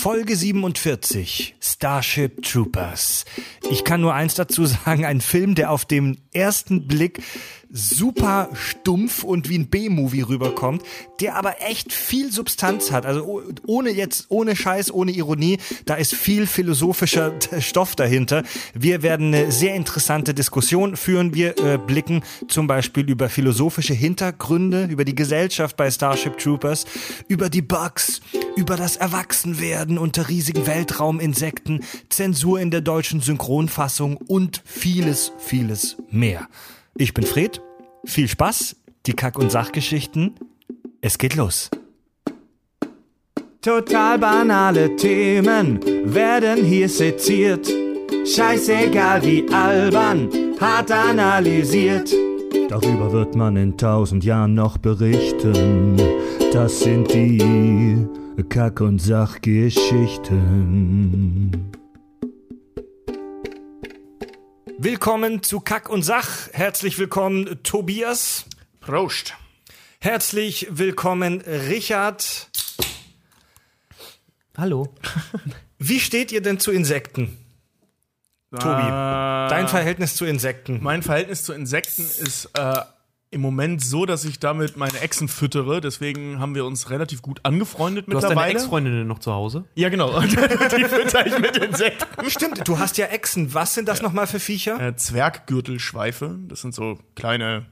Folge 47, Starship Troopers. Ich kann nur eins dazu sagen, ein Film, der auf den ersten Blick super stumpf und wie ein B-Movie rüberkommt, der aber echt viel Substanz hat. Also ohne jetzt, ohne Scheiß, ohne Ironie, da ist viel philosophischer Stoff dahinter. Wir werden eine sehr interessante Diskussion führen. Wir äh, blicken zum Beispiel über philosophische Hintergründe, über die Gesellschaft bei Starship Troopers, über die Bugs, über das Erwachsenwerden unter riesigen Weltrauminsekten, Zensur in der deutschen Synchronfassung und vieles, vieles mehr. Ich bin Fred. Viel Spaß, die Kack- und Sachgeschichten. Es geht los. Total banale Themen werden hier seziert. Scheißegal wie albern, hart analysiert. Darüber wird man in tausend Jahren noch berichten. Das sind die Kack- und Sachgeschichten. Willkommen zu Kack und Sach. Herzlich willkommen, Tobias. Prost. Herzlich willkommen, Richard. Hallo. Wie steht ihr denn zu Insekten? Tobi, Äh, dein Verhältnis zu Insekten. Mein Verhältnis zu Insekten ist äh, im Moment so, dass ich damit meine Exen füttere. Deswegen haben wir uns relativ gut angefreundet Du hast deine mittlerweile. Ex-Freundinnen noch zu Hause? ja, genau. Und die fütter ich mit Insekten. Stimmt, du hast ja Echsen. Was sind das nochmal für Viecher? Äh, Zwerggürtelschweife. Das sind so kleine,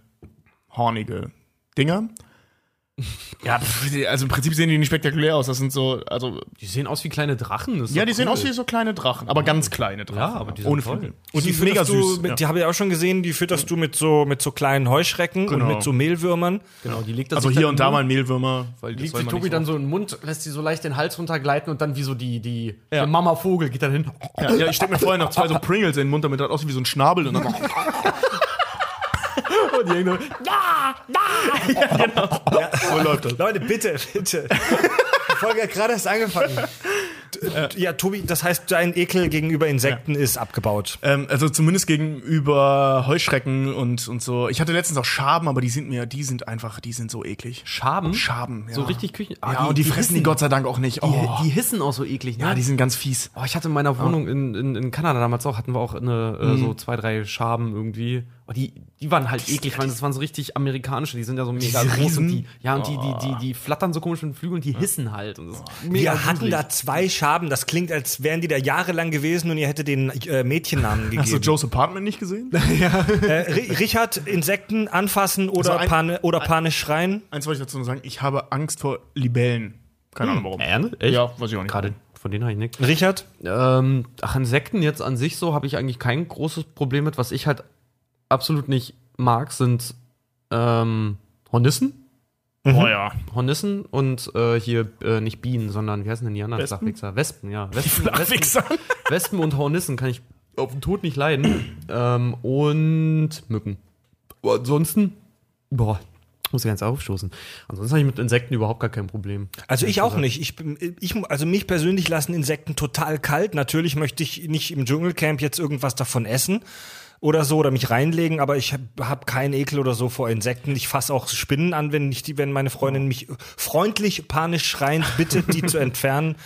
hornige Dinger. Ja, die- also im Prinzip sehen die nicht spektakulär aus. Das sind so, also Die sehen aus wie kleine Drachen. Das ist ja, die sehen cool. aus wie so kleine Drachen, aber ganz kleine Drachen. Ja, aber die sind ohne. Flügel. Und die sind mega fütterst du, süß. mit, ja. die habe ich auch schon gesehen, die fütterst du mit so, mit so kleinen Heuschrecken und Genau. mit so Mehlwürmern. Genau, die legt er Also hier und da mal ein Mehlwürmer, weil das Liegt soll sich Tobi dann so. so im Mund, lässt sie so leicht den Hals runtergleiten und dann wie so die, die Ja. Mama Vogel geht dann hin. Ja, ja, ich stecke mir vorher noch zwei so Pringles in den Mund, damit das aussieht wie so ein Schnabel und dann Und die hängen da, da. so läuft das. Leute, bitte, bitte. Die Folge hat gerade erst angefangen. D- Ja, Tobi, das heißt, dein Ekel gegenüber Insekten ist abgebaut. Ähm, also zumindest gegenüber Heuschrecken und, und so. Ich hatte letztens auch Schaben, aber die sind mir, die sind einfach, die sind so eklig. Schaben? Schaben, ja. So richtig Küchen. Ah, ja, und die, fressen die hissen- Gott sei Dank auch nicht. Die, Oh. die hissen auch so eklig, ne? ja, die sind ganz fies. Oh, ich hatte in meiner Wohnung in, in, in Kanada damals auch, hatten wir auch eine, äh, so zwei, drei Schaben irgendwie. Oh, die, die waren halt eklig, weil das waren so richtig amerikanische, die sind ja so mega groß und Riesen? die, ja, und die, die, die, die flattern so komisch mit den Flügeln und die hissen halt. Und das mega Wir hatten gruselig. da zwei Schaben. Das klingt, als wären die da jahrelang gewesen und ihr hättet den äh, Mädchennamen Hast du gegeben. Joe's Apartment nicht gesehen? Äh, Ri- Richard, Insekten anfassen oder, Also ein- pane, oder panisch schreien? Eins wollte ich dazu noch sagen, ich habe Angst vor Libellen. Keine Ahnung warum. Ernst? Echt? Ja, weiß ich auch nicht. Gerade von denen habe ich nichts. Richard? Ähm, ach, Insekten jetzt an sich so habe ich eigentlich kein großes Problem mit. Was ich halt absolut nicht mag, sind ähm, Hornissen. Oh ja. Hornissen und äh, hier äh, nicht Bienen, sondern wie heißen denn die anderen Wespen? Flachwichser? Wespen, ja. Wespen, Wespen. Wespen und Hornissen kann ich auf den Tod nicht leiden. ähm, und Mücken. Aber ansonsten, boah, muss ich ganz aufstoßen. Ansonsten habe ich mit Insekten überhaupt gar kein Problem. Also ich auch nicht. Ich, bin- ich, also mich persönlich lassen Insekten total kalt. Natürlich möchte ich nicht im Dschungelcamp jetzt irgendwas davon essen oder so oder mich reinlegen, aber ich habe hab keinen Ekel oder so vor Insekten. Ich fasse auch Spinnen an, wenn ich die, wenn meine Freundin mich freundlich, panisch schreiend bittet, die zu entfernen.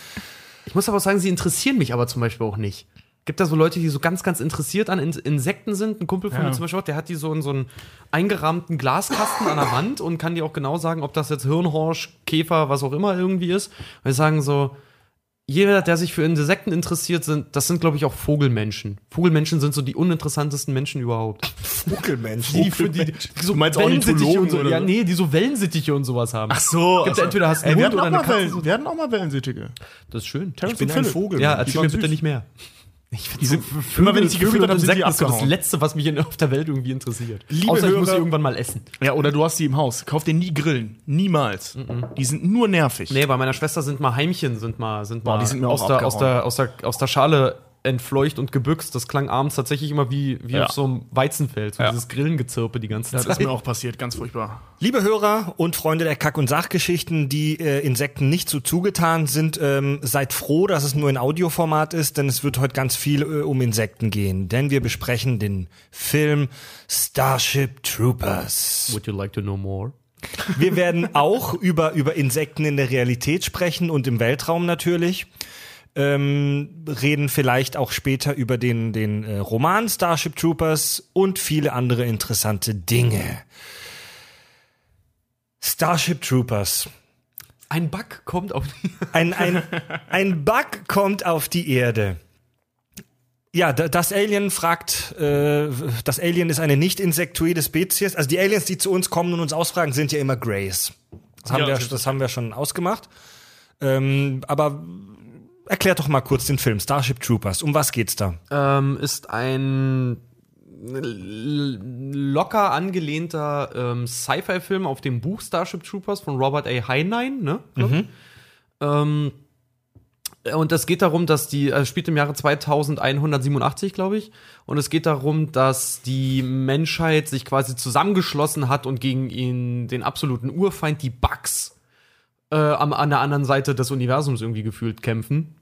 Ich muss aber auch sagen, sie interessieren mich aber zum Beispiel auch nicht. Gibt da so Leute, die so ganz, ganz interessiert an In Insekten sind? Ein Kumpel von Ja. mir zum Beispiel, auch, der hat die so in so einen eingerahmten Glaskasten an der Wand und kann dir auch genau sagen, ob das jetzt Hirnhorsch, Käfer, was auch immer irgendwie ist. Wir sagen so, jeder, der sich für Insekten interessiert, sind, das sind, glaube ich, auch Vogelmenschen. Vogelmenschen sind so die uninteressantesten Menschen überhaupt. Vogelmensch. Die, für die, die so Du meinst Wellensittiche Ornithologen und so, oder ja, nee, die so Wellensittiche und sowas haben. Ach so. Gibt's entweder hast du Ey, einen wir Hund hatten oder auch eine mal Katze. Wellen, wir hatten auch mal Wellensittige. Das ist schön. Terrence Ich bin ein. Vogel. Ja, erzähl mir bitte süß. nicht mehr. Die sind, immer wenn ich die gefüttert habe, sind die das abgehauen. Letzte, was mich in, auf der Welt irgendwie interessiert. Liebe Außer ich muss sie irgendwann mal essen. Ja, oder du hast die im Haus. Kauf dir nie Grillen. Niemals. Die sind nur nervig. Nee, bei meiner Schwester sind mal Heimchen, sind mal, sind Boah, mal die sind mir auch aus, der, aus, der, aus, der, aus der Schale entfleucht und gebüxt. Das klang abends tatsächlich immer wie, wie Ja. auf so einem Weizenfeld. So Ja. dieses Grillengezirpe die ganze Das Zeit. ist mir auch passiert, ganz furchtbar. Liebe Hörer und Freunde der Kack- und Sachgeschichten, die äh, Insekten nicht so zugetan sind, ähm, seid froh, dass es nur in Audioformat ist, denn es wird heute ganz viel äh, um Insekten gehen. Denn wir besprechen den Film Starship Troopers. Would you like to know more? Wir werden auch über, über Insekten in der Realität sprechen und im Weltraum natürlich. Ähm, reden vielleicht auch später über den, den äh, Roman Starship Troopers und viele andere interessante Dinge. Starship Troopers. Ein Bug kommt auf die. Ein, ein, ein Bug kommt auf die Erde. Ja, da- das Alien fragt, äh, das Alien ist eine nicht insektoide Spezies. Also die Aliens, die zu uns kommen und uns ausfragen, sind ja immer Greys. Das haben, Ja, wir, das haben wir schon ausgemacht. Ähm, aber erklär doch mal kurz den Film Starship Troopers. Um was geht's da? ähm, ist ein locker angelehnter ähm, Sci-Fi-Film auf dem Buch Starship Troopers von Robert A. Heinlein, ne? ich. Ähm, und es geht darum, dass die, also es spielt im Jahre 2187, glaube ich. Und es geht darum, dass die Menschheit sich quasi zusammengeschlossen hat und gegen ihn, den absoluten Urfeind, die Bugs, äh, an der anderen Seite des Universums irgendwie gefühlt kämpfen.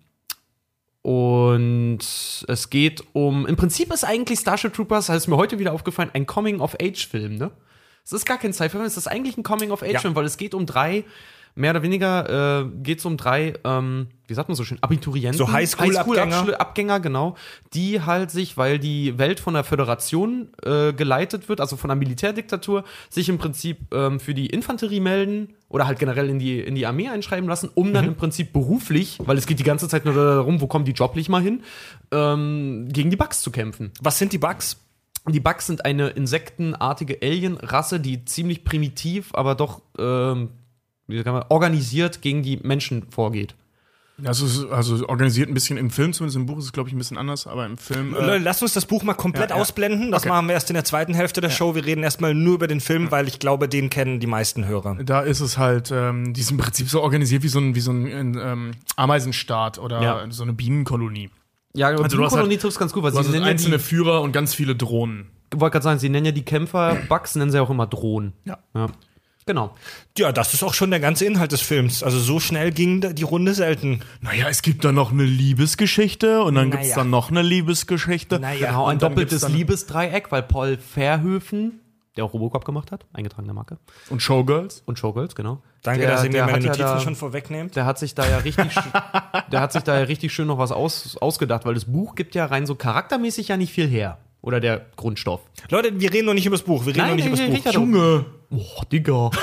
Und es geht um, im Prinzip ist eigentlich Starship Troopers, das ist mir heute wieder aufgefallen, ein Coming-of-Age-Film, ne? Es ist gar kein Sci-Fi-Film, es ist eigentlich ein Coming-of-Age-Film, weil es geht um drei, mehr oder weniger, äh, geht es um drei, ähm, wie sagt man so schön, Abiturienten. So Highschool-Abgänger. Highschool-Abschl- Abgänger, genau. Die halt sich, weil die Welt von der Föderation äh, geleitet wird, also von der Militärdiktatur, sich im Prinzip ähm, für die Infanterie melden oder halt generell in die, in die Armee einschreiben lassen, um dann im Prinzip beruflich, weil es geht die ganze Zeit nur darum, wo kommen die joblich mal hin, ähm, gegen die Bugs zu kämpfen. Was sind die Bugs? Die Bugs sind eine insektenartige Alien-Rasse, die ziemlich primitiv, aber doch ähm, wie kann man, organisiert gegen die Menschen vorgeht. Also, es ist- also organisiert ein bisschen im Film, zumindest im Buch ist es, glaube ich, ein bisschen anders, aber im Film. Leute, Äh, Lass uns das Buch mal komplett Ja, ja. ausblenden. Das Okay. machen wir erst in der zweiten Hälfte der Show. Wir reden erstmal nur über den Film, weil ich glaube, den kennen die meisten Hörer. da ist es halt, ähm, die sind im Prinzip so organisiert wie so ein, wie so ein ähm, Ameisenstaat oder Ja. so eine Bienenkolonie. Ja, also du hast Kolonie halt- trifft ganz gut, weil sie nennen ja einzelne die, Führer und ganz viele Drohnen. ich wollte gerade sagen, sie nennen ja die Kämpfer Bugs, nennen sie auch immer Drohnen. Ja. Genau. Ja, das ist auch schon der ganze Inhalt des Films. Also so schnell ging da die Runde selten. Naja, es gibt dann noch eine Liebesgeschichte und dann Naja. gibt's dann noch eine Liebesgeschichte. Naja. Genau, ein doppeltes Liebesdreieck, weil Paul Verhoeven, der auch Robocop gemacht hat, eingetragene Marke, Und Showgirls. und Showgirls, genau. Danke, der, dass ihr mir meine hat ja Notizen da, schon vorwegnehmt. Der hat sich da ja richtig, der hat sich da ja richtig schön noch was aus, ausgedacht, weil das Buch gibt ja rein so charaktermäßig ja nicht viel her. Oder der Grundstoff. Leute, wir reden noch nicht über das Buch. Wir reden noch nicht über das Buch. Junge. Boah, Digga.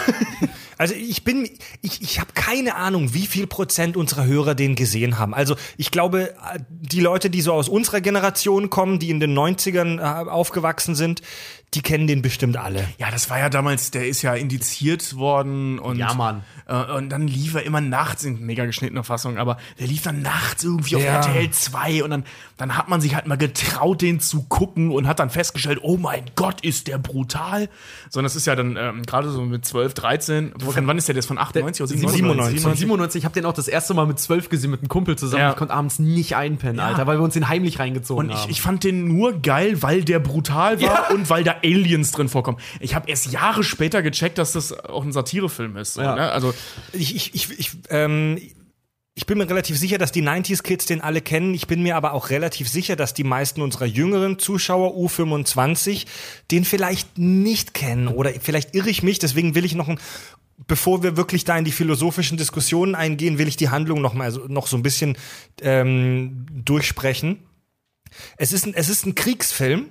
Also ich bin, ich, ich habe keine Ahnung, wie viel Prozent unserer Hörer den gesehen haben. Also ich glaube, äh, die Leute, die so aus unserer Generation kommen, die in den 90ern äh, aufgewachsen sind, die kennen den bestimmt alle. Ja, das war ja damals, der ist ja indiziert worden und, Ja, Mann. Äh, und dann lief er immer nachts in mega geschnittener Fassung, aber der lief dann nachts irgendwie auf Ja. RTL 2 und dann, dann hat man sich halt mal getraut, den zu gucken und hat dann festgestellt, oh mein Gott, ist der brutal. Sondern das ist ja dann ähm, gerade so mit 12, 13, von wann ist der, ist von 98 oder 97? 97. Von 97, ich habe den auch das erste Mal mit zwölf gesehen mit einem Kumpel zusammen. Ja. Ich konnte abends nicht einpennen, Alter, weil wir uns den heimlich reingezogen Und ich, haben. ich fand den nur geil, weil der brutal war und weil da Aliens drin vorkommen. Ich habe erst Jahre später gecheckt, dass das auch ein Satirefilm ist. So, Ja. ne? Also Ich, ich, ich, ich, ähm, ich bin mir relativ sicher, dass die 90s-Kids den alle kennen. Ich bin mir aber auch relativ sicher, dass die meisten unserer jüngeren Zuschauer U25 den vielleicht nicht kennen. Oder vielleicht irre ich mich, deswegen will ich noch ein Bevor wir wirklich da in die philosophischen Diskussionen eingehen, will ich die Handlung noch mal so, noch so ein bisschen ähm, durchsprechen. Es ist ein, es ist ein Kriegsfilm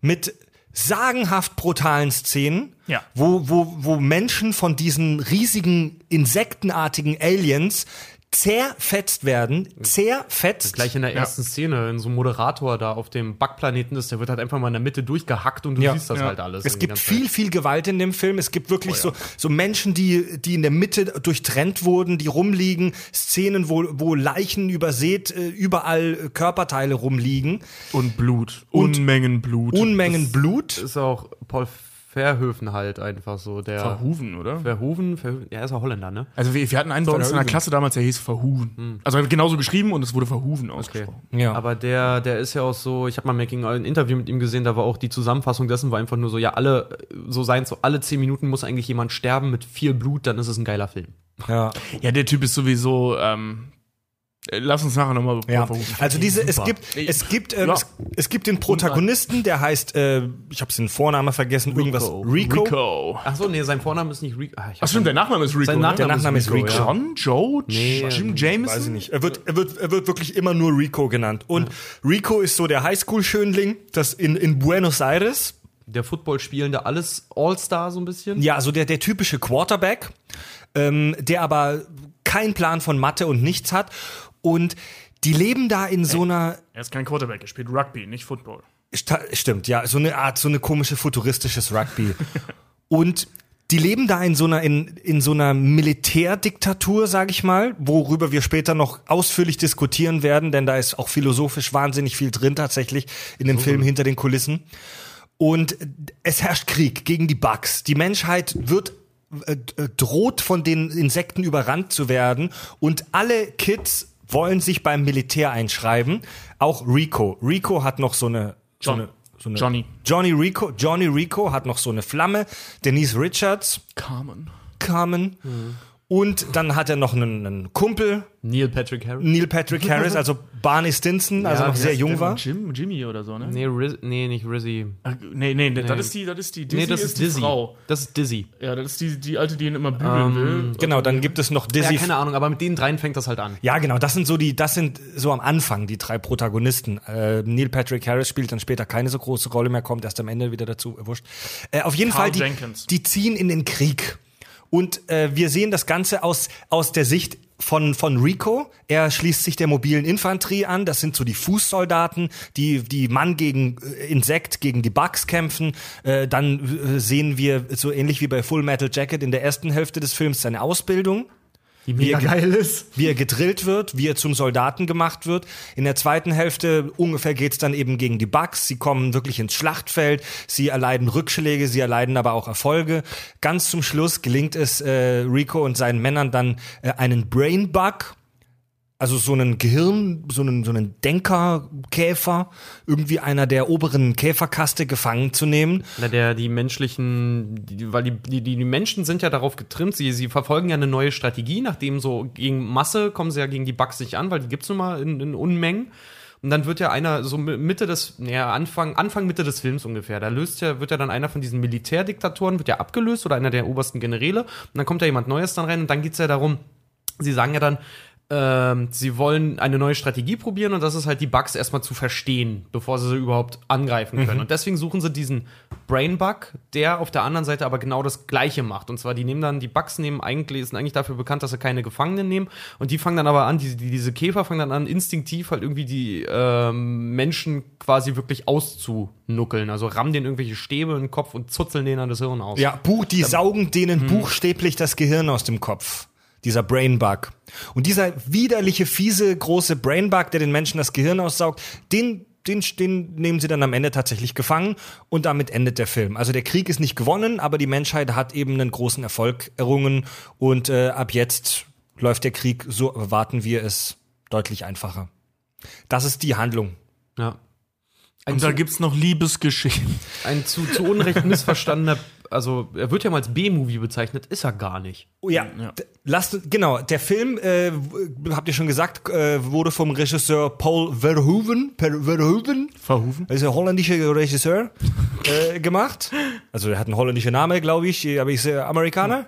mit sagenhaft brutalen Szenen, Ja. wo, wo, wo Menschen von diesen riesigen insektenartigen Aliens zerfetzt werden, zerfetzt. Gleich in der ersten Szene, in so einem Moderator da auf dem Backplaneten ist, der wird halt einfach mal in der Mitte durchgehackt und du Ja, siehst das ja. halt alles. Es gibt viel, viel Gewalt in dem Film. Es gibt wirklich so, so Menschen, die, die in der Mitte durchtrennt wurden, die rumliegen. Szenen, wo, wo Leichen übersät, äh, überall äh, Körperteile rumliegen. und Blut. Unmengen Blut. Unmengen Blut. ist auch Paul Verhoeven halt einfach so, der Verhuven, oder? Verhoeven, Verhoeven, ja, ist ja Holländer, ne? Also wir, wir hatten einen bei uns in der. Klasse damals, der hieß Verhuven. Also genauso geschrieben und es wurde Verhuven ausgesprochen. Ja. Aber der, der ist ja auch so, ich habe mal Making ein Interview mit ihm gesehen, da war auch die Zusammenfassung dessen war einfach nur so, ja, alle, so sein so alle zehn Minuten muss eigentlich jemand sterben mit viel Blut, dann ist es ein geiler Film. ja. Ja, der Typ ist sowieso, ähm, äh, lass uns nachher nochmal Ja, also diese, es gibt, es gibt, ähm, Ja. es, es gibt den Protagonisten, der heißt, äh, ich habe den Vornamen vergessen, irgendwas Rico. Rico. Ach so, nee, sein Vorname ist nicht Rico. Ah, ich Ach stimmt, der Nachname ist Rico. Sein ne? Nachname Der Nachname ist Rico, ja. John, Joe, Nee, Jim Jameson? Weiß ich nicht. Er wird, er wird, er wird wirklich immer nur Rico genannt. Und Rico ist so der Highschool-Schönling, das in, in Buenos Aires. Der Football spielende alles All-Star so ein bisschen. Ja, also der, der typische Quarterback, ähm, der aber keinen Plan von Mathe und nichts hat. Und die leben da in so einer, Er ist kein Quarterback, er spielt Rugby, nicht Football. Stimmt, ja, so eine Art, so eine komische futuristisches Rugby. Und die leben da in so einer in, in so einer Militärdiktatur, sag ich mal, worüber wir später noch ausführlich diskutieren werden, denn da ist auch philosophisch wahnsinnig viel drin tatsächlich in dem Film hinter den Kulissen. Und es herrscht Krieg gegen die Bugs. Die Menschheit wird äh, äh, droht von den Insekten überrannt zu werden und alle Kids wollen sich beim Militär einschreiben. Auch Rico. Rico hat noch so eine, so John. eine so eine Johnny. Johnny Rico. Johnny Rico hat noch so eine Flamme. Denise Richards, Carmen. Carmen. Und dann hat er noch einen, einen Kumpel, Neil Patrick Harris. Neil Patrick Harris, also Barney Stinson, also Ja, noch sehr jung war. Jim, Jimmy oder so, ne? Nee, Riz, nee, nicht Rizzy. Ach, nee, nee, nee, das ist die, das ist die, Dizzy Nee, das ist, die Dizzy. Frau. Das ist Dizzy. Ja, das ist die, die alte, die ihn immer bügeln will. Genau, dann gibt es noch Ja, Dizzy. keine Ahnung, aber mit den dreien fängt das halt an. Ja, genau, das sind so die, das sind so am Anfang die drei Protagonisten. Äh, Neil Patrick Harris spielt dann später keine so große Rolle mehr, kommt erst am Ende wieder dazu, wurscht. Äh, auf jeden Carl Fall, die, Jenkins. die ziehen in den Krieg. Und äh, wir sehen das Ganze aus, aus der Sicht von, von Rico. Er schließt sich der mobilen Infanterie an. Das sind so die Fußsoldaten, die, die Mann gegen äh, Insekt, gegen die Bugs kämpfen. Äh, dann äh, sehen wir, so ähnlich wie bei Full Metal Jacket in der ersten Hälfte des Films, seine Ausbildung Die mega geil ist. wie er gedrillt wird, wie er zum Soldaten gemacht wird. In der zweiten Hälfte ungefähr geht's dann eben gegen die Bugs. Sie kommen wirklich ins Schlachtfeld, sie erleiden Rückschläge, sie erleiden aber auch Erfolge. Ganz zum Schluss gelingt es äh, Rico und seinen Männern dann äh, einen Brain Bug, also so einen Gehirn, so einen, so einen Denkerkäfer, irgendwie einer der oberen Käferkaste gefangen zu nehmen. Na, der, die menschlichen, die, weil die, die, die Menschen sind ja darauf getrimmt, sie, sie verfolgen ja eine neue Strategie, nachdem so gegen Masse kommen sie ja gegen die Bugs nicht an, weil die gibt's nun mal in, in Unmengen. Und dann wird ja einer, so Mitte des, naja, Anfang, Anfang, Mitte des Films ungefähr, da löst ja, wird ja dann einer von diesen Militärdiktatoren, wird ja abgelöst oder einer der obersten Generäle. Und dann kommt ja jemand Neues dann rein und dann geht's ja darum, sie sagen ja dann, ähm, sie wollen eine neue Strategie probieren und das ist halt die Bugs erstmal zu verstehen, bevor sie sie überhaupt angreifen können. Und deswegen suchen sie diesen Brain Bug, der auf der anderen Seite aber genau das Gleiche macht. Und zwar, die nehmen dann, die Bugs nehmen eigentlich, sind eigentlich dafür bekannt, dass sie keine Gefangenen nehmen. Und die fangen dann aber an, die, die, diese Käfer fangen dann an, instinktiv halt irgendwie die ähm, Menschen quasi wirklich auszunuckeln. Also rammen denen irgendwelche Stäbe in den Kopf und zuzeln denen dann das Hirn aus. Ja, Buch, die saugen denen buchstäblich das Gehirn aus dem Kopf. Dieser Brainbug. Und dieser widerliche, fiese, große Brainbug, der den Menschen das Gehirn aussaugt, den, den, den nehmen sie dann am Ende tatsächlich gefangen und damit endet der Film. Also der Krieg ist nicht gewonnen, aber die Menschheit hat eben einen großen Erfolg errungen und äh, ab jetzt läuft der Krieg, so erwarten wir es, deutlich einfacher. Das ist die Handlung. ja. Und da gibt's noch Liebesgeschichten. Ein zu, zu Unrecht missverstandener, also er wird ja mal als B-Movie bezeichnet, ist er gar nicht. Oh ja, d- lasst, genau, der Film, äh, habt ihr schon gesagt, äh, wurde vom Regisseur Paul Verhoeven, Per- Verhoeven, das ist ein holländischer Regisseur, äh, gemacht. Also er hat einen holländischen Namen, glaube ich, aber ist er Amerikaner?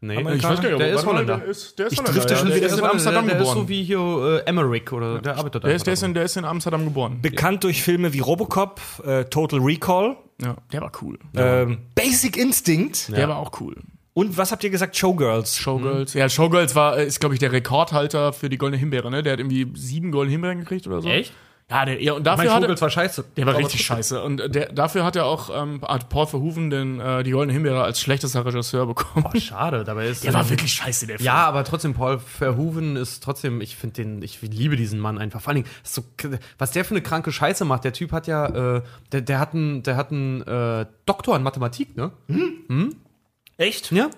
Nee, Ich weiß gar nicht, der ist Holländer. Der ist, der ist Ich Holländer, ja. wieder Der ist in Amsterdam der, der ist geboren. so wie hier äh, Emmerich oder der arbeitet der, ist, der, ist in, der ist in Amsterdam geboren. Bekannt durch Filme wie Robocop, äh, Total Recall, Ja, der war cool. ähm, Basic Instinct Der war auch cool. und was habt ihr gesagt? Showgirls. Showgirls. Ja, Showgirls war, äh, ist, glaube ich, der Rekordhalter für die Goldene Himbeere, ne? Der hat irgendwie sieben Goldene Himbeeren gekriegt oder so. Echt? Ja, der, ja und Mein dafür hat er, Vogel war scheiße. der war richtig scheiße. Und äh, der, dafür hat er auch, ähm, hat Paul Verhoeven den, äh, die Goldene Himbeere als schlechtester Regisseur bekommen. Oh, schade, dabei ist der war wirklich scheiße, der Film. Ja, aber trotzdem, Paul Verhoeven ist trotzdem, ich finde den, ich liebe diesen Mann einfach. Vor allen Dingen, so, was der für eine kranke Scheiße macht. Der Typ hat ja, äh, der, der hat einen, der hat einen äh, Doktor in Mathematik, ne? Echt? Ja.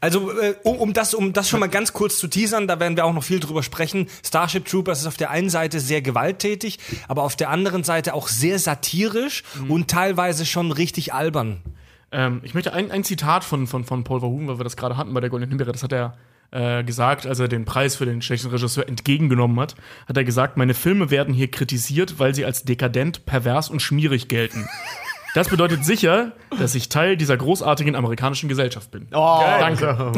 Also, äh, um, um, das, um das schon mal ganz kurz zu teasern, da werden wir auch noch viel drüber sprechen. Starship Troopers ist auf der einen Seite sehr gewalttätig, aber auf der anderen Seite auch sehr satirisch und teilweise schon richtig albern. Ähm, ich möchte ein, ein Zitat von, von, von Paul Verhoeven, weil wir das gerade hatten bei der Goldenen Himbeere, das hat er äh, gesagt, als er den Preis für den schlechten Regisseur entgegengenommen hat, hat er gesagt, meine Filme werden hier kritisiert, weil sie als dekadent, pervers und schmierig gelten. Das bedeutet sicher, dass ich Teil dieser großartigen amerikanischen Gesellschaft bin. Oh, Danke.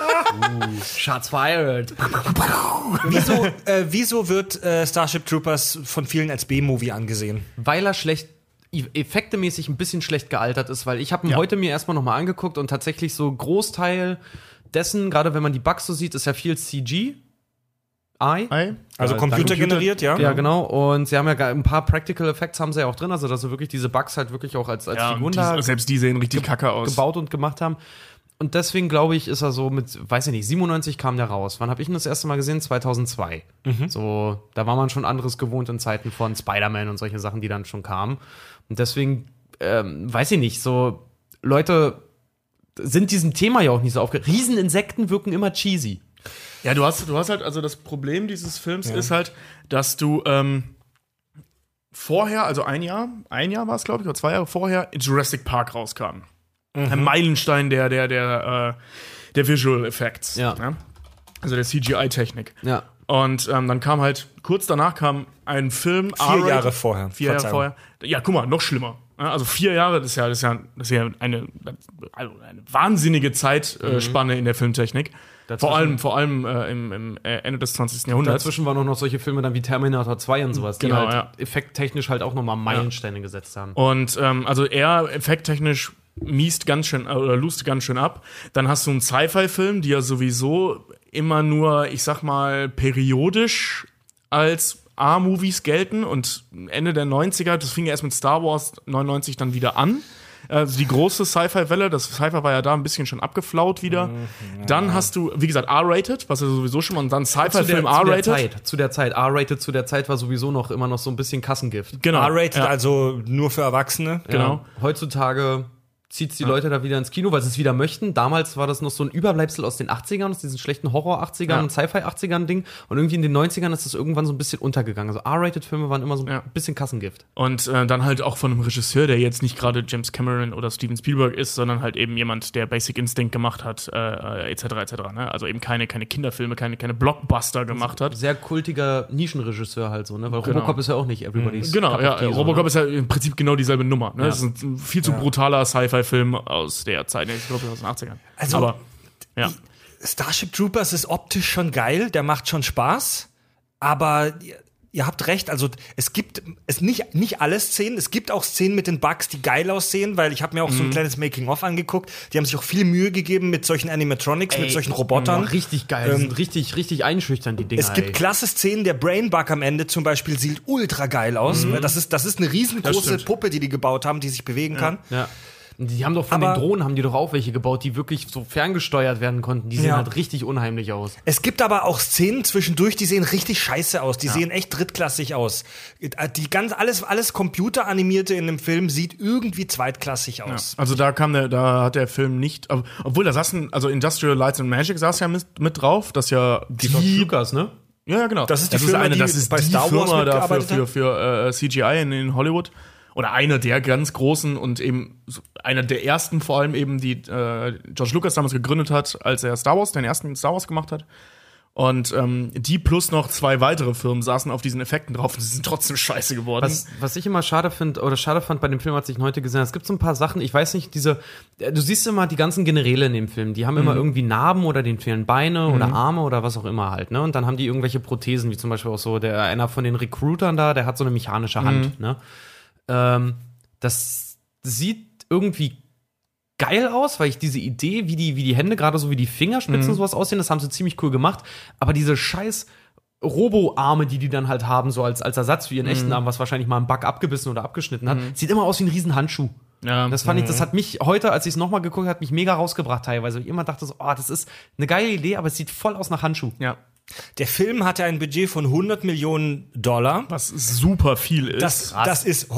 Shots fired. Wieso, äh, wieso wird äh, Starship Troopers von vielen als B-Movie angesehen? Weil er schlecht effektemäßig ein bisschen schlecht gealtert ist, weil ich habe ihn Ja. heute mir erstmal nochmal angeguckt und tatsächlich so Großteil dessen, gerade wenn man die Bugs so sieht, ist ja viel CG. I. Ei. Also Ja, computergeneriert, ja? Ja, genau. Und sie haben ja ein paar Practical Effects haben sie ja auch drin, also dass sie wirklich diese Bugs halt wirklich auch als, als Ja, Figuren da die, selbst die sehen richtig kacke aus. gebaut und gemacht haben. Und deswegen glaube ich, ist er so mit, weiß ich nicht, 97 kam der raus. Wann habe ich ihn das erste Mal gesehen? 2002. So, da war man schon anderes gewohnt in Zeiten von Spider-Man und solche Sachen, die dann schon kamen. Und deswegen, ähm, weiß ich nicht, so Leute sind diesem Thema ja auch nicht so aufgeregt. Rieseninsekten wirken immer cheesy. Ja, du hast, du hast halt, also das Problem dieses Films ist halt, dass du ähm, vorher, also ein Jahr, ein Jahr war es, glaube ich, oder zwei Jahre vorher, in Jurassic Park rauskam. Ein Meilenstein der, der, der, äh, der Visual Effects. Ja. Also der CGI-Technik. Ja. Und ähm, dann kam halt, kurz danach kam ein Film. Vier. Jahre vorher. Vier Jahre vorher. Ja, guck mal, noch schlimmer. Ja, Also vier Jahre, das ist ja, das ist ja, das ist ja eine, also eine wahnsinnige Zeitspanne in der Filmtechnik. Vor allem, vor allem äh, im, im äh, Ende des 20. Jahrhunderts. Dazwischen waren auch noch solche Filme dann wie Terminator 2 und sowas, die Genau, halt ja. effekttechnisch halt auch nochmal Meilensteine gesetzt haben. Und ähm, also er effekttechnisch miest ganz schön äh, oder lust ganz schön ab. Dann hast du einen Sci-Fi-Film, die ja sowieso immer nur, ich sag mal, periodisch als A-Movies gelten und Ende der 90er, das fing ja erst mit Star Wars 99 dann wieder an. Also die große Sci-Fi-Welle, das Sci-Fi war ja da ein bisschen schon abgeflaut wieder. Dann hast du, wie gesagt, R-rated, was ja sowieso schon mal, und dann Sci-Fi-Film zu der R-rated. Zeit, zu der Zeit, R-rated zu der Zeit war sowieso noch immer noch so ein bisschen Kassengift. Genau. R-rated, ja, also nur für Erwachsene. genau. Ja. Heutzutage zieht die Leute da wieder ins Kino, weil sie es wieder möchten. Damals war das noch so ein Überbleibsel aus den 80ern, aus diesen schlechten Horror-80ern Ja. und Sci-Fi-80ern-Ding. Und irgendwie in den 90ern ist das irgendwann so ein bisschen untergegangen. Also R-rated-Filme waren immer so ein Ja. bisschen Kassengift. Und äh, dann halt auch von einem Regisseur, der jetzt nicht gerade James Cameron oder Steven Spielberg ist, sondern halt eben jemand, der Basic Instinct gemacht hat, äh, äh, etc. etc. Ne? Also eben keine, keine Kinderfilme, keine, keine Blockbuster gemacht hat. Sehr kultiger Nischenregisseur halt so, ne? Weil Genau. Robocop ist ja auch nicht everybody's. Genau, ja, tea, so, Robocop ne? ist ja im Prinzip genau dieselbe Nummer. Ne? Ja. Das ist ein viel zu brutaler Sci-Fi-Film aus der Zeit, ich glaube aus den 80ern. Also- Aber ja. Starship Troopers ist optisch schon geil, der macht schon Spaß, aber ihr, habt recht, also es gibt es nicht nicht alle Szenen, es gibt auch Szenen mit den Bugs, die geil aussehen, weil ich habe mir auch Mhm. so ein kleines Making of angeguckt, die haben sich auch viel Mühe gegeben mit solchen Animatronics, mit solchen Robotern. Richtig geil. Ähm, sind richtig, richtig einschüchtern, die Dinger. Es gibt ey. klasse Szenen, der Brainbug am Ende zum Beispiel sieht ultra geil aus. Das, ist, das ist eine riesengroße. Puppe, die die gebaut haben, die sich bewegen kann. Ja. Die haben doch von Aber- den Drohnen haben die doch auch welche gebaut, die wirklich so ferngesteuert werden konnten. Die sehen Ja. halt richtig unheimlich aus. Es gibt aber auch Szenen zwischendurch, die sehen richtig scheiße aus. Die sehen echt drittklassig aus. Die ganz, alles, alles computeranimierte in dem Film sieht irgendwie zweitklassig aus. Also da kam der, da hat der Film nicht, ob- obwohl da saßen, also Industrial Lights and Magic saß ja mit, mit drauf, das ja die, Lucas, ne? Ja, ja, genau. Das ist die Firma, eine, die das ist bei die Star Wars Firma dafür mitgearbeitet für, hat? für äh, CGI in, in Hollywood. Oder eine der ganz großen und eben einer der ersten vor allem eben, die äh, George Lucas damals gegründet hat, als er Star Wars, den ersten Star Wars gemacht hat. Und ähm, die plus noch zwei weitere Firmen saßen auf diesen Effekten drauf und sie sind trotzdem scheiße geworden. Was, was ich immer schade finde, oder schade fand bei dem Film, als ich ihn heute gesehen habe, es gibt so ein paar Sachen, ich weiß nicht, diese, äh, du siehst immer die ganzen Generäle in dem Film, die haben immer irgendwie Narben oder denen fehlen Beine oder Arme oder was auch immer halt, ne? Und dann haben die irgendwelche Prothesen, wie zum Beispiel auch so, der, einer von den Recruitern da, der hat so eine mechanische Hand, ne? Ähm, das sieht irgendwie geil aus, weil ich diese Idee, wie die, wie die Hände, gerade so wie die Fingerspitzen und sowas aussehen, das haben sie ziemlich cool gemacht. Aber diese scheiß Robo-Arme, die die dann halt haben, so als, als Ersatz für ihren echten Arm, was wahrscheinlich mal ein Bug abgebissen oder abgeschnitten hat, sieht immer aus wie ein riesen Handschuh. ja, Das fand ich, das hat mich heute, als ich es nochmal geguckt habe, hat mich mega rausgebracht teilweise. Ich immer dachte so, oh, das ist eine geile Idee, aber es sieht voll aus nach Handschuh. ja. Der Film hatte ein Budget von 100 Millionen Dollar. Was super viel ist. Das, das ist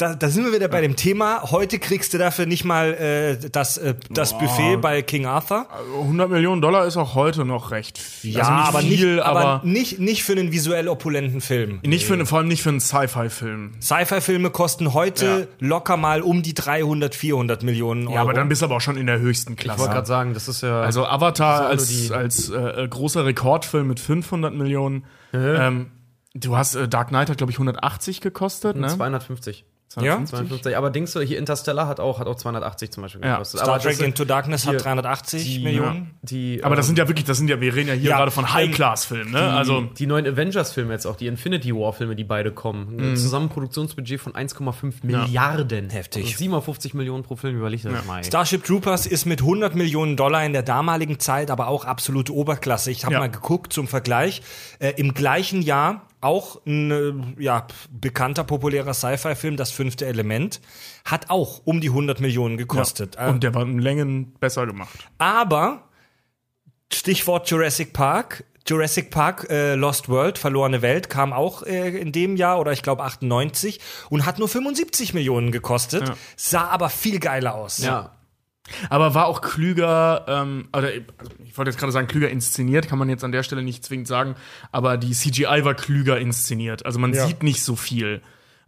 da, da sind wir wieder bei dem Thema. Heute kriegst du dafür nicht mal äh, das, äh, das Buffet bei King Arthur. 100 Millionen Dollar ist auch heute noch recht viel. Ja, Also aber, viel, nicht, aber, aber nicht, nicht für einen visuell opulenten Film. nicht für, vor allem nicht für einen Sci-Fi-Film. Sci-Fi-Filme kosten heute locker mal um die 300, 400 Millionen Euro. Ja, aber dann bist du aber auch schon in der höchsten Ich Klasse. wollte gerade sagen, das ist ja. Also Avatar als, ist als äh, äh, großer Rekordfilm mit 500 Millionen. Ähm, du hast äh, Dark Knight hat glaube ich 180 gekostet, ne? 250. Ja? 250. Aber denkst du, hier Interstellar hat auch, hat auch 280 zum Beispiel Ja. gekostet. Star aber Trek Into Darkness hat 380 die- Millionen. Die, Aber das ähm, sind ja wirklich, das sind ja, wir reden ja hier Ja, gerade von High-Class-Filmen, ne? Also die neuen Avengers-Filme jetzt auch, die Infinity War-Filme, die beide kommen. Mhm. Ein Zusammenproduktionsbudget von 1,5 Milliarden. Heftig. Also 57 Millionen pro Film, überleg dir das mal. Starship Troopers ist mit 100 Millionen Dollar in der damaligen Zeit aber auch absolute Oberklasse. Ich habe Ja. mal geguckt zum Vergleich. Äh, Im gleichen Jahr auch ein äh, ja, bekannter, populärer Sci-Fi-Film, Das fünfte Element, hat auch um die 100 Millionen gekostet. Äh, und der war in Längen besser gemacht. aber, Stichwort Jurassic Park, Jurassic Park äh, Lost World, verlorene Welt, kam auch äh, in dem Jahr oder ich glaube 98 und hat nur 75 Millionen gekostet, Ja. sah aber viel geiler aus. Ja. Aber war auch klüger, ähm, oder also ich wollte jetzt gerade sagen, klüger inszeniert, kann man jetzt an der Stelle nicht zwingend sagen, aber die CGI war klüger inszeniert. Also man Ja. sieht nicht so viel.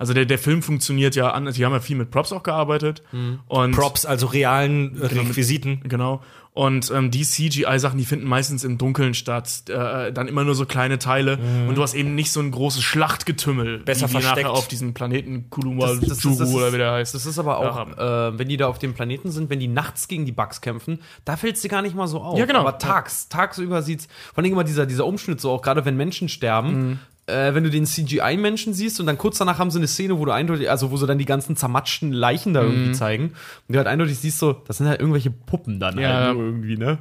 Also der, der Film funktioniert ja anders. Die haben ja viel mit Props auch gearbeitet. Mhm. Und Props, also realen äh, Requisiten. Genau. Und ähm, die CGI-Sachen, die finden meistens im Dunkeln statt. Äh, dann immer nur so kleine Teile. Und du hast eben nicht so ein großes Schlachtgetümmel, Mhm. Besser wie die versteckt. nachher auf diesem Planeten Kuluma Das- das- das- Juru das ist- oder wie der heißt. Das ist aber auch, äh, wenn die da auf dem Planeten sind, wenn die nachts gegen die Bugs kämpfen, da fällt es dir gar nicht mal so auf. Ja, genau. Aber tags, tagsüber sieht's, vor allem immer dieser, dieser Umschnitt so, auch gerade wenn Menschen sterben, Mhm. Äh, wenn du den CGI-Menschen siehst und dann kurz danach haben sie eine Szene, wo du eindeutig, also wo sie dann die ganzen zermatschten Leichen da Mhm. irgendwie zeigen und du halt eindeutig siehst so, das sind halt irgendwelche Puppen dann Ja. halt irgendwie, ne?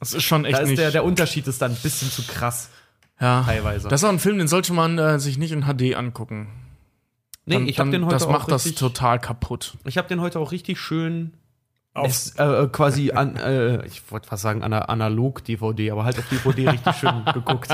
Das ist schon echt Da ist nicht. der, der Unterschied ist dann ein bisschen zu krass. ja. teilweise. Das ist auch ein Film, den sollte man äh, sich nicht in HD angucken. Nee, Dann- ich habe den heute Das auch macht das richtig, total kaputt. ich habe den heute auch richtig schön Auf- Es, äh, quasi an, äh, ich wollte fast sagen ana analog-DVD, aber halt auf DVD richtig schön geguckt.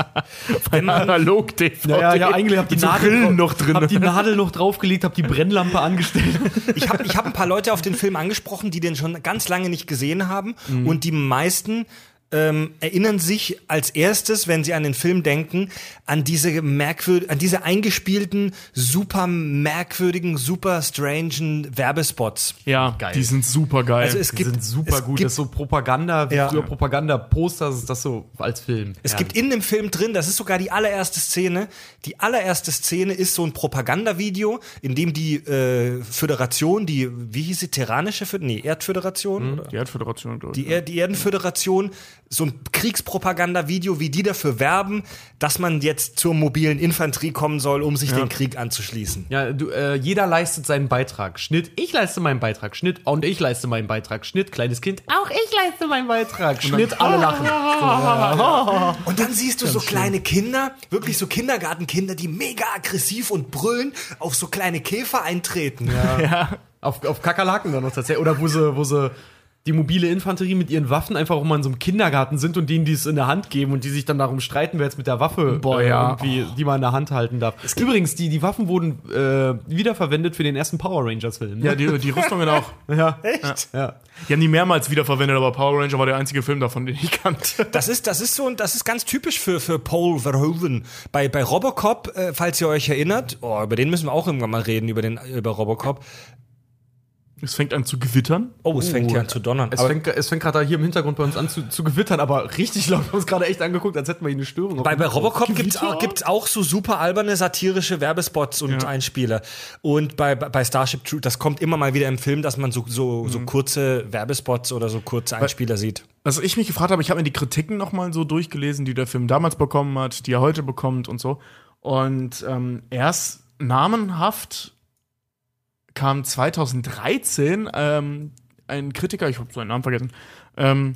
Analog DVD. Ja, ja, eigentlich hab die Nadel noch drin. Hab die Nadel noch draufgelegt, hab die Brennlampe angestellt. Ich habe ich hab ein paar Leute auf den Film angesprochen, die den schon ganz lange nicht gesehen haben. Mhm. Und die meisten ähm, erinnern sich als erstes, wenn sie an den Film denken, an diese merkwürd an diese eingespielten, super merkwürdigen, super strangen Werbespots. ja, Geil. die sind super geil. Also es Die gibt sind super es gut. Gibt, das ist so Propaganda, wie Ja. früher Propaganda-Poster, ist das so als Film. Es gibt in dem Film drin, das ist sogar die allererste Szene. Die allererste Szene ist so ein Propagandavideo, in dem die äh, Föderation, die, wie hieß sie, Terranische Föderation? Nee, Erdföderation? Oder? die Erdföderation, glaube ich. Die, er die Erdenföderation, so ein Kriegspropaganda-Video, wie die dafür werben, dass man jetzt zur mobilen Infanterie kommen soll, um sich den Krieg anzuschließen. Ja, du, äh, jeder leistet seinen Beitrag. Schnitt, ich leiste meinen Beitrag. Schnitt, und ich leiste meinen Beitrag. Schnitt, kleines Kind, auch ich leiste meinen Beitrag. Schnitt, alle lachen. Und dann siehst du so kleine Kinder, wirklich so Kindergartenkinder, die mega aggressiv und brüllen auf so kleine Käfer eintreten. Auf, auf Kakerlaken dann noch tatsächlich. Oder wo sie, wo sie die mobile Infanterie mit ihren Waffen einfach auch mal in so einem Kindergarten sind und denen die es in der Hand geben und die sich dann darum streiten, wer jetzt mit der Waffe Boah, äh, ja. irgendwie, die man in der Hand halten darf. Übrigens, die, die Waffen wurden äh, wiederverwendet für den ersten Power Rangers-Film. Ja, die, die Rüstungen auch. ja. Echt? ja. Die haben die mehrmals wiederverwendet, aber Power Ranger war der einzige Film davon, den ich kannte. Das ist, das ist so, das ist ganz typisch für, für Paul Verhoeven. Bei, bei Robocop, äh, falls ihr euch erinnert, oh, über den müssen wir auch irgendwann mal reden, über den, über Robocop. Es fängt an zu gewittern. Oh, es fängt hier an zu donnern. Es Aber fängt, es fängt gerade hier im Hintergrund bei uns an zu, zu gewittern, aber richtig laut. Wir haben uns gerade echt angeguckt, als hätten wir hier eine Störung. bei, bei Robocop gibt's Gewitter? auch, gibt's auch so super alberne satirische Werbespots und Ja. Einspieler. Und bei, bei Starship Troop, das kommt immer mal wieder im Film, dass man so, so, so kurze Werbespots oder so kurze Einspieler sieht. Was ich mich gefragt habe, ich habe mir die Kritiken nochmal so durchgelesen, die der Film damals bekommen hat, die er heute bekommt und so. Und ähm, erst namenhaft kam 2013 ähm, ein Kritiker, ich habe seinen Namen vergessen, ähm,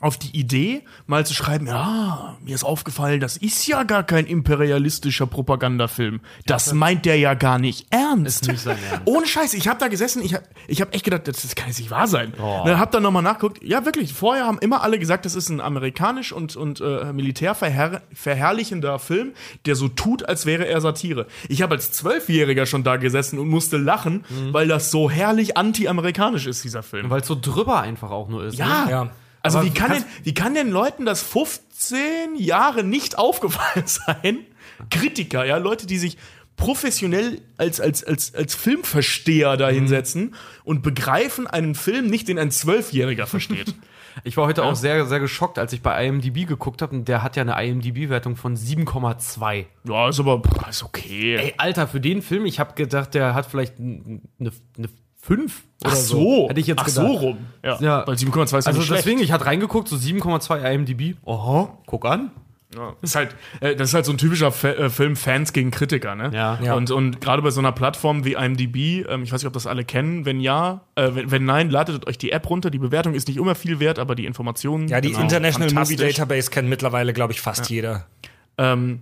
auf die Idee, mal zu schreiben, ja, mir ist aufgefallen, das ist ja gar kein imperialistischer Propagandafilm. Das meint der ja gar nicht ernst. Nicht Ernst. Ohne Scheiß, ich habe da gesessen, ich habe ich hab echt gedacht, das, das kann jetzt nicht wahr sein. Dann hab dann nochmal nachgeguckt. Ja, wirklich, vorher haben immer alle gesagt, das ist ein amerikanisch und, und äh, militär verherr verherrlichender Film, der so tut, als wäre er Satire. Ich habe als Zwölfjähriger schon da gesessen und musste lachen, weil das so herrlich anti-amerikanisch ist, dieser Film. Weil es so drüber einfach auch nur ist. Ja. Ne? Ja. Also Aber wie kann, denn, wie kann denn Leuten das 15 Jahre nicht aufgefallen sein? Kritiker, ja, Leute, die sich professionell als, als, als, als Filmversteher da hinsetzen und begreifen einen Film nicht, den ein Zwölfjähriger versteht. Ich war heute auch sehr, sehr geschockt, als ich bei IMDb geguckt habe. Und der hat ja eine IMDb-Wertung von 7,2. ja, ist aber ist okay. Ey, Alter, für den Film, ich habe gedacht, der hat vielleicht eine, eine 5 oder Ach so. so, Hätte ich jetzt Ach gedacht. so rum. Ja, Ja. weil 7,2 ist ja Also nicht schlecht. deswegen, ich hatte reingeguckt, so 7,2 IMDb. Oho, guck an. Ja. Das ist halt, äh, das ist halt so ein typischer Fa äh, Film Fans gegen Kritiker, ne? Ja. Ja. Und, und gerade bei so einer Plattform wie IMDb, ähm, ich weiß nicht, ob das alle kennen, wenn ja, äh, wenn, wenn nein, ladet euch die App runter. Die Bewertung ist nicht immer viel wert, aber die Informationen. Ja, die genau, International Movie. Database kennt mittlerweile, glaube ich, fast jeder. Ähm,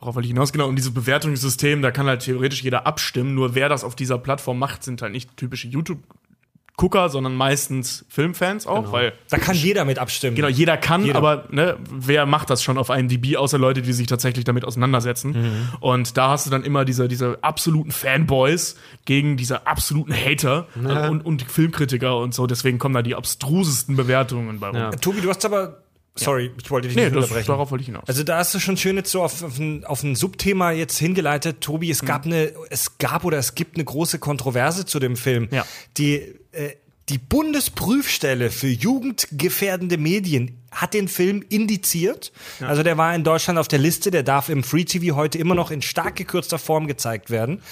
worauf wollte ich hinaus? Genau, und dieses Bewertungssystem, da kann halt theoretisch jeder abstimmen. Nur wer das auf dieser Plattform macht, sind halt nicht typische YouTube-Gucker, sondern meistens Filmfans auch, weil Da kann jeder mit abstimmen. Genau, jeder kann, Jeder. aber ne, wer macht das schon auf IMDb, außer Leute, die sich tatsächlich damit auseinandersetzen. Mhm. Und da hast du dann immer diese, diese absoluten Fanboys gegen diese absoluten Hater äh, und, und Filmkritiker und so. Deswegen kommen da die abstrusesten Bewertungen bei rum. Ja. Tobi, du hast aber. Sorry, ich wollte dich Nee, nicht das, unterbrechen. darauf wollte ich hinaus. Also da hast du schon schön jetzt so auf, auf, ein, auf ein Subthema jetzt hingeleitet, Tobi. Es gab eine, es gab oder es gibt eine große Kontroverse zu dem Film. Ja. Die äh, die Bundesprüfstelle für jugendgefährdende Medien hat den Film indiziert. Also der war in Deutschland auf der Liste, der darf im Free TV heute immer noch in stark gekürzter Form gezeigt werden.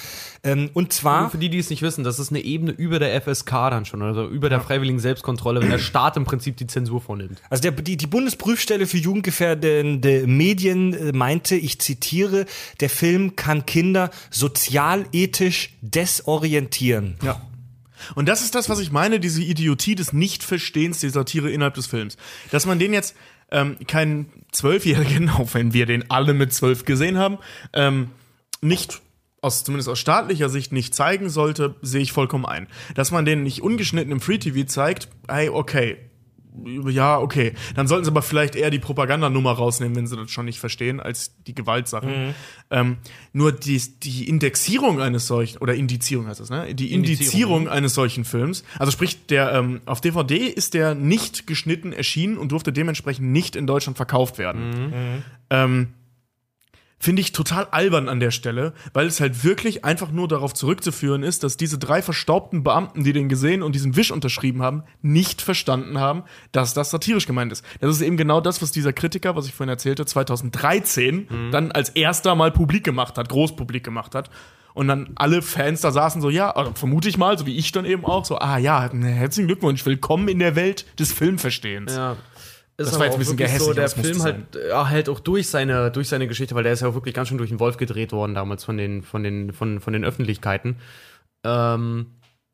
Ähm, und zwar Und für die, die es nicht wissen, das ist eine Ebene über der FSK dann schon, also über der freiwilligen Selbstkontrolle, wenn der Staat im Prinzip die Zensur vornimmt. Also der, die, die Bundesprüfstelle für jugendgefährdende Medien äh, meinte, ich zitiere, der Film kann Kinder sozialethisch desorientieren. Ja. Und das ist das, was ich meine, diese Idiotie des Nichtverstehens der Satire innerhalb des Films. Dass man den jetzt ähm, keinen Zwölfjährigen, auch wenn wir den alle mit zwölf gesehen haben, ähm, nicht aus, zumindest aus staatlicher Sicht nicht zeigen sollte, sehe ich vollkommen ein. Dass man den nicht ungeschnitten im Free TV zeigt, hey, okay. Ja, okay. Dann sollten sie aber vielleicht eher die Propagandanummer rausnehmen, wenn sie das schon nicht verstehen, als die Gewaltsachen. Ähm, nur die, die Indexierung eines solchen, oder Indizierung heißt das, ne? Die Indizierung, Indizierung eines solchen Films, also sprich, der ähm, auf DVD ist der nicht geschnitten erschienen und durfte dementsprechend nicht in Deutschland verkauft werden. Ähm, Finde ich total albern an der Stelle, weil es halt wirklich einfach nur darauf zurückzuführen ist, dass diese drei verstaubten Beamten, die den gesehen und diesen Wisch unterschrieben haben, nicht verstanden haben, dass das satirisch gemeint ist. Das ist eben genau das, was dieser Kritiker, was ich vorhin erzählte, 2013 dann als erster mal publik gemacht hat, großpublik gemacht hat. Und dann alle Fans da saßen so, ja, also vermute ich mal, so wie ich dann eben auch, so, ah ja, herzlichen Glückwunsch, willkommen in der Welt des Filmverstehens. Ja. Ist Das war jetzt ein bisschen gehässig, so, der Film halt, ja, halt auch durch seine, durch seine Geschichte, weil der ist ja auch wirklich ganz schön durch den Wolf gedreht worden damals von den, von den, von, von den Öffentlichkeiten. Ähm,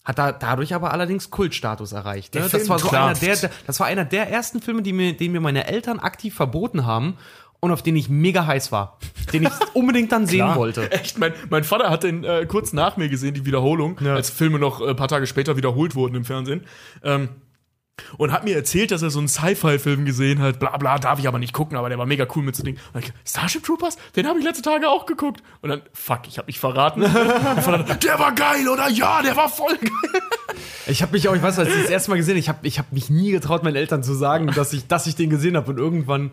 hat da dadurch aber allerdings Kultstatus erreicht. Ne? Das war so einer der, der, das war einer der ersten Filme, die mir, den mir meine Eltern aktiv verboten haben und auf den ich mega heiß war, den ich unbedingt dann sehen wollte. Echt, mein, mein Vater hat den äh, kurz nach mir gesehen, die Wiederholung, Ja. als Filme noch ein äh, paar Tage später wiederholt wurden im Fernsehen. Ähm, und hat mir erzählt, dass er so einen Sci-Fi-Film gesehen hat. Bla bla, darf ich aber nicht gucken, aber der war mega cool mit so Ding. Und ich, Starship Troopers? Den habe ich letzte Tage auch geguckt. Und dann, fuck, ich habe mich verraten. Der war geil, oder? Ja, der war voll geil. Ich habe mich auch, ich weiß, als ich das erste Mal gesehen, ich habe ich hab mich nie getraut, meinen Eltern zu sagen, dass ich, dass ich den gesehen habe. Und irgendwann,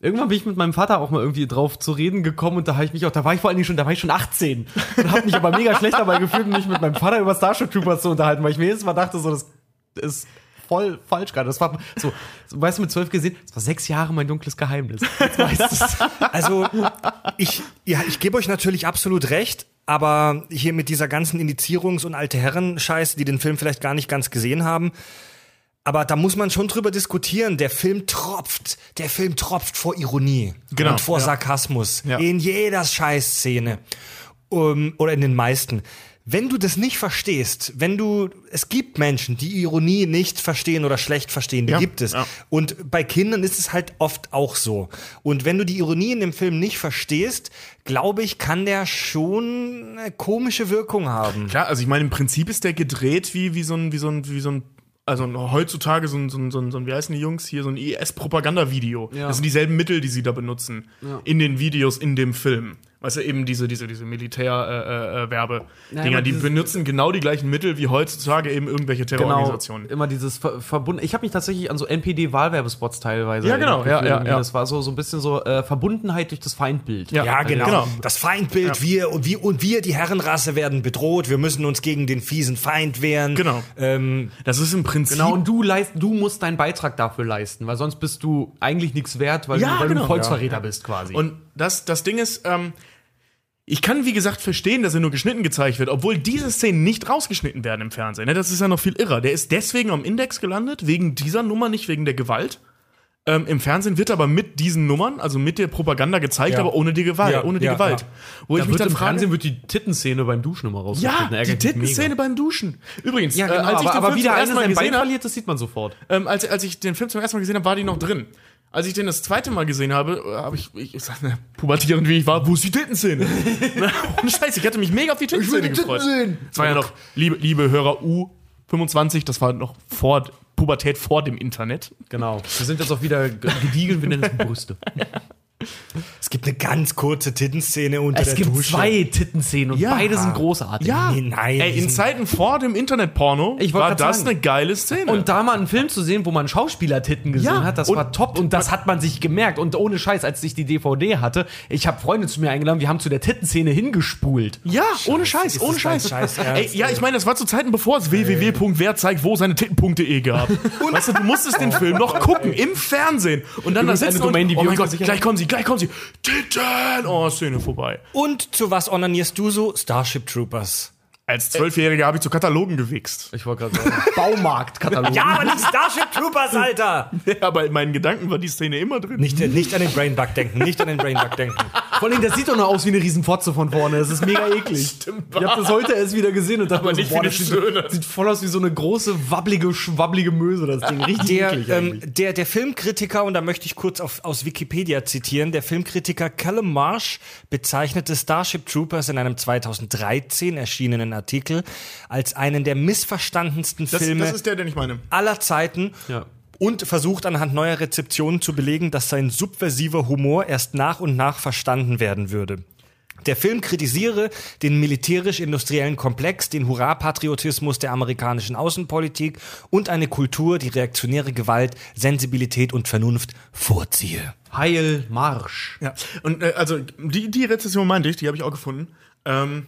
irgendwann bin ich mit meinem Vater auch mal irgendwie drauf zu reden gekommen und da habe ich mich auch, da war ich vor allen Dingen schon, da war ich schon 18 und habe mich aber mega schlecht dabei gefühlt, mich mit meinem Vater über Starship Troopers zu unterhalten, weil ich mir jedes Mal dachte, so, das ist voll falsch gerade. Das war so, so weißt du, mit zwölf gesehen, das war sechs Jahre mein dunkles Geheimnis. Also ich, ja, ich gebe euch natürlich absolut recht, aber hier mit dieser ganzen Indizierungs- und alte Herren-Scheiße, die den Film vielleicht gar nicht ganz gesehen haben, aber da muss man schon drüber diskutieren. Der Film tropft, der Film tropft vor Ironie Genau, und vor ja. Sarkasmus Ja. in jeder Scheißszene um, oder in den meisten. Wenn du das nicht verstehst, wenn du, es gibt Menschen, die Ironie nicht verstehen oder schlecht verstehen, die Ja, gibt es. ja. Und bei Kindern ist es halt oft auch so. Und wenn du die Ironie in dem Film nicht verstehst, glaube ich, kann der schon eine komische Wirkung haben. Klar, also ich meine, im Prinzip ist der gedreht wie, wie so ein, wie so ein, wie so ein, also heutzutage so ein, so ein, so ein, wie heißen die Jungs hier, so ein IS-Propagandavideo. Ja. Das sind dieselben Mittel, die sie da benutzen. Ja. In den Videos, in dem Film. Weißt du, eben diese, diese, diese Militär-Werbe-Dinger, Ja, immer die dieses- benutzen genau die gleichen Mittel wie heutzutage eben irgendwelche Genau, Terrororganisationen. immer dieses ver verbunden. Ich habe mich tatsächlich an so NPD-Wahlwerbespots teilweise. Ja, genau, ja, ja, ja. Das war so, so ein bisschen so äh, Verbundenheit durch das Feindbild. Ja. Ja, genau. genau. Das Feindbild, Ja. wir und wir und wir, die Herrenrasse, werden bedroht. Wir müssen uns gegen den fiesen Feind wehren. Genau. Ähm, Das ist im Prinzip. Genau, und du, leist, du musst deinen Beitrag dafür leisten, weil sonst bist du eigentlich nichts wert, weil, Ja, du, weil du genau. ein Volksverräter bist quasi. Und das, das Ding ist, ähm, ich kann, wie gesagt, verstehen, dass er nur geschnitten gezeigt wird, obwohl diese Szenen nicht rausgeschnitten werden im Fernsehen. Ne? Das ist ja noch viel irrer. Der ist deswegen am Index gelandet, wegen dieser Nummer, nicht wegen der Gewalt. Ähm, Im Fernsehen wird aber mit diesen Nummern, also mit der Propaganda gezeigt, Ja. aber ohne die Gewalt, Ja, ohne die ja, Gewalt. Wo da ich mich dann im frage, Fernsehen wird die Tittenszene beim Duschen immer rausgeschnitten. ja, die Tittenszene beim Duschen. Übrigens, Ja, genau, äh, als ich aber, den aber Film wie zum der ersten Mal gesehen habe, das sieht man sofort. ähm, als, als ich den Film zum ersten Mal gesehen habe, war die noch drin. Als ich den das zweite Mal gesehen habe, äh, habe ich, ich, ich sag, ne, pubertierend wie ich war, wo ist die Tittenszene? Ohne Scheiß, ich hatte mich mega auf die Tittenszene gefreut. Das war ja noch, liebe, liebe Hörer U25, das war noch vor Pubertät vor dem Internet. Genau. Wir sind jetzt auch wieder ge- gediegen, wir nennen es Brüste. es gibt eine ganz kurze Tittenszene unter Es der gibt Dusche. zwei Tittenszenen und Ja. beide sind großartig. Ja, Nee, nein, ey, in Zeiten vor dem Internetporno war das sagen. eine geile Szene. Und da mal einen Film zu sehen, wo man Schauspieler-Titten gesehen Ja, hat, das und- war top und das hat man sich gemerkt. Und ohne Scheiß, als ich die DVD hatte, ich habe Freunde zu mir eingeladen, wir haben zu der Tittenszene hingespult. ja, ohne Scheiß, ohne Scheiß. Scheiß Ey, ja, ich meine, das war zu Zeiten, bevor es www.wer zeigt, wo seine Titten.de gab. weißt du, du musstest den Film noch gucken im Fernsehen. Und dann da sitzen und, oh mein Gott, gleich kommen sie, gleich kommen sie. Titten! Oh, Szene vorbei. Und zu was onanierst du so? Starship Troopers. Als Zwölfjähriger habe ich zu Katalogen gewichst. Ich wollte gerade sagen. Baumarktkatalog. Ja, aber nicht Starship Troopers, Alter! aber in meinen Gedanken war die Szene immer drin. Nicht, nicht an den Brainbug denken, nicht an den Brainbug denken. Vor allem, das sieht doch noch aus wie eine Riesenfotze von vorne. Das ist mega eklig. Stimmt, ich habe das heute erst wieder gesehen und dachte Aber mir nicht boah, wie das die sieht, sieht voll aus wie so eine große, wabbelige, schwabbelige Möse, das Ding. Richtig Der, eklig ähm, der, der Filmkritiker, und da möchte ich kurz auf, aus Wikipedia zitieren, der Filmkritiker Callum Marsh bezeichnete Starship Troopers in einem 2013 erschienenen Artikel als einen der missverstandensten Das, Filme das ist der, den ich meine. aller Zeiten Ja. und versucht anhand neuer Rezeptionen zu belegen, dass sein subversiver Humor erst nach und nach verstanden werden würde. Der Film kritisiere den militärisch-industriellen Komplex, den Hurra-Patriotismus der amerikanischen Außenpolitik und eine Kultur, die reaktionäre Gewalt, Sensibilität und Vernunft vorziehe. Heil Marsch. Ja, und äh, also die, die Rezession meinte ich, die habe ich auch gefunden. Ähm,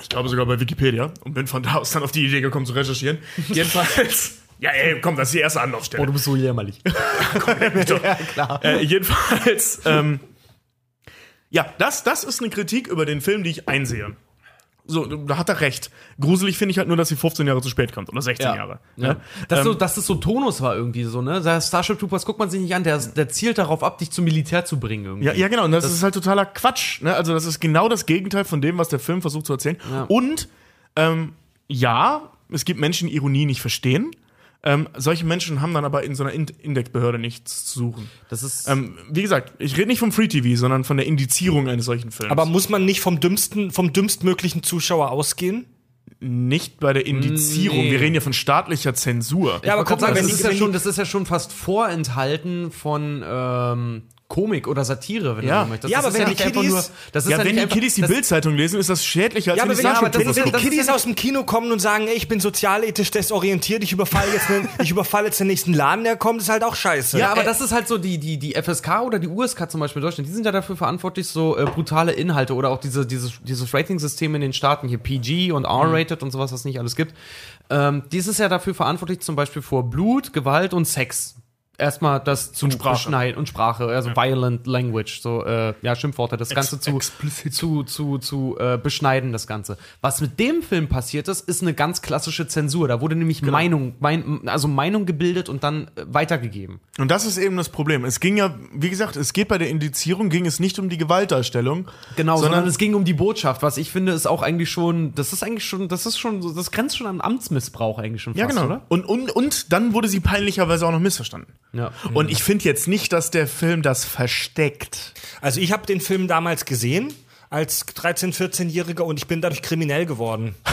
ich glaube sogar bei Wikipedia und bin von da aus dann auf die Idee gekommen zu recherchieren. Jedenfalls. Ja, ey, komm, das ist die erste Anlaufstelle. Oh, du bist so jämmerlich. ja, klar. Äh, jedenfalls, ähm, ja, das, das ist eine Kritik über den Film, die ich einsehe. So, da hat er recht. Gruselig finde ich halt nur, dass sie 15 Jahre zu spät kommt oder 16 Jahre. Ja. Ne? Dass, Ähm, so, dass es so Tonus war irgendwie so, ne? Der Starship Troopers guckt man sich nicht an, der, der zielt darauf ab, dich zum Militär zu bringen irgendwie. Ja, ja, genau. Und das, ist halt totaler Quatsch. Ne? Also, das ist genau das Gegenteil von dem, was der Film versucht zu erzählen. Ja. Und ähm, ja, es gibt Menschen, die Ironie nicht verstehen. Ähm, solche Menschen haben dann aber in so einer In Indexbehörde nichts zu suchen. Das ist. Ähm, wie gesagt, ich rede nicht vom Free TV, sondern von der Indizierung eines solchen Films. Aber muss man nicht vom dümmsten, vom dümmstmöglichen Zuschauer ausgehen? nicht bei der Indizierung. Nee. Wir reden ja von staatlicher Zensur. Ja, aber guck mal, das, ist ja schon, das ist ja schon fast vorenthalten von ähm, Komik oder Satire, wenn Ja. du so möchtest. Ja, aber wenn ja die Kiddies- nur. Das ist ja, ja, wenn die Kiddies die Bildzeitung lesen, ist das schädlicher als Ja, wenn aber die wenn, wenn, die. Kiddies aus dem Kino kommen und sagen, ey, ich bin sozialethisch desorientiert, ich überfalle jetzt, einen, ich überfalle jetzt den nächsten Laden, der kommt, ist halt auch scheiße. Ja, aber äh, das ist halt so die, die, die FSK oder die USK zum Beispiel in Deutschland, die sind ja dafür verantwortlich, so äh, brutale Inhalte oder auch diese, dieses, dieses Rating-System in den Staaten, hier PG und R-Rated und sowas, was es nicht alles gibt. Ähm, dies ist ja dafür verantwortlich, zum Beispiel vor Blut, Gewalt und Sex. Erstmal das zu Sprache. beschneiden und Sprache, also violent language, so äh, ja Schimpfworte, das Ganze zu zu zu zu äh, beschneiden, das Ganze. Was mit dem Film passiert ist, ist eine ganz klassische Zensur. Da wurde nämlich Genau. Meinung, mein, also Meinung gebildet und dann äh, weitergegeben. Und das ist eben das Problem. Es ging ja, wie gesagt, es geht bei der Indizierung, ging es nicht um die Gewaltdarstellung. Genau, sondern, sondern es ging um die Botschaft, was ich finde, ist auch eigentlich schon, das ist eigentlich schon, das ist schon, das grenzt schon an Amtsmissbrauch eigentlich schon fast, Ja, genau. oder? Und, und, und dann wurde sie peinlicherweise auch noch missverstanden. Ja. Und ich finde jetzt nicht, dass der Film das versteckt. Also ich habe den Film damals gesehen als 13-, 14-Jähriger und ich bin dadurch kriminell geworden.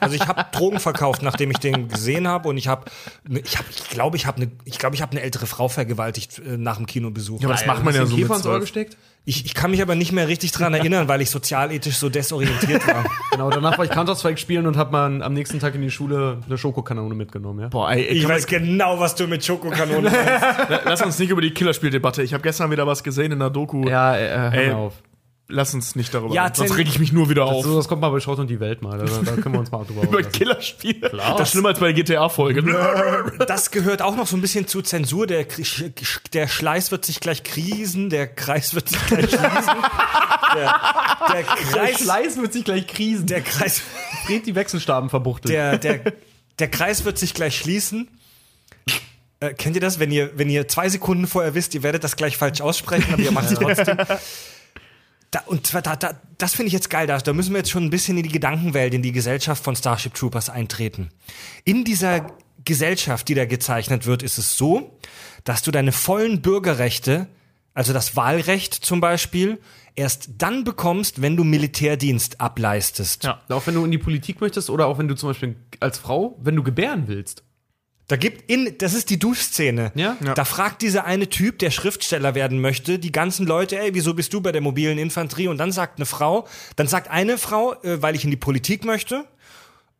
Also ich habe Drogen verkauft, nachdem ich den gesehen habe und ich habe ich habe ich glaube, ich habe eine ich glaube, ich habe eine ältere Frau vergewaltigt äh, nach dem Kinobesuch. Ja, aber das macht man ja so mit Käfer ins Ohr 12. gesteckt? Ich, ich kann mich aber nicht mehr richtig dran erinnern, weil ich sozialethisch so desorientiert war. Genau, danach war ich Counter-Strike spielen und hab mal am nächsten Tag in die Schule eine Schokokanone mitgenommen, ja. Boah, ey, Ich weiß genau, was du mit Schokokanonen meinst. lass uns nicht über die Killerspieldebatte. Ich habe gestern wieder was gesehen in der Doku. Ja, äh, hör Ey, auf. Lass uns nicht darüber Ja, reden. Sonst reg ich mich nur wieder auf. So, das kommt mal bei Schrott und die Welt mal. Da, da können wir uns mal drüber über. Killerspiele. Das ist schlimmer als bei der GTA-Folge. Das gehört auch noch so ein bisschen zu Zensur. Der, der Schleiß wird sich gleich krisen, der Kreis wird sich gleich schließen. Der, der Der Kreis, Schleiß wird sich gleich krisen. der Kreis, Fred die Wechselstaben verbuchtelt. der, der, der Kreis wird sich gleich schließen. Äh, kennt ihr das, wenn ihr, wenn ihr zwei Sekunden vorher wisst, ihr werdet das gleich falsch aussprechen, aber ihr macht es trotzdem? Da, und zwar, da, da, das finde ich jetzt geil. Da, da müssen wir jetzt schon ein bisschen in die Gedankenwelt, in die Gesellschaft von Starship Troopers eintreten. In dieser Gesellschaft, die da gezeichnet wird, ist es so, dass du deine vollen Bürgerrechte, also das Wahlrecht zum Beispiel, erst dann bekommst, wenn du Militärdienst ableistest. Ja. Auch wenn du in die Politik möchtest oder auch wenn du zum Beispiel als Frau, wenn du gebären willst. Da gibt in, das ist die Duschszene. Ja? Ja. Da fragt dieser eine Typ, der Schriftsteller werden möchte, die ganzen Leute, ey, wieso bist du bei der mobilen Infanterie? Und dann sagt eine Frau, dann sagt eine Frau, äh, weil ich in die Politik möchte.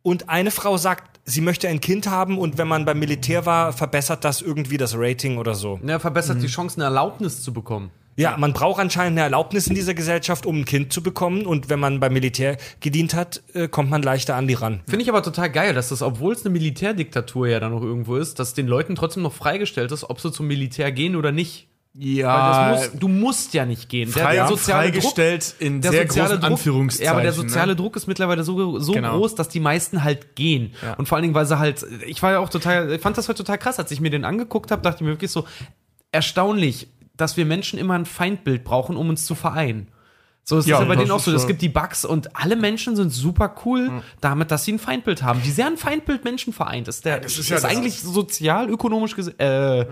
Und eine Frau sagt, sie möchte ein Kind haben und wenn man beim Militär war, verbessert das irgendwie das Rating oder so. Ja, verbessert die Chance, eine Erlaubnis zu bekommen. Ja, man braucht anscheinend eine Erlaubnis in dieser Gesellschaft, um ein Kind zu bekommen. Und wenn man beim Militär gedient hat, äh, kommt man leichter an die ran. Finde ich aber total geil, dass das, obwohl es eine Militärdiktatur ja dann noch irgendwo ist, dass den Leuten trotzdem noch freigestellt ist, ob sie zum Militär gehen oder nicht. Weil Ja, das muss, du musst ja nicht gehen. frei, freigestellt in der sehr soziale großen Druck, Anführungszeichen. Ja, aber der soziale ne? Druck ist mittlerweile so, so Genau. groß, dass die meisten halt gehen. Ja. Und vor allen Dingen, weil sie halt, ich war ja auch total, ich fand das heute total krass, als ich mir den angeguckt habe, dachte ich mir wirklich so, erstaunlich, dass wir Menschen immer ein Feindbild brauchen, um uns zu vereinen. So, es Ja, ist ja bei denen auch ist so, es gibt die Bugs und alle Menschen sind super cool damit, dass sie ein Feindbild haben. Wie sehr ein Feindbild Menschen vereint ist, der das ist, ist ja das- eigentlich sozial, ökonomisch gesehen, äh,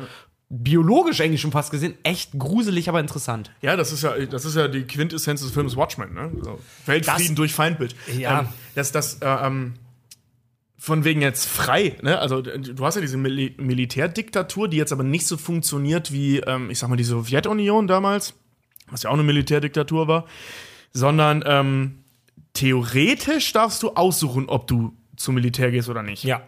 biologisch eigentlich schon fast gesehen, echt gruselig, aber interessant. Ja, das ist ja, das ist ja die Quintessenz des Films Watchmen, ne? So, Weltfrieden Das- durch Feindbild. Ja. Ähm, das, das, äh, ähm, von wegen jetzt frei, ne? Also du hast ja diese Mil Militärdiktatur, die jetzt aber nicht so funktioniert wie, ähm, ich sag mal, die Sowjetunion damals, was ja auch eine Militärdiktatur war, sondern ähm, theoretisch darfst du aussuchen, ob du zum Militär gehst oder nicht. Ja.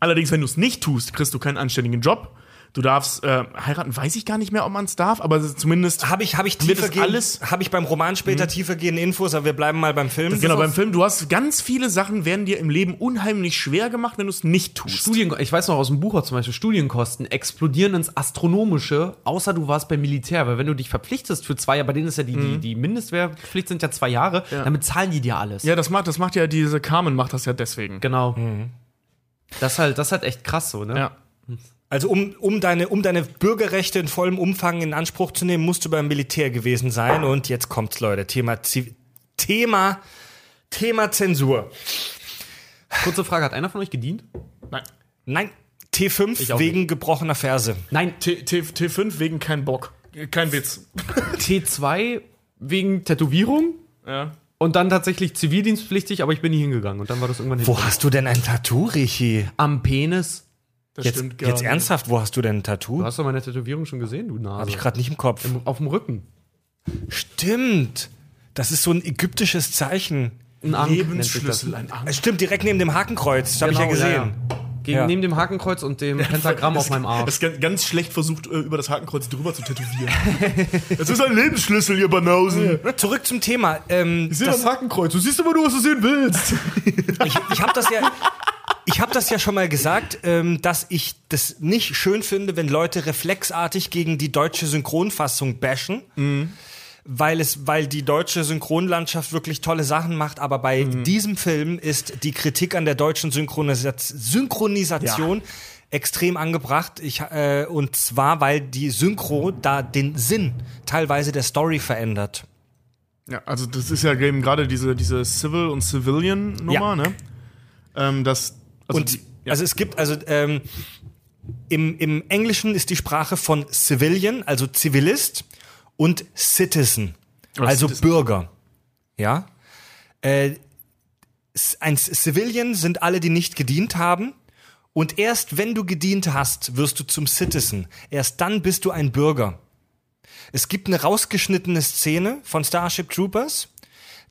Allerdings, wenn du es nicht tust, kriegst du keinen anständigen Job. Du darfst äh, heiraten, weiß ich gar nicht mehr, ob man es darf, aber zumindest Habe ich, hab ich das tiefer alles- habe ich beim Roman später tiefergehende Infos, aber wir bleiben mal beim Film. Genau, beim Film, du hast ganz viele Sachen, werden dir im Leben unheimlich schwer gemacht, wenn du es nicht tust. Studien, ich weiß noch aus dem Buch auch zum Beispiel, Studienkosten explodieren ins Astronomische, außer du warst beim Militär. Weil wenn du dich verpflichtest für zwei Jahre, bei denen ist ja die, die, die Mindestwehrpflicht sind ja zwei Jahre, damit zahlen die dir alles. Ja, das macht, das macht ja diese Carmen macht das ja deswegen. Genau. Das ist halt, das ist halt echt krass so, ne? Ja. Also um, um, deine, um deine Bürgerrechte in vollem Umfang in Anspruch zu nehmen, musst du beim Militär gewesen sein. Und jetzt kommt's, Leute. Thema, Ziv- Thema, Thema Zensur. Kurze Frage, hat einer von euch gedient? Nein. Nein, T5 auch wegen gebrochener Ferse. Nein, T, T, T5 wegen kein Bock. Kein Witz. T2 wegen Tätowierung Ja. und dann tatsächlich zivildienstpflichtig, aber ich bin nie hingegangen und dann war das irgendwann Wo hast du denn ein Tattoo, Richi? Am Penis. Das Jetzt, stimmt gar jetzt nicht. ernsthaft, wo hast du denn ein Tattoo? Du hast doch meine Tätowierung schon gesehen, du Nase. Habe ich gerade nicht im Kopf. Auf dem Rücken. Stimmt. Das ist so ein ägyptisches Zeichen. Ein Ankh Lebensschlüssel, das. ein Arm. Es stimmt, direkt neben dem Hakenkreuz. Das habe ich ja Genau, gesehen. Gegen, Ja. Neben dem Hakenkreuz und dem Pentagramm auf meinem Das Arsch. ist ganz- ganz schlecht versucht, äh, über das Hakenkreuz drüber zu tätowieren. Das ist ein Lebensschlüssel, ihr Banausen. Zurück zum Thema. Ähm, Ich sehe das, das Hakenkreuz. Du siehst immer nur, was du sehen willst. ich ich habe das ja. Ich habe das ja schon mal gesagt, ähm, dass ich das nicht schön finde, wenn Leute reflexartig gegen die deutsche Synchronfassung bashen. Weil es, weil die deutsche Synchronlandschaft wirklich tolle Sachen macht, aber bei diesem Film ist die Kritik an der deutschen Synchronisat Synchronisation extrem angebracht. Ich, äh, und zwar, weil die Synchro da den Sinn teilweise der Story verändert. Ja, also das ist ja eben gerade diese, diese Civil- und Civilian-Nummer, Ja. ne? Ähm, das, also und die, ja. also es gibt, also ähm, im, im Englischen ist die Sprache von Civilian, also Zivilist, und Citizen, Oder also Citizen. Bürger. Ja. Äh, ein Civilian sind alle, die nicht gedient haben. Und erst wenn du gedient hast, wirst du zum Citizen. Erst dann bist du ein Bürger. Es gibt eine rausgeschnittene Szene von Starship Troopers.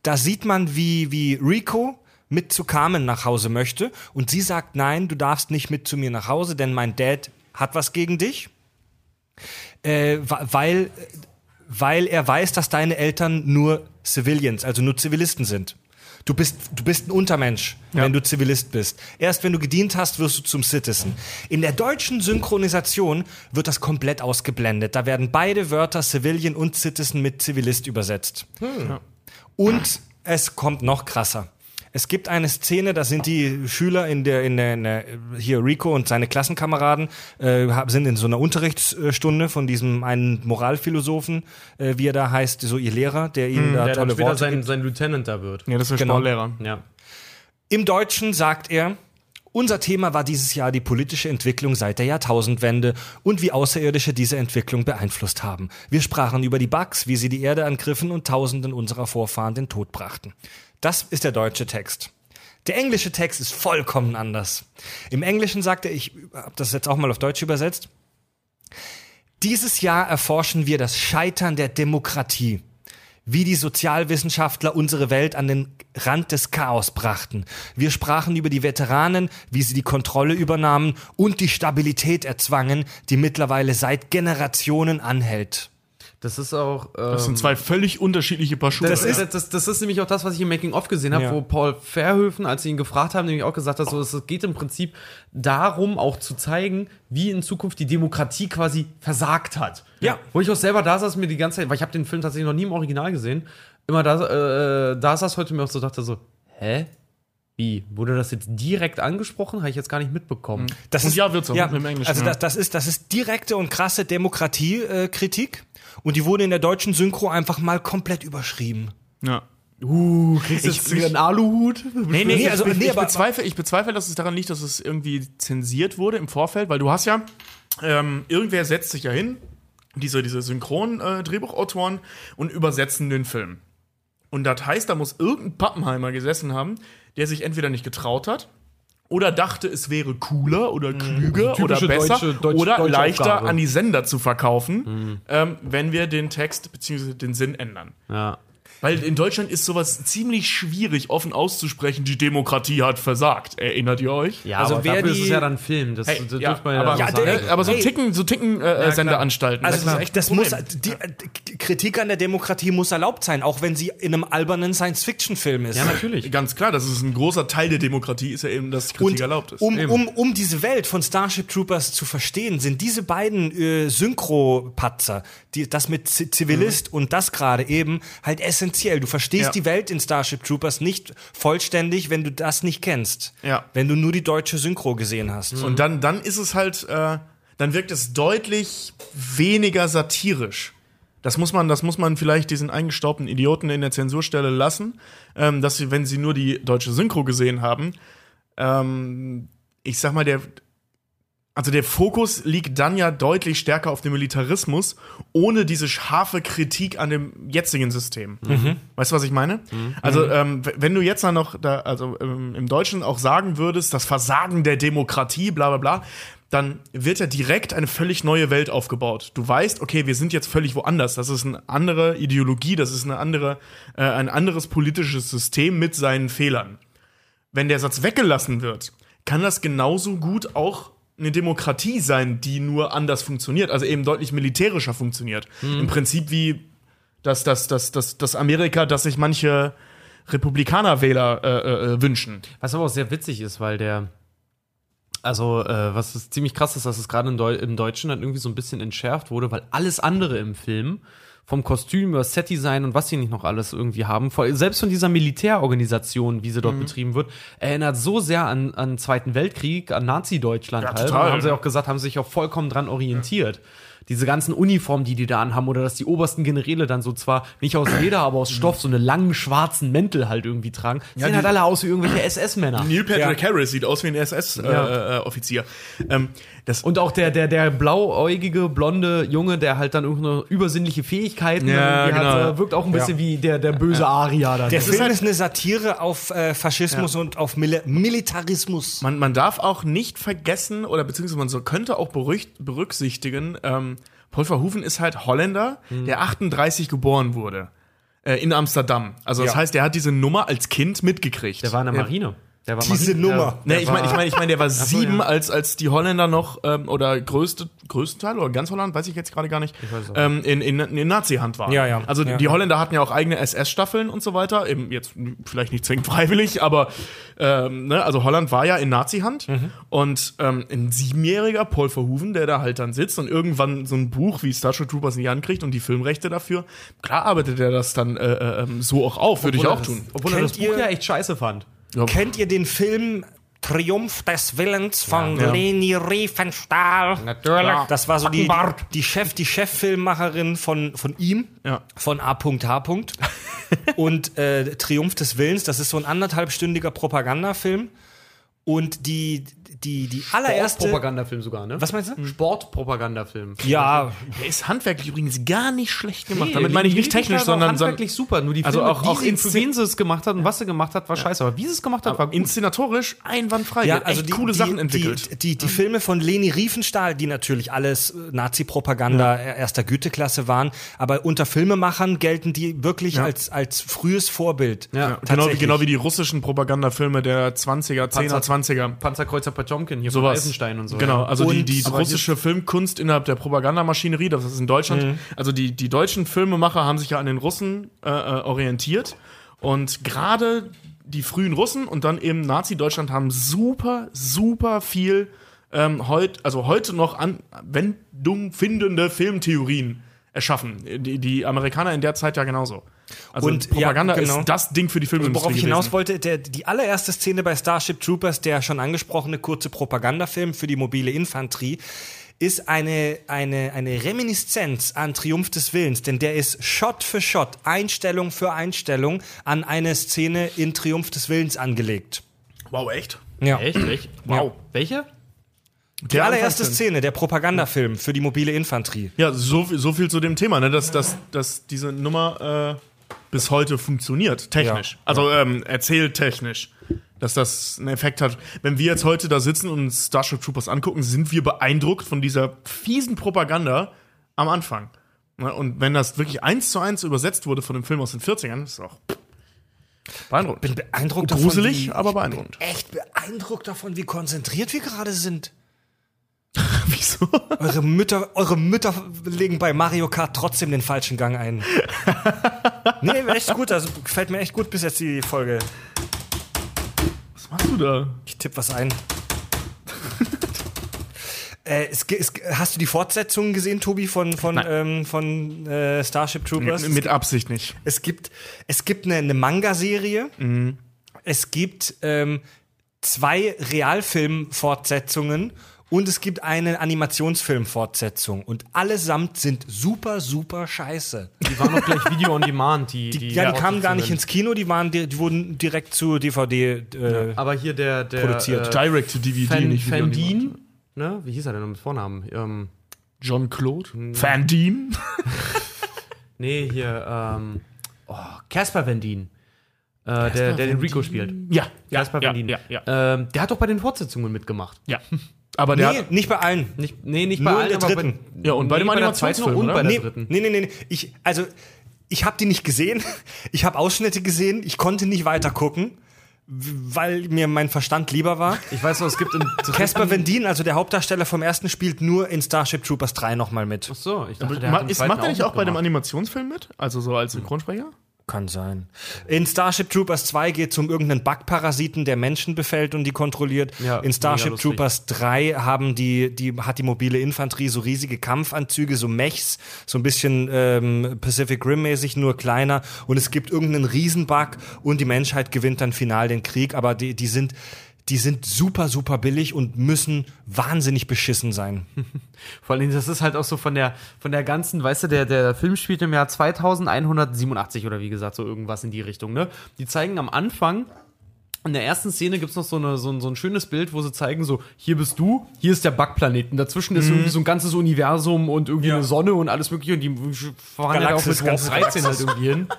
Da sieht man, wie, wie Rico mit zu Carmen nach Hause möchte. Und sie sagt, nein, du darfst nicht mit zu mir nach Hause, denn mein Dad hat was gegen dich. Äh, weil, weil er weiß, dass deine Eltern nur Civilians, also nur Zivilisten sind. Du bist, du bist ein Untermensch, wenn du Zivilist bist. Erst wenn du gedient hast, wirst du zum Citizen. In der deutschen Synchronisation wird das komplett ausgeblendet. Da werden beide Wörter Civilian und Citizen mit Zivilist übersetzt. Und es kommt noch krasser. Es gibt eine Szene, da sind die Schüler in der, in der, in der hier Rico und seine Klassenkameraden äh, sind in so einer Unterrichtsstunde von diesem einen Moralphilosophen, äh, wie er da heißt, so ihr Lehrer, der ihnen da Der dann tolle später Worte sein, gibt. sein Lieutenant da wird. ja, das ist der genau. Sportlehrer. Ja. Im Deutschen sagt er, unser Thema war dieses Jahr die politische Entwicklung seit der Jahrtausendwende und wie Außerirdische diese Entwicklung beeinflusst haben. Wir sprachen über die Bugs, wie sie die Erde angriffen und Tausenden unserer Vorfahren den Tod brachten. Das ist der deutsche Text. Der englische Text ist vollkommen anders. Im Englischen sagt er, ich habe das jetzt auch mal auf Deutsch übersetzt, dieses Jahr erforschen wir das Scheitern der Demokratie wie die Sozialwissenschaftler unsere Welt an den Rand des Chaos brachten. Wir sprachen über die Veteranen, wie sie die Kontrolle übernahmen und die Stabilität erzwangen, die mittlerweile seit Generationen anhält. Das ist auch. Das ähm, sind zwei völlig unterschiedliche Paar Schuhe. Das ist, das, das ist nämlich auch das, was ich im Making-of gesehen habe, Ja. wo Paul Verhoeven, als sie ihn gefragt haben, nämlich auch gesagt hat, so, es geht im Prinzip darum, auch zu zeigen, wie in Zukunft die Demokratie quasi versagt hat. Ja. Wo ich auch selber da saß, mir die ganze Zeit, weil ich habe den Film tatsächlich noch nie im Original gesehen, immer da, äh, da saß heute mir auch so, dachte so, hä? Wie? Wurde das jetzt direkt angesprochen? Habe ich jetzt gar nicht mitbekommen. Das Und ja, wird's auch im Englischen, Also ja. das, das, ist, das ist direkte und krasse Demokratiekritik und die wurde in der deutschen Synchro einfach mal komplett überschrieben. ja. Uh, kriegst du jetzt jetzt einen Aluhut? Nee, nee, Nee, also- ich, nee, ich, aber- bezweifle, ich bezweifle, dass es daran liegt, dass es irgendwie zensiert wurde im Vorfeld, weil du hast ja, ähm, irgendwer setzt sich ja hin, diese, diese Synchron-Drehbuchautoren, und übersetzen den Film. Und das heißt, da muss irgendein Pappenheimer gesessen haben, der sich entweder nicht getraut hat, oder dachte, es wäre cooler oder klüger Typische oder besser deutsche- deutsche- oder deutsche leichter Aufgabe. an die Sender zu verkaufen, ähm, wenn wir den Text bzw. den Sinn ändern. Ja. Weil in Deutschland ist sowas ziemlich schwierig, offen auszusprechen, die Demokratie hat versagt. Erinnert ihr euch? Ja, Also aber wer dafür ist es ja dann Film. Das, Hey, das ja, dürfte man ja, aber, auch Ja, sagen. ne, aber so Hey. Ticken, so Ticken äh, Senderanstalten. Also das das, ist echt ein muss, die Kritik an der Demokratie muss erlaubt sein, auch wenn sie in einem albernen Science-Fiction-Film ist. ja, natürlich. Ganz klar, das ist ein großer Teil der Demokratie, ist ja eben, dass Kritik Und erlaubt ist. um, um, um diese Welt von Starship Troopers zu verstehen, sind diese beiden äh, Synchro-Patzer, die, das mit Zivilist und das gerade eben, halt essentiell. Du verstehst Ja. die Welt in Starship Troopers nicht vollständig, wenn du das nicht kennst. Ja. Wenn du nur die deutsche Synchro gesehen hast. Und dann, dann ist es halt, äh, dann wirkt es deutlich weniger satirisch. Das muss man, das muss man vielleicht diesen eingestaubten Idioten in der Zensurstelle lassen, ähm, dass sie, wenn sie nur die deutsche Synchro gesehen haben, ähm, ich sag mal, der, also der Fokus liegt dann ja deutlich stärker auf dem Militarismus, ohne diese scharfe Kritik an dem jetzigen System. Weißt du, was ich meine? Also, ähm, w- wenn du jetzt dann noch da, also ähm, im Deutschen auch sagen würdest, das Versagen der Demokratie, bla bla bla, dann wird ja direkt eine völlig neue Welt aufgebaut. Du weißt, okay, wir sind jetzt völlig woanders. Das ist eine andere Ideologie, das ist eine andere, äh, ein anderes politisches System mit seinen Fehlern wenn der Satz weggelassen wird, kann das genauso gut auch eine Demokratie sein, die nur anders funktioniert, also eben deutlich militärischer funktioniert. Im Prinzip wie das, das, das, das, das Amerika, das sich manche Republikanerwähler äh, äh, wünschen. Was aber auch sehr witzig ist, weil der Also, äh, was ist ziemlich krass ist, dass es gerade Deu im Deutschen dann irgendwie so ein bisschen entschärft wurde, weil alles andere im Film, vom Kostüm über Setdesign und was sie nicht noch alles irgendwie haben, selbst von dieser Militärorganisation, wie sie dort betrieben wird, erinnert so sehr an, an Zweiten Weltkrieg, an Nazi-Deutschland Ja, halt. total. Und haben sie auch gesagt, haben sich auch vollkommen dran orientiert. Diese ganzen Uniformen, die die da anhaben, oder dass die obersten Generäle dann so zwar nicht aus Leder, aber aus Stoff so eine langen schwarzen Mäntel halt irgendwie tragen, sehen die- halt alle aus wie irgendwelche SS-Männer. Neil Patrick Harris sieht aus wie ein SS-Offizier. ähm, das Und auch der, der, der blauäugige, blonde Junge, der halt dann irgendeine übersinnliche Fähigkeiten Ja, genau. hat, äh, wirkt auch ein bisschen wie der, der böse Aria dann. Der ist Film halt- ist eine Satire auf äh, Faschismus und auf Mil Militarismus. Man, man darf auch nicht vergessen, oder beziehungsweise man so könnte auch berücksichtigen, ähm, Paul Verhoeven ist halt Holländer, Mhm. der 38 geboren wurde. Äh, in Amsterdam. Also das Ja. heißt, der hat diese Nummer als Kind mitgekriegt. der war in der Marine. Der war Diese Marine- Nummer. Nee, der ich meine, ich meine, ich meine, der war sieben, ja. als, als die Holländer noch, ähm, oder größte, größten Teil, oder ganz Holland, weiß ich jetzt gerade gar nicht, ähm, in, in, in Nazi-Hand waren. Ja, ja. Also Ja. die Holländer hatten ja auch eigene SS-Staffeln und so weiter, eben jetzt vielleicht nicht zwingend freiwillig, aber ähm, ne, also Holland war ja in Nazi-Hand Mhm. und ähm, ein siebenjähriger Paul Verhoeven, der da halt dann sitzt und irgendwann so ein Buch wie Starship Troopers in die Hand kriegt und die Filmrechte dafür, klar arbeitet er das dann äh, äh, ähm, so auch auf, würde ich auch tun. Obwohl er das Buch ja echt scheiße fand. Kennt ihr den Film Triumph des Willens von Ja. Leni Riefenstahl? Natürlich. Das war so die, die Chef, die Cheffilmmacherin von, von ihm, Ja. von A.H. und äh, Triumph des Willens, das ist so ein anderthalbstündiger Propagandafilm. Und die, die, die allererste. Sportpropagandafilm sogar, ne? Was meinst du? Sportpropagandafilm. Ja, Der ist handwerklich übrigens gar nicht schlecht gemacht. Nee, Damit meine ich nicht technisch, sondern, handwerklich super. Nur die Also Filme, auch- die auch sie, inszen- für wen sie es gemacht hat und was sie gemacht hat, war scheiße. Aber wie sie es gemacht hat, war gut. inszenatorisch einwandfrei. ja, Die also echt die, coole die, Sachen entwickelt. Die, die, die Filme von Leni Riefenstahl, die natürlich alles äh, Nazi-Propaganda erster Güteklasse waren, aber unter Filmemachern gelten die wirklich als, als frühes Vorbild. Ja. genau, genau wie die russischen Propagandafilme der 20er, 10er, Panzer- 20er. Panzerkreuzer Potemkin hier von Sowas. Eisenstein und so. Genau, also die, Und- die aber russische Filmkunst innerhalb der Propagandamaschinerie, das ist in Deutschland. Mhm. Also die, die deutschen Filmemacher haben sich ja an den Russen äh, äh, orientiert. Und gerade die frühen Russen und dann eben Nazi-Deutschland haben super, super viel ähm, heut, also heute noch Anwendung findende Filmtheorien erschaffen. Die, die Amerikaner in der Zeit ja genauso. Also Und, ja, Propaganda genau. ist das Ding für die Filmindustrie Worauf ich hinaus gewesen. wollte, der, die allererste Szene bei Starship Troopers, der schon angesprochene kurze Propagandafilm für die mobile Infanterie, ist eine, eine, eine Reminiszenz an Triumph des Willens, denn der ist Shot für Shot, Einstellung für Einstellung an eine Szene in Triumph des Willens angelegt. Wow, echt? Ja. Echt? Welch? Wow. Welche? Die allererste Szene, der Propagandafilm für die mobile Infanterie. Ja, so, viel- so viel zu dem Thema, ne? dass, dass, dass diese Nummer äh, bis heute funktioniert, technisch. Ja. Also ähm, erzähltechnisch. Dass das einen Effekt hat. Wenn wir jetzt heute da sitzen und uns Starship Troopers angucken, sind wir beeindruckt von dieser fiesen Propaganda am Anfang. Ne? Und wenn das wirklich eins zu eins übersetzt wurde von dem Film aus den 40ern, ist auch beeindruckend. Bin beeindruckt Gruselig, davon, wie, aber beeindruckend. echt beeindruckt davon, wie konzentriert wir gerade sind. Wieso? Eure Mütter, eure Mütter legen bei Mario Kart trotzdem den falschen Gang ein. nee, echt gut. Also gefällt mir echt gut bis jetzt die Folge. Was machst du da? Ich tippe was ein. äh, es, es, hast du die Fortsetzungen gesehen, Tobi, von, von, ähm, von äh, Starship Troopers? Mit Absicht nicht. Es gibt, es gibt eine, eine Manga-Serie. Es gibt ähm, zwei Realfilm-Fortsetzungen und es gibt eine Animationsfilm-Fortsetzung. Und allesamt sind super, super scheiße. Die waren noch gleich Video on Demand. Die, die, ja, die kamen gar nicht ins Kino, die, waren, die, die wurden direkt zu DVD. Äh, Aber hier der, der Produziert. Äh, Direct to DVD, Fan, nicht Video on Demand. Fandine, ne? Wie hieß er denn noch mit Vornamen? Ähm, John Claude? Van Dien? nee, hier, ähm, oh, Casper Van Dien. Äh, der, der den Rico spielt. Ja, ja, Casper ja, Dien. ja, ja. Ähm, der hat doch bei den Fortsetzungen mitgemacht. ja. Aber der nee, hat, nicht bei allen. Nicht, nee, nicht Nur bei in allen, der aber dritten. Bei, Ja, und bei dem der zweiten Animationsfilm, und bei der Nee, dritten. nee, nee, nee, nee. Ich, also, ich habe die nicht gesehen. Ich habe Ausschnitte gesehen. Ich konnte nicht weiter gucken, weil mir mein Verstand lieber war. Ich weiß noch, es gibt in Casper Van Dien, also der Hauptdarsteller vom ersten, spielt nur in Starship Troopers 3 nochmal mit. Ach so, ich dachte, der hat ist, macht er nicht auch bei dem. Animationsfilm mit? Also so als Synchronsprecher? Kann sein. In Starship Troopers 2 geht es um irgendeinen Bugparasiten, der Menschen befällt und die kontrolliert. Ja, In Starship. Troopers 3 haben die, die, hat die mobile Infanterie so riesige Kampfanzüge, so Mechs, so ein bisschen ähm, Pacific Rim-mäßig, nur kleiner. Und es gibt irgendeinen Riesenbug und die Menschheit gewinnt dann final den Krieg, aber die, die sind. Die sind super, super billig und müssen wahnsinnig beschissen sein. Vor allem, das ist halt auch so von der, von der ganzen, weißt du, der, der Film spielt im Jahr 2187 oder wie gesagt, so irgendwas in die Richtung, ne? Die zeigen am Anfang, in der ersten Szene gibt's noch so, eine, so, ein, so ein schönes Bild, wo sie zeigen, so, hier bist du, hier ist der Bugplaneten, dazwischen ist irgendwie so ein ganzes Universum und irgendwie Ja. eine Sonne und alles mögliche und die fahren ja da auch Galaxis, mit ganze 13 halt irgendwie hin.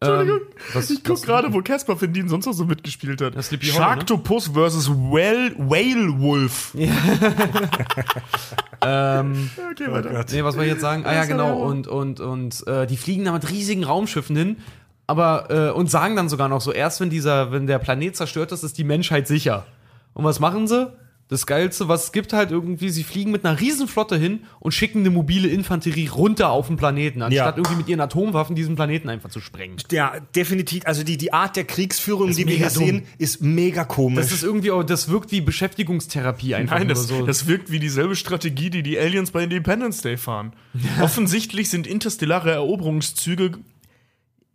Ähm, was, Ich guck gerade, wo Caspar Findin sonst noch so mitgespielt hat. Ne? Sharktopus versus Whale, Whale Wolf. ähm, Okay, weiter. Nee, was wollte ich jetzt sagen? Ah ja, ja genau. Und, und, und äh, die fliegen da mit riesigen Raumschiffen hin, aber äh, und sagen dann sogar noch so, erst wenn dieser, wenn der Planet zerstört ist, ist die Menschheit sicher. Und was machen sie? Das Geilste, was es gibt halt irgendwie, sie fliegen mit einer Riesenflotte hin und schicken eine mobile Infanterie runter auf den Planeten, anstatt Ja. irgendwie mit ihren Atomwaffen diesen Planeten einfach zu sprengen. Ja, definitiv. Also die, die Art der Kriegsführung, die wir hier sehen, ist mega komisch. Das ist irgendwie auch, das wirkt wie Beschäftigungstherapie einfach Nein, das, so. das wirkt wie dieselbe Strategie, die die Aliens bei Independence Day fahren. Offensichtlich sind interstellare Eroberungszüge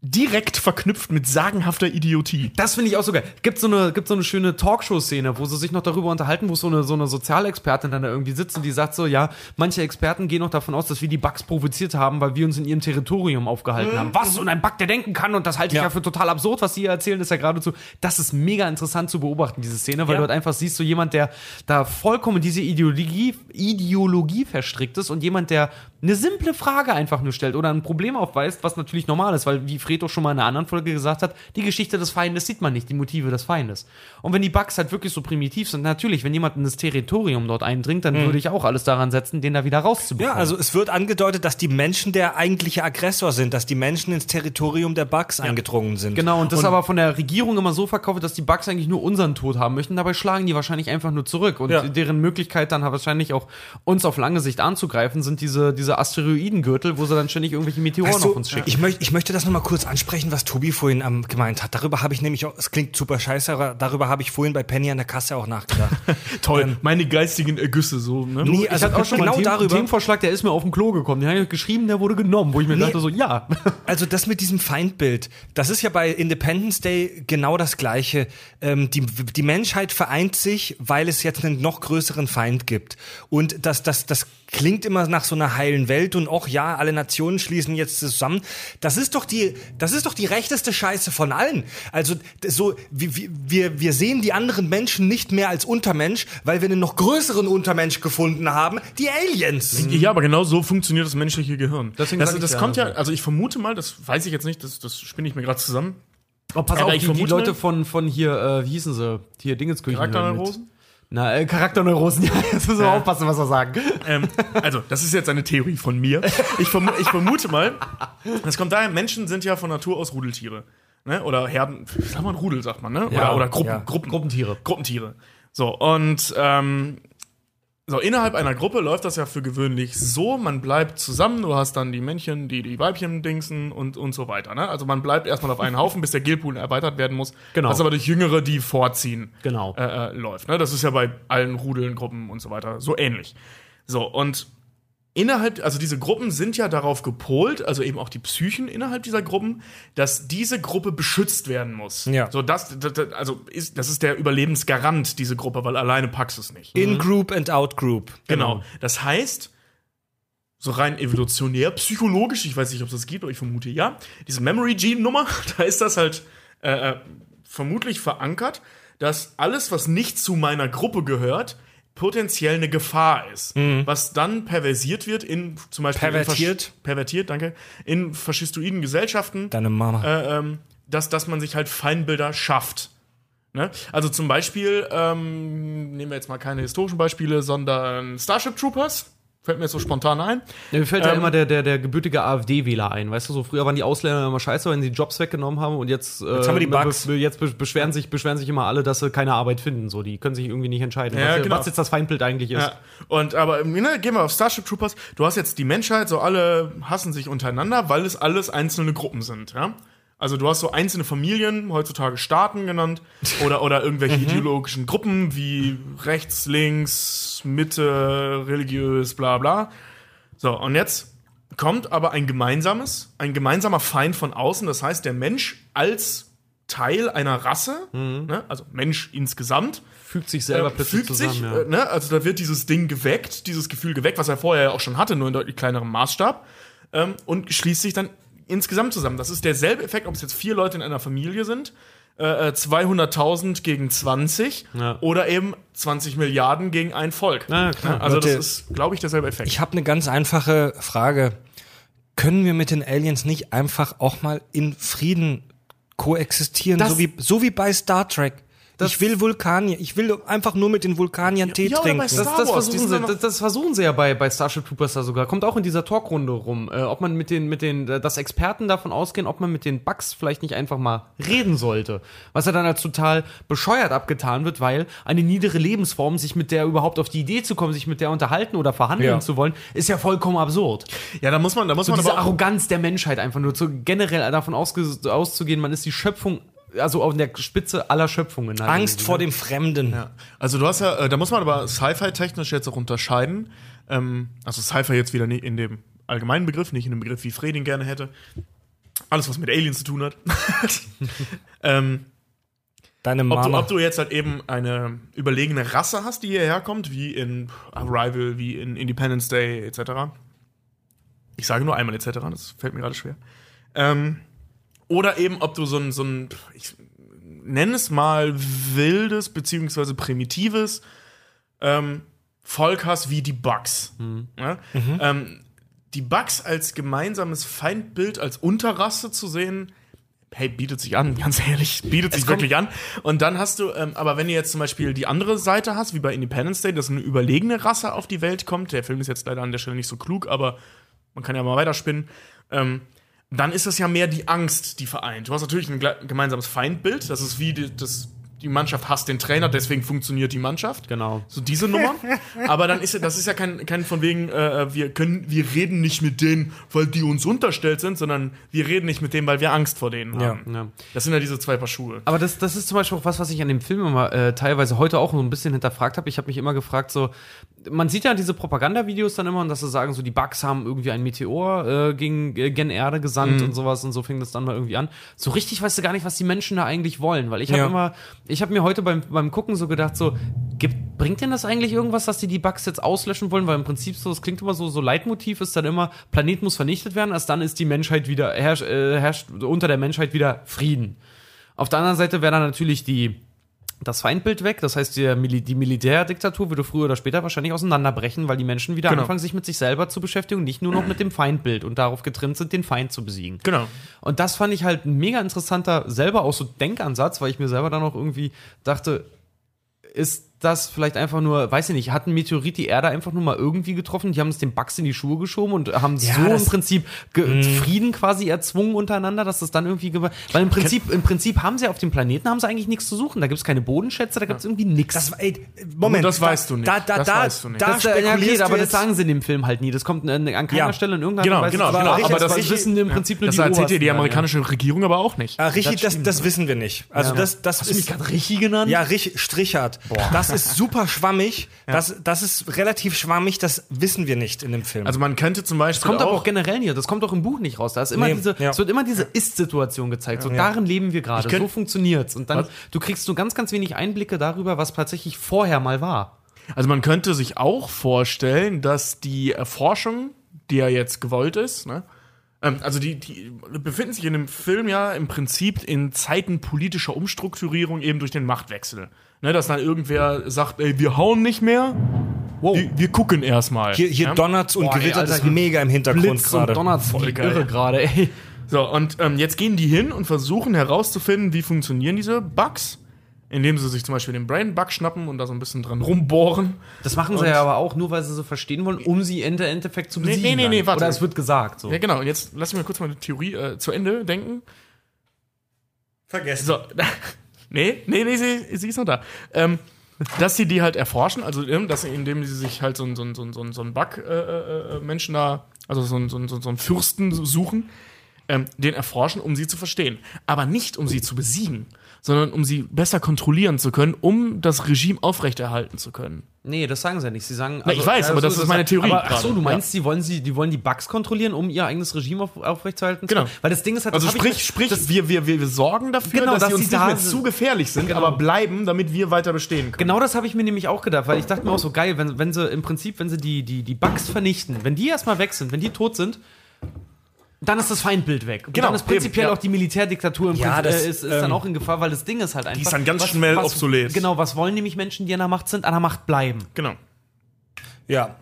direkt verknüpft mit sagenhafter Idiotie. Das finde ich auch so geil. Gibt so eine, gibt so eine schöne Talkshow-Szene, wo sie sich noch darüber unterhalten, wo so eine, so eine Sozialexpertin dann da irgendwie sitzt und die sagt so, ja, manche Experten gehen noch davon aus, dass wir die Bugs provoziert haben, weil wir uns in ihrem Territorium aufgehalten haben. Was? Und ein Bug, der denken kann und das halte ich ja. Ja. für total absurd, was sie hier erzählen, ist ja geradezu, das ist mega interessant zu beobachten, diese Szene, weil Ja. du halt einfach siehst, so jemand, der da vollkommen diese Ideologie, Ideologie verstrickt ist und jemand, der eine simple Frage einfach nur stellt oder ein Problem aufweist, was natürlich normal ist, weil wie Fred auch schon mal in einer anderen Folge gesagt hat, die Geschichte des Feindes sieht man nicht, die Motive des Feindes. Und wenn die Bugs halt wirklich so primitiv sind, natürlich, wenn jemand in das Territorium dort eindringt, dann würde ich auch alles daran setzen, den da wieder rauszubekommen. ja, also es wird angedeutet, dass die Menschen der eigentliche Aggressor sind, dass die Menschen ins Territorium der Bugs eingedrungen sind. Genau, und das aber von der Regierung immer so verkauft, dass die Bugs eigentlich nur unseren Tod haben möchten. Dabei schlagen die wahrscheinlich einfach nur zurück. Und Ja. deren Möglichkeit dann wahrscheinlich auch uns auf lange Sicht anzugreifen, sind diese, diese Asteroidengürtel, wo sie dann ständig irgendwelche Meteoren Weißt du, auf uns schicken. ich, möcht, ich möchte das nochmal kurz ansprechen, was Tobi vorhin ähm, gemeint hat. Darüber habe ich nämlich auch, es klingt super scheiße, aber darüber habe ich vorhin bei Penny an der Kasse auch nachgedacht. Toll, meine geistigen Ergüsse so. Ne? Nee, ich also hatte auch schon genau mal einen darüber. Themenvorschlag, der ist mir auf dem Klo gekommen. Den habe ich geschrieben, der wurde genommen, wo ich mir dachte so, ja. Also das mit diesem Feindbild, das ist ja bei Independence Day genau das Gleiche. Ähm, die, die Menschheit vereint sich, weil es jetzt einen noch größeren Feind gibt. Und das, das, das klingt immer nach so einer heilen Welt und auch ja, alle Nationen schließen jetzt zusammen. Das ist doch die, das ist doch die rechteste Scheiße von allen. Also so, wir, wir- wir, wir sehen die anderen Menschen nicht mehr als Untermensch, weil wir einen noch größeren Untermensch gefunden haben, die Aliens. Ja, aber genau so funktioniert das menschliche Gehirn. Deswegen das das kommt ja, also- also ich vermute mal, das weiß ich jetzt nicht, das, das spinne ich mir gerade zusammen. Oh, pass Aber auf, ich die, die vermute Leute mal- von, von hier, äh, wie hießen sie? Hier, Dingenskirchen. Charakterneurosen? Na, äh, Charakterneurosen, ja, jetzt müssen wir aufpassen, was wir sagen. Ähm, also, das ist jetzt eine Theorie von mir. Ich, vermu ich vermute mal, das kommt daher, Menschen sind ja von Natur aus Rudeltiere. Ne? Oder Herden, sagt man Rudel, sagt man, ne? Oder, Ja, oder Gruppen, ja. Gruppen, Gruppentiere. Gruppentiere. So, und ähm, so, innerhalb einer Gruppe läuft das ja für gewöhnlich so, man bleibt zusammen, du hast dann die Männchen, die die Weibchen dingsen und, und so weiter. Ne? Also man bleibt erstmal auf einen Haufen, bis der Gilpool erweitert werden muss. Genau. Was aber durch Jüngere, die vorziehen, Genau. äh, äh, läuft. Ne? Das ist ja bei allen Rudeln, Gruppen und so weiter so ähnlich. So, und innerhalb, also diese Gruppen sind ja darauf gepolt, also eben auch die Psychen innerhalb dieser Gruppen, dass diese Gruppe beschützt werden muss. Ja. So, das, das, also ist, das ist der Überlebensgarant, diese Gruppe, weil alleine packst du es nicht. In Group and Out Group. Genau. Das heißt, so rein evolutionär, psychologisch, ich weiß nicht, ob es das gibt, aber ich vermute ja, diese Memory Gene Nummer, da ist das halt äh, äh, vermutlich verankert, dass alles, was nicht zu meiner Gruppe gehört, potenziell eine Gefahr ist, was dann perversiert wird in zum Beispiel in Pervertiert? Fasch- pervertiert, danke, in faschistoiden Gesellschaften, Deine Mama. äh, ähm, dass, dass man sich halt Feindbilder schafft. Ne? Also zum Beispiel, ähm, nehmen wir jetzt mal keine historischen Beispiele, sondern Starship Troopers. Fällt mir jetzt so spontan ein. Ja, mir fällt ja Ähm, immer der, der, der gebürtige AfD-Wähler ein. Weißt du, so früher waren die Ausländer immer scheiße, wenn sie Jobs weggenommen haben und jetzt, äh, Jetzt haben wir die be- Bugs. be- jetzt be- beschweren sich, beschweren sich immer alle, dass sie keine Arbeit finden. So, die können sich irgendwie nicht entscheiden, Ja, was, genau. was jetzt das Feindbild eigentlich ist. Ja. Und aber ne, gehen wir auf Starship Troopers. Du hast jetzt die Menschheit, so alle hassen sich untereinander, weil es alles einzelne Gruppen sind, ja? Also du hast so einzelne Familien, heutzutage Staaten genannt, oder, oder irgendwelche ideologischen Gruppen wie rechts, links, Mitte, religiös, bla bla. So, und jetzt kommt aber ein gemeinsames, ein gemeinsamer Feind von außen, das heißt, der Mensch als Teil einer Rasse, ne, also Mensch insgesamt, Fügt sich selber äh, plötzlich fügt zusammen. sich, ja. äh, ne, also da wird dieses Ding geweckt, dieses Gefühl geweckt, was er vorher ja auch schon hatte, nur in deutlich kleinerem Maßstab, ähm, und schließt sich dann insgesamt zusammen. Das ist derselbe Effekt, ob es jetzt vier Leute in einer Familie sind, äh, äh, 200.000 gegen 20 Ja. oder eben 20 Milliarden gegen ein Volk. Ja, klar. Also Leute, das ist, glaube ich, derselbe Effekt. Ich habe eine ganz einfache Frage. Können wir mit den Aliens nicht einfach auch mal in Frieden koexistieren, Das- so wie, so wie bei Star Trek? Das- ich will Vulkanier. Ich will einfach nur mit den Vulkaniern Tee ja, trinken. Das, das, versuchen sie, das, das versuchen sie ja bei, bei Starship Troopers da sogar. Kommt auch in dieser Talkrunde rum, äh, ob man mit den, mit den, äh, dass Experten davon ausgehen, ob man mit den Bugs vielleicht nicht einfach mal reden sollte. Was ja dann als total bescheuert abgetan wird, weil eine niedere Lebensform, sich mit der überhaupt auf die Idee zu kommen, sich mit der unterhalten oder verhandeln Ja. zu wollen, ist ja vollkommen absurd. ja, da muss man, da muss So man diese Arroganz der Menschheit einfach nur zu generell davon auszugehen, man ist die Schöpfung, also auf der Spitze aller Schöpfungen. halt Angst irgendwie, vor ne? dem Fremden. Ja. Also du hast ja, äh, da muss man aber Sci-Fi-technisch jetzt auch unterscheiden. Ähm, also Sci-Fi jetzt wieder nicht in dem allgemeinen Begriff, nicht in dem Begriff, wie Fred ihn gerne hätte. Alles, was mit Aliens zu tun hat. ähm, Deine ob, du, Mama. ob du jetzt halt eben eine überlegene Rasse hast, die hierher kommt, wie in Arrival, wie in Independence Day, etc. Ich sage nur einmal etc., das fällt mir gerade schwer. Ähm, oder eben, ob du so ein, so ein ich nenne es mal wildes, beziehungsweise primitives ähm, Volk hast, wie die Bugs. Ja? Ähm, die Bugs als gemeinsames Feindbild, als Unterrasse zu sehen, hey, bietet sich an, ganz ehrlich, bietet sich kommt- wirklich an. Und dann hast du, ähm, aber wenn du jetzt zum Beispiel die andere Seite hast, wie bei Independence Day, dass eine überlegene Rasse auf die Welt kommt, der Film ist jetzt leider an der Stelle nicht so klug, aber man kann ja mal weiterspinnen, ähm, dann ist das ja mehr die Angst, die vereint. Du hast natürlich ein gemeinsames Feindbild, das ist wie das, die Mannschaft hasst den Trainer, deswegen funktioniert die Mannschaft. Genau. So diese Nummer. Aber dann ist ja, das ist ja kein, kein von wegen, äh, wir können, wir reden nicht mit denen, weil die uns unterstellt sind, sondern wir reden nicht mit denen, weil wir Angst vor denen Ja. haben. Ja. Das sind ja diese zwei Paar Schuhe. Aber das, das ist zum Beispiel auch was, was ich an dem Film immer äh, teilweise heute auch so ein bisschen hinterfragt habe. Ich habe mich immer gefragt, so, man sieht ja diese Propagandavideos dann immer und dass sie sagen, so die Bugs haben irgendwie ein Meteor äh, gegen äh, gen Erde gesandt und sowas und so fing das dann mal irgendwie an. So richtig weißt du gar nicht, was die Menschen da eigentlich wollen, weil ich habe Ja. immer, ich habe mir heute beim, beim Gucken so gedacht, so, gibt, bringt denn das eigentlich irgendwas, dass die die Bugs jetzt auslöschen wollen? Weil im Prinzip so, das klingt immer so, so Leitmotiv ist dann immer, Planet muss vernichtet werden, erst dann ist die Menschheit wieder, herrscht, äh, herrscht unter der Menschheit wieder Frieden. Auf der anderen Seite wäre dann natürlich die, das Feindbild weg. Das heißt, die, Mil die Militärdiktatur würde früher oder später wahrscheinlich auseinanderbrechen, weil die Menschen wieder Genau. anfangen, sich mit sich selber zu beschäftigen, nicht nur noch mit dem Feindbild und darauf getrimmt sind, den Feind zu besiegen. Genau. Und das fand ich halt ein mega interessanter, selber auch so Denkansatz, weil ich mir selber dann auch irgendwie dachte, ist das vielleicht einfach nur, weiß ich nicht, hat ein Meteorit die Erde einfach nur mal irgendwie getroffen, die haben es den Bugs in die Schuhe geschoben und haben Ja, so im das- Prinzip ge- Frieden quasi erzwungen untereinander, dass das dann irgendwie, weil im Prinzip, im Prinzip haben sie auf dem Planeten haben sie eigentlich nichts zu suchen, da gibt es keine Bodenschätze, da gibt es irgendwie nichts. Das, ey, Moment. Das da- weißt du nicht. Da, da, Das da, weißt du nicht. Da Das, äh, ja, okay, aber das sagen sie in dem Film halt nie. Das kommt an, an keiner Ja. Stelle in irgendeiner Genau, Weise. genau, genau. sagen. Aber das das ist- wissen im Prinzip nur Das die erzählt dir die amerikanische Regierung aber auch nicht. Ah, richtig, das, das wissen wir nicht. Also Ja. das, das Hast du mich ist gerade Richie genannt? ja richtig Strichert. Das ist super schwammig. Das, das ist relativ schwammig. Das wissen wir nicht in dem Film. Also man könnte zum Beispiel Das kommt aber auch auch generell nie. Das kommt auch im Buch nicht raus. Da ist immer Nee, diese, ja. es wird immer diese Ist-Situation gezeigt. So darin leben wir gerade. So funktioniert's. Und dann, Was? du kriegst so ganz, ganz wenig Einblicke darüber, was tatsächlich vorher mal war. Also man könnte sich auch vorstellen, dass die Erforschung, die ja jetzt gewollt ist, ne, ähm, also die, die befinden sich in dem Film ja im Prinzip in Zeiten politischer Umstrukturierung eben durch den Machtwechsel. Ne, dass dann irgendwer sagt, ey, wir hauen nicht mehr, wir, wir gucken erstmal. hier hier ja? donnert's und Boah, ey, gewittert Alter, es hier mega im Hintergrund gerade. Donnerts Voll geil. irre gerade, ey. So, und ähm, jetzt gehen die hin und versuchen herauszufinden, wie funktionieren diese Bugs. indem sie sich zum Beispiel den Brain Bug schnappen und da so ein bisschen dran rumbohren. Das machen sie Und- ja aber auch nur, weil sie so verstehen wollen, um sie im Endeffekt zu Nee, besiegen. nee, nee, nee, dann. warte. Oder es wird gesagt. So. Ja, genau. Und jetzt lass mich mal kurz meine Theorie äh, zu Ende denken. Vergessen. So. nee, nee, nee, sie, sie ist noch da. Ähm, dass sie die halt erforschen, also ähm, dass sie, indem sie sich halt so einen so einen- so einen- so einen- so einen Bug-Menschen da, also so einen, so einen, so einen Fürsten suchen, ähm, den erforschen, um sie zu verstehen. Aber nicht, um sie zu besiegen, sondern um sie besser kontrollieren zu können, um das Regime aufrechterhalten zu können. Nee, das sagen sie ja nicht. Sie sagen. also, ich weiß, aber das ist meine Theorie Aber, ach so, du meinst, die wollen sie, die wollen die Bugs kontrollieren, um ihr eigenes Regime auf, aufrechtzuerhalten? Genau. Weil das Ding ist halt, Also sprich, ich, sprich, das, wir, wir, wir, sorgen dafür, Genau, dass, dass sie uns nicht da mehr sind. zu gefährlich sind, Genau. aber bleiben, damit wir weiter bestehen können. Genau das habe ich mir nämlich auch gedacht, weil ich dachte mir auch so geil, wenn, wenn sie im Prinzip, wenn sie die, die, die Bugs vernichten, wenn die erstmal weg sind, wenn die tot sind, dann ist das Feindbild weg. Und Genau, dann ist prinzipiell eben, ja. auch die Militärdiktatur im Ja, Prinzip, das, äh, ist, ist dann ähm, auch in Gefahr, weil das Ding ist halt einfach. ist dann ganz schnell obsolet. Genau, was wollen nämlich Menschen, die an der Macht sind, an der Macht bleiben? Genau. Ja.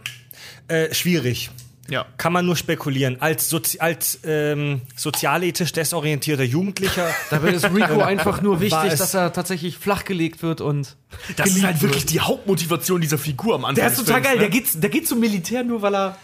Äh, schwierig. Ja. Kann man nur spekulieren. Als, Sozi als ähm, sozialethisch desorientierter Jugendlicher. Dabei ist Rico einfach nur wichtig, es- dass er tatsächlich flachgelegt wird und. Das ist halt wirklich wird. die Hauptmotivation dieser Figur am Anfang. Der ist total Films, geil. ne? Der, geht, der geht zum Militär nur, weil er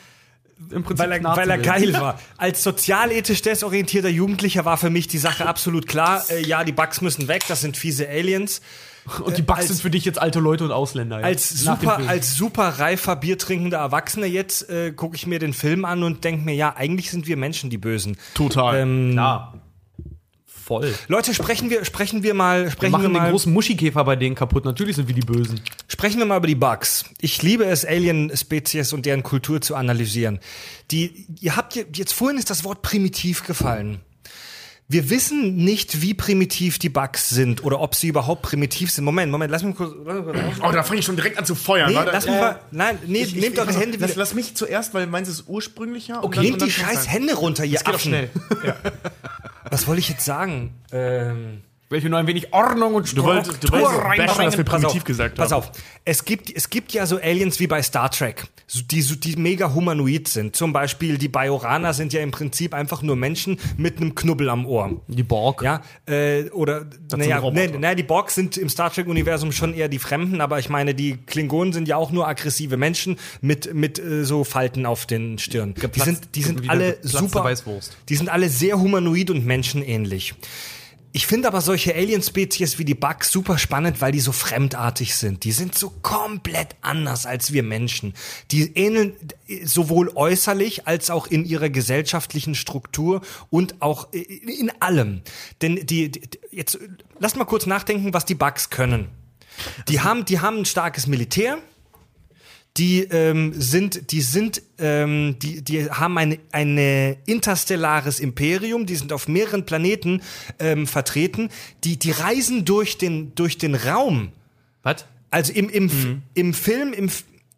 im Prinzip weil er, weil er geil war. Als sozialethisch desorientierter Jugendlicher war für mich die Sache absolut klar. Äh, ja, die Bugs müssen weg, das sind fiese Aliens. Und die Bugs als- sind für dich jetzt alte Leute und Ausländer. ja. Als super, als super reifer, biertrinkender Erwachsener jetzt äh, gucke ich mir den Film an und denke mir, ja, eigentlich sind wir Menschen die Bösen. Total. Ähm, Klar. Voll. Leute, sprechen wir, sprechen wir mal, Wir sprechen wir, machen den mal, großen Muschikäfer bei denen kaputt. Natürlich sind wir die Bösen. sprechen wir mal über die Bugs. Ich liebe es, Alien-Spezies und deren Kultur zu analysieren. Die, ihr habt je- jetzt vorhin ist das Wort primitiv gefallen. Wir wissen nicht, wie primitiv die Bugs sind oder ob sie überhaupt primitiv sind. Moment, Moment, lass mich kurz. Oh, da fange ich schon direkt an zu feuern. nee, Warte, lass mich äh, mal. Nein, nee, ich- ich- nehmt eure pass auf, Hände lass, wieder. lass mich zuerst, weil meins ist ursprünglicher. Okay, dann- nehmt die scheiß. Hände runter, ihr Das geht Affen. schnell. Was wollte ich jetzt sagen? Ähm, Ich will hier nur ein wenig Ordnung und Du wolltest, du wolltest bashen, dass wir Pass primitiv auf, gesagt Pass haben. auf, es gibt, es gibt ja so Aliens wie bei Star Trek, so- die, so- die mega humanoid sind. Zum Beispiel die Bajoraner sind ja im Prinzip einfach nur Menschen mit einem Knubbel am Ohr. Die Borg. Ja, äh, oder, naja, nee, naja, die Borgs sind im Star Trek-Universum schon eher die Fremden, aber ich meine, die Klingonen sind ja auch nur aggressive Menschen mit, mit äh, so Falten auf den Stirn. die Geplatzt- sind, die sind alle super, Weißwurst. die sind alle sehr humanoid und menschenähnlich. Ich finde aber solche Alien-Spezies wie die Bugs super spannend, weil die so fremdartig sind. Die sind so komplett anders als wir Menschen. Die ähneln sowohl äußerlich als auch in ihrer gesellschaftlichen Struktur und auch in allem. Denn die, die jetzt lass mal kurz nachdenken, was die Bugs können. Die haben, die haben ein starkes Militär. Die ähm, sind, die sind, ähm, die, die haben ein eine interstellares Imperium. Die sind auf mehreren Planeten ähm, vertreten. Die, die reisen durch den, durch den Raum. Was? Also im, im, im Film, im,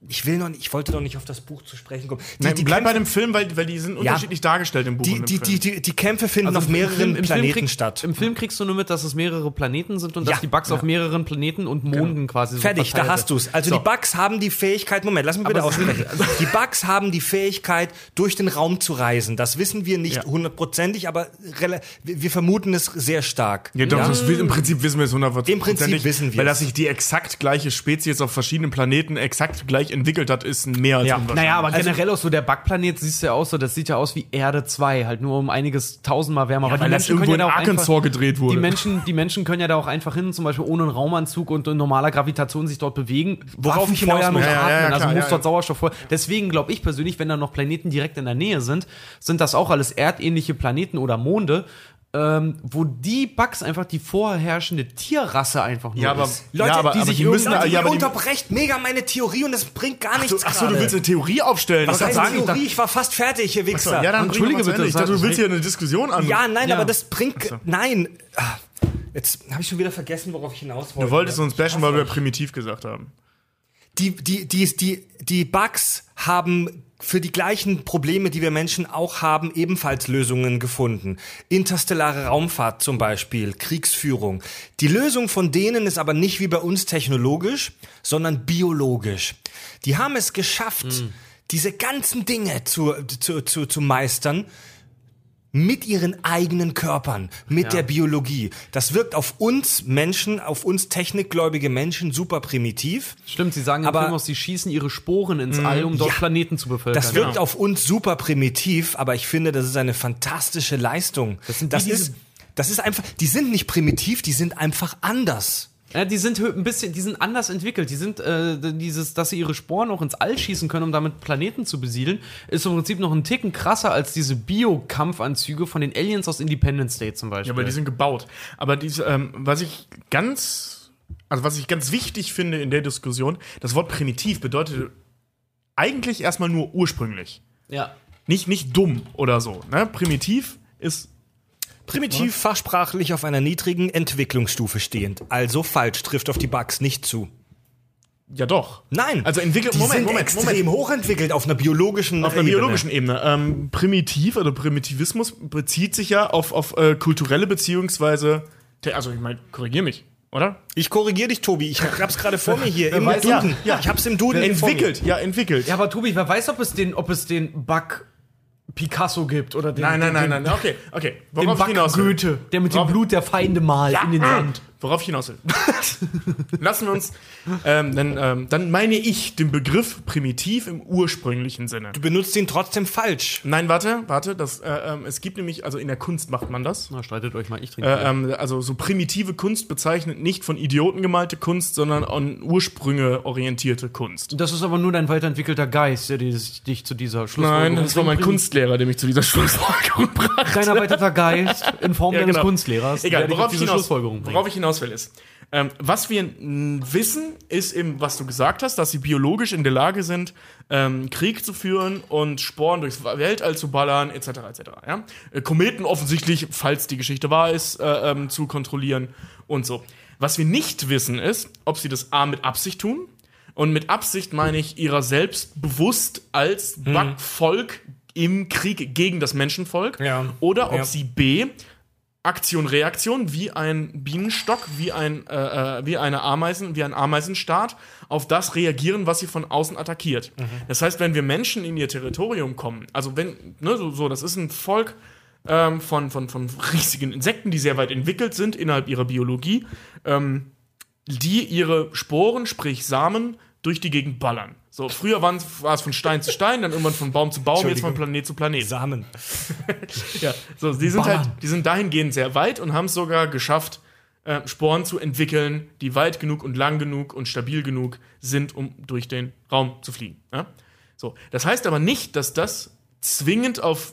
ich will noch nicht, ich wollte noch nicht auf das Buch zu sprechen kommen. Die, Nein, die, bleib bei Kämpfe, dem Film, weil, weil die sind unterschiedlich dargestellt im Buch die, die, Film. die, die, die Kämpfe finden auf mehreren Planeten krieg, statt. Im Film kriegst du nur mit, dass es mehrere Planeten sind und Ja. dass die Bugs auf mehreren Planeten und Monden quasi so Fertig, da hast sind. du's. Also So. die Bugs haben die Fähigkeit, Moment, lass mich bitte sind- aussprechen. Die Bugs haben die Fähigkeit, durch den Raum zu reisen. Das wissen wir nicht Ja. hundertprozentig, aber wir vermuten es sehr stark. Ja, doch, Das, im Prinzip wissen wir es hundertprozentig. Im Prinzip wissen wir Weil es. dass sich die exakt gleiche Spezies auf verschiedenen Planeten exakt gleich entwickelt hat, ist mehr als Ja. unwahrscheinlich. Naja, aber Also- generell auch so, der Bugplanet siehst du ja aus so, das sieht ja aus wie Erde 2, halt nur um einiges tausendmal wärmer. aber weil das irgendwo in auch Arkansas einfach- gedreht wurde. Die Menschen, die Menschen können ja da auch einfach hin, zum Beispiel ohne einen Raumanzug und in normaler Gravitation sich dort bewegen, Worauf ich hinaus möchte. Ja, atmen, ja, ja, also muss ja, dort ja. Sauerstoff vor. Deswegen glaube ich persönlich, wenn da noch Planeten direkt in der Nähe sind, sind das auch alles erdähnliche Planeten oder Monde, ähm, wo die Bugs einfach die vorherrschende Tierrasse einfach nur Ja, aber, ist. Leute, ja, aber, die aber sich die müssen, Leute, ja, aber die, unterbrecht mega meine Theorie und es bringt gar nichts Achso, du gerade. willst eine Theorie aufstellen. Was heißt Theorie? Ich war fast fertig, ihr Wichser. ja, dann Entschuldige bitte. Ich dachte, du willst hier eine Diskussion an. Ja, nein, Ja. aber das bringt. Nein. Ah, Jetzt habe ich schon wieder vergessen, worauf ich hinaus wollte. Du wolltest uns bashen, weil wir primitiv gesagt haben. die, die, die, die, die Bugs haben für die gleichen Probleme, die wir Menschen auch haben, ebenfalls Lösungen gefunden. Interstellare Raumfahrt zum Beispiel, Kriegsführung. Die Lösung von denen ist aber nicht wie bei uns technologisch, sondern biologisch. Die haben es geschafft, diese ganzen Dinge zu, zu, zu, zu meistern, mit ihren eigenen Körpern, mit der Biologie. Das wirkt auf uns Menschen, auf uns technikgläubige Menschen super primitiv. Stimmt, sie sagen im Aber- Film auch, sie schießen ihre Sporen ins All, um dort Ja. Planeten zu bevölkern. Das wirkt auf uns super primitiv, aber ich finde, das ist eine fantastische Leistung. Das, sind diese- ist, das ist einfach, die sind nicht primitiv, die sind einfach anders. Ja, die sind ein bisschen, die sind anders entwickelt. Die sind äh, dieses, dass sie ihre Sporen auch ins All schießen können, um damit Planeten zu besiedeln, ist im Prinzip noch ein Ticken krasser als diese Bio-Kampfanzüge von den Aliens aus Independence Day zum Beispiel. Ja, aber die sind gebaut. Aber diese, ähm, was ich ganz, also was ich ganz wichtig finde in der Diskussion, das Wort primitiv bedeutet eigentlich erstmal nur ursprünglich. ja. Nicht, nicht dumm oder so. Ne? Primitiv ist Primitiv fachsprachlich auf einer niedrigen Entwicklungsstufe stehend. Also falsch, trifft auf die Bugs nicht zu. ja doch. Nein. Also entwickelt, die Moment, sind Moment, extrem Moment. hochentwickelt auf einer biologischen Auf einer biologischen Ebene. Ähm, primitiv oder Primitivismus bezieht sich ja auf, auf äh, kulturelle beziehungsweise, also ich meine, korrigier mich, oder? Ich korrigiere dich, Tobi. Ich hab's gerade vor mir hier im weiß, Duden. ja, ja. Ich hab's im Duden vor mir. Entwickelt, ja, entwickelt. Ja, aber Tobi, wer weiß, ob es den, ob es den Bug Picasso gibt oder den, Nein, nein, den, nein, nein, okay, okay. Den Worauf ich Bug hinaus will. Goethe, der mit dem Blut der Feinde malt in den Sand. Worauf ich hinaus will. Lassen wir uns, ähm, dann, ähm, dann meine ich den Begriff primitiv im ursprünglichen Sinne. Du benutzt ihn trotzdem falsch. Nein, warte, warte, das, äh, ähm, es gibt nämlich, also in der Kunst macht man das. Na, streitet euch mal, ich trinke. Äh, ähm, also so primitive Kunst bezeichnet nicht von Idioten gemalte Kunst, sondern an Ursprünge orientierte Kunst. das ist aber nur dein weiterentwickelter Geist, der dich, dich zu dieser Schlussfolgerung Nein, das war mein. Kunstlehrer, der mich zu dieser Schlussfolgerung brachte. Dein erweiterter Geist in Form Ja, deines genau. Kunstlehrers. Egal, worauf auf ich, diese hinaus, worauf ich hinaus will, ist, ähm, was wir wissen, ist eben, was du gesagt hast, dass sie biologisch in der Lage sind, ähm, Krieg zu führen und Sporen durchs Weltall zu ballern, etc. etc. Ja? Äh, Kometen offensichtlich, falls die Geschichte wahr ist, äh, ähm, zu kontrollieren und so. Was wir nicht wissen ist, ob sie das A mit Absicht tun. Und mit Absicht meine ich ihrer selbst bewusst als Hm. Backvolk im Krieg gegen das Menschenvolk. Ja. Oder ob Ja. sie B Aktion Reaktion wie ein Bienenstock, wie ein äh, äh, wie eine Ameisen, wie ein Ameisenstaat auf das reagieren, was sie von außen attackiert. Das heißt, wenn wir Menschen in ihr Territorium kommen, also wenn ne, so, so das ist ein Volk ähm, von, von, von riesigen Insekten, die sehr weit entwickelt sind innerhalb ihrer Biologie, ähm, die ihre Sporen, sprich Samen, durch die Gegend ballern. So, früher war es von Stein zu Stein, dann irgendwann von Baum zu Baum, jetzt von. Planet zu Planet. Samen. Ja, so, die sind Ballern. halt, die sind dahingehend sehr weit und haben es sogar geschafft, äh, Sporen zu entwickeln, die weit genug und lang genug und stabil genug sind, um durch den Raum zu fliegen. Ja? So, das heißt aber nicht, dass das zwingend auf,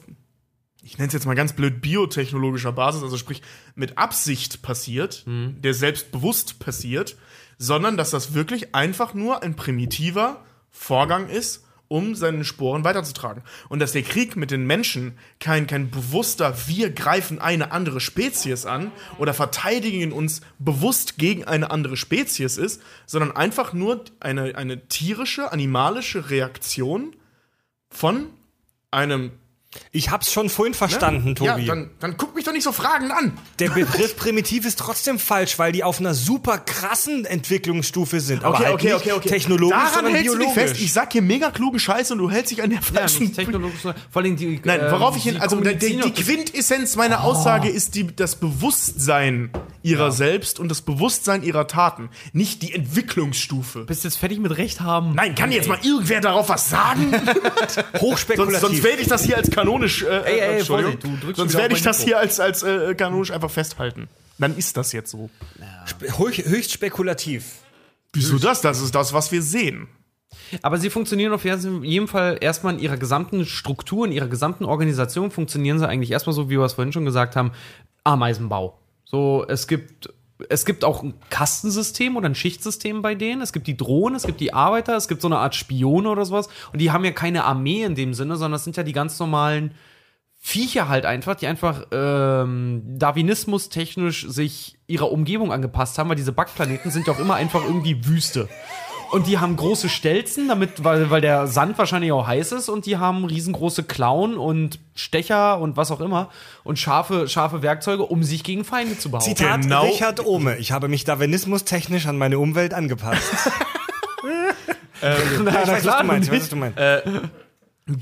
ich nenne es jetzt mal ganz blöd, biotechnologischer Basis, also sprich mit Absicht passiert, der selbstbewusst passiert, sondern dass das wirklich einfach nur ein primitiver Vorgang ist, um seine Sporen weiterzutragen. Und dass der Krieg mit den Menschen kein, kein bewusster, wir greifen eine andere Spezies an oder verteidigen uns bewusst gegen eine andere Spezies ist, sondern einfach nur eine, eine tierische, animalische Reaktion von einem. Ich hab's schon vorhin verstanden, Tobi. Ja, dann, dann guck mich doch nicht so fragend an. Der Begriff primitiv ist trotzdem falsch, weil die auf einer super krassen Entwicklungsstufe sind. Aber halt nicht technologisch, Daran sondern hältst biologisch. du dich fest. Ich sag hier mega klugen Scheiß und du hältst dich an der Ja, falschen. nicht technologisch, vor allem die. Nein, ähm, worauf ich hin, also die, die, Quintessenz meiner Aussage ist die, das Bewusstsein ihrer selbst und das Bewusstsein ihrer Taten, nicht die Entwicklungsstufe. Bist jetzt fertig mit Recht haben? Nein, kann jetzt mal irgendwer darauf was sagen? sonst, Hochspekulativ. sonst werde ich das hier als kanonisch, äh, Ey, ey, Entschuldigung. Vorsicht, du drückst sonst werde ich das Mikro. hier als, als äh, kanonisch einfach festhalten. Dann ist das jetzt so. Höch- höchst spekulativ. Wieso das? Das ist das, was wir sehen. Aber sie funktionieren auf jeden Fall erstmal in ihrer gesamten Struktur, in ihrer gesamten Organisation funktionieren sie eigentlich erstmal so, wie wir es vorhin schon gesagt haben, Ameisenbau. So, es gibt, es gibt auch ein Kastensystem oder ein Schichtsystem bei denen. Es gibt die Drohnen, es gibt die Arbeiter, es gibt so eine Art Spione oder sowas. Und die haben ja keine Armee in dem Sinne, sondern das sind ja die ganz normalen Viecher halt einfach, die einfach ähm, Darwinismus technisch sich ihrer Umgebung angepasst haben, weil diese Backplaneten sind ja auch immer einfach irgendwie Wüste. Und die haben große Stelzen, damit, weil, weil der Sand wahrscheinlich auch heiß ist, und die haben riesengroße Klauen und Stecher und was auch immer und scharfe, scharfe Werkzeuge, um sich gegen Feinde zu behaupten. Zitat Genau. Richard Ohme. Ich habe mich darwinismus-technisch an meine Umwelt angepasst. Na, ich weiß, was du meinst. Ich weiß, was du meinst.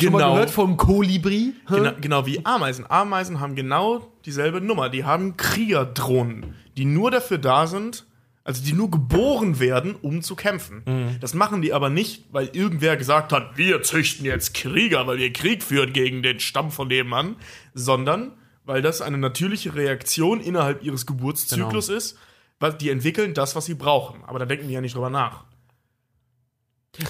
Schon mal gehört vom Kolibri? Genau, genau wie Ameisen. Ameisen haben genau dieselbe Nummer. Die haben Kriegerdrohnen, die nur dafür da sind, also die nur geboren werden, um zu kämpfen. Mhm. Das machen die aber nicht, weil irgendwer gesagt hat, wir züchten jetzt Krieger, weil wir Krieg führen gegen den Stamm von nebenan, sondern weil das eine natürliche Reaktion innerhalb ihres Geburtszyklus Genau. ist. Weil die entwickeln das, was sie brauchen. Aber da denken die ja nicht drüber nach.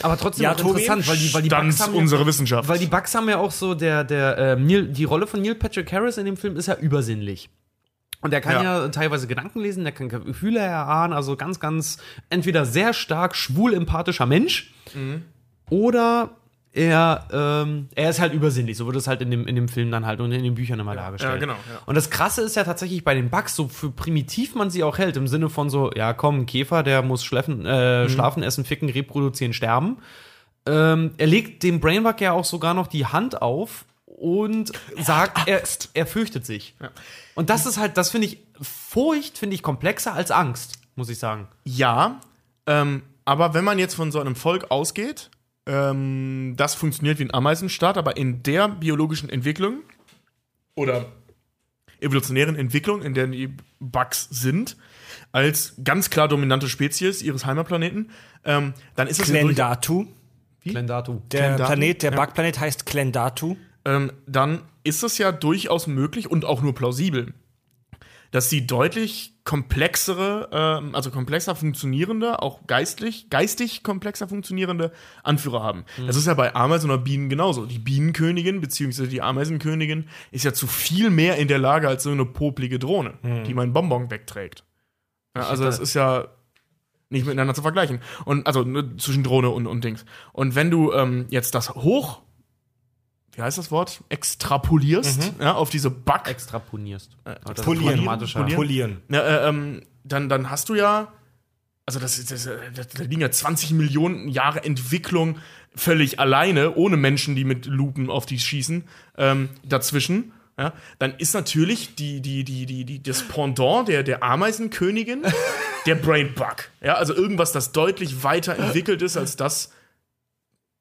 Aber trotzdem Ja, Tobi, interessant, weil die, weil die Bugs haben ja, unserer Wissenschaft. Weil die Bugs haben ja auch so, der, der, ähm, Neil, die Rolle von Neil Patrick Harris in dem Film ist ja übersinnlich. Und der kann ja. Ja. teilweise Gedanken lesen, der kann Gefühle erahnen, also ganz, ganz entweder sehr stark schwul-empathischer Mensch oder er, ähm, er ist halt übersinnlich, so wird es halt in dem, in dem Film dann halt und in den Büchern immer dargestellt. ja, genau, ja. Und das Krasse ist ja tatsächlich bei den Bugs, so für primitiv man sie auch hält, im Sinne von so, ja komm, Käfer, der muss schläfen, äh, schlafen, essen, ficken, reproduzieren, sterben. Ähm, er legt dem Brainbug ja auch sogar noch die Hand auf und sagt, er, er fürchtet sich. Und das ist halt, das finde ich, Furcht finde ich komplexer als Angst, muss ich sagen. Ja, ähm, aber wenn man jetzt von so einem Volk ausgeht, ähm, das funktioniert wie ein Ameisenstaat, aber in der biologischen Entwicklung oder evolutionären Entwicklung, in der die Bugs sind, als ganz klar dominante Spezies ihres Heimatplaneten, ähm, dann ist ja durch, Klendatu. Klendatu. Der Klendatu? Planet, der Ja. Bugplanet heißt Klendatu. Ähm, dann ist es ja durchaus möglich und auch nur plausibel, dass sie deutlich komplexere, ähm, also komplexer funktionierende, auch geistlich, geistig komplexer funktionierende Anführer haben. Das ist ja bei Ameisen oder Bienen genauso. Die Bienenkönigin beziehungsweise die Ameisenkönigin ist ja zu viel mehr in der Lage als so eine poplige Drohne, die meinen Bonbon wegträgt. Ja, also das ist ja nicht miteinander zu vergleichen. Und also ne, zwischen Drohne und, und Dings. Und wenn du ähm, jetzt das hoch, wie heißt das Wort, extrapolierst ja, auf diese Bug, Extraponierst. Äh, Polieren. Polieren. Polieren. ja, äh, ähm, dann, dann hast du ja, also das, ist- das, das, da liegen ja 20 Millionen Jahre Entwicklung völlig alleine, ohne Menschen, die mit Lupen auf die schießen, ähm, dazwischen. Ja, dann ist natürlich die, die, die, die, die, das Pendant der, der Ameisenkönigin der Brain Bug. Ja, also irgendwas, das deutlich weiter entwickelt ist als das,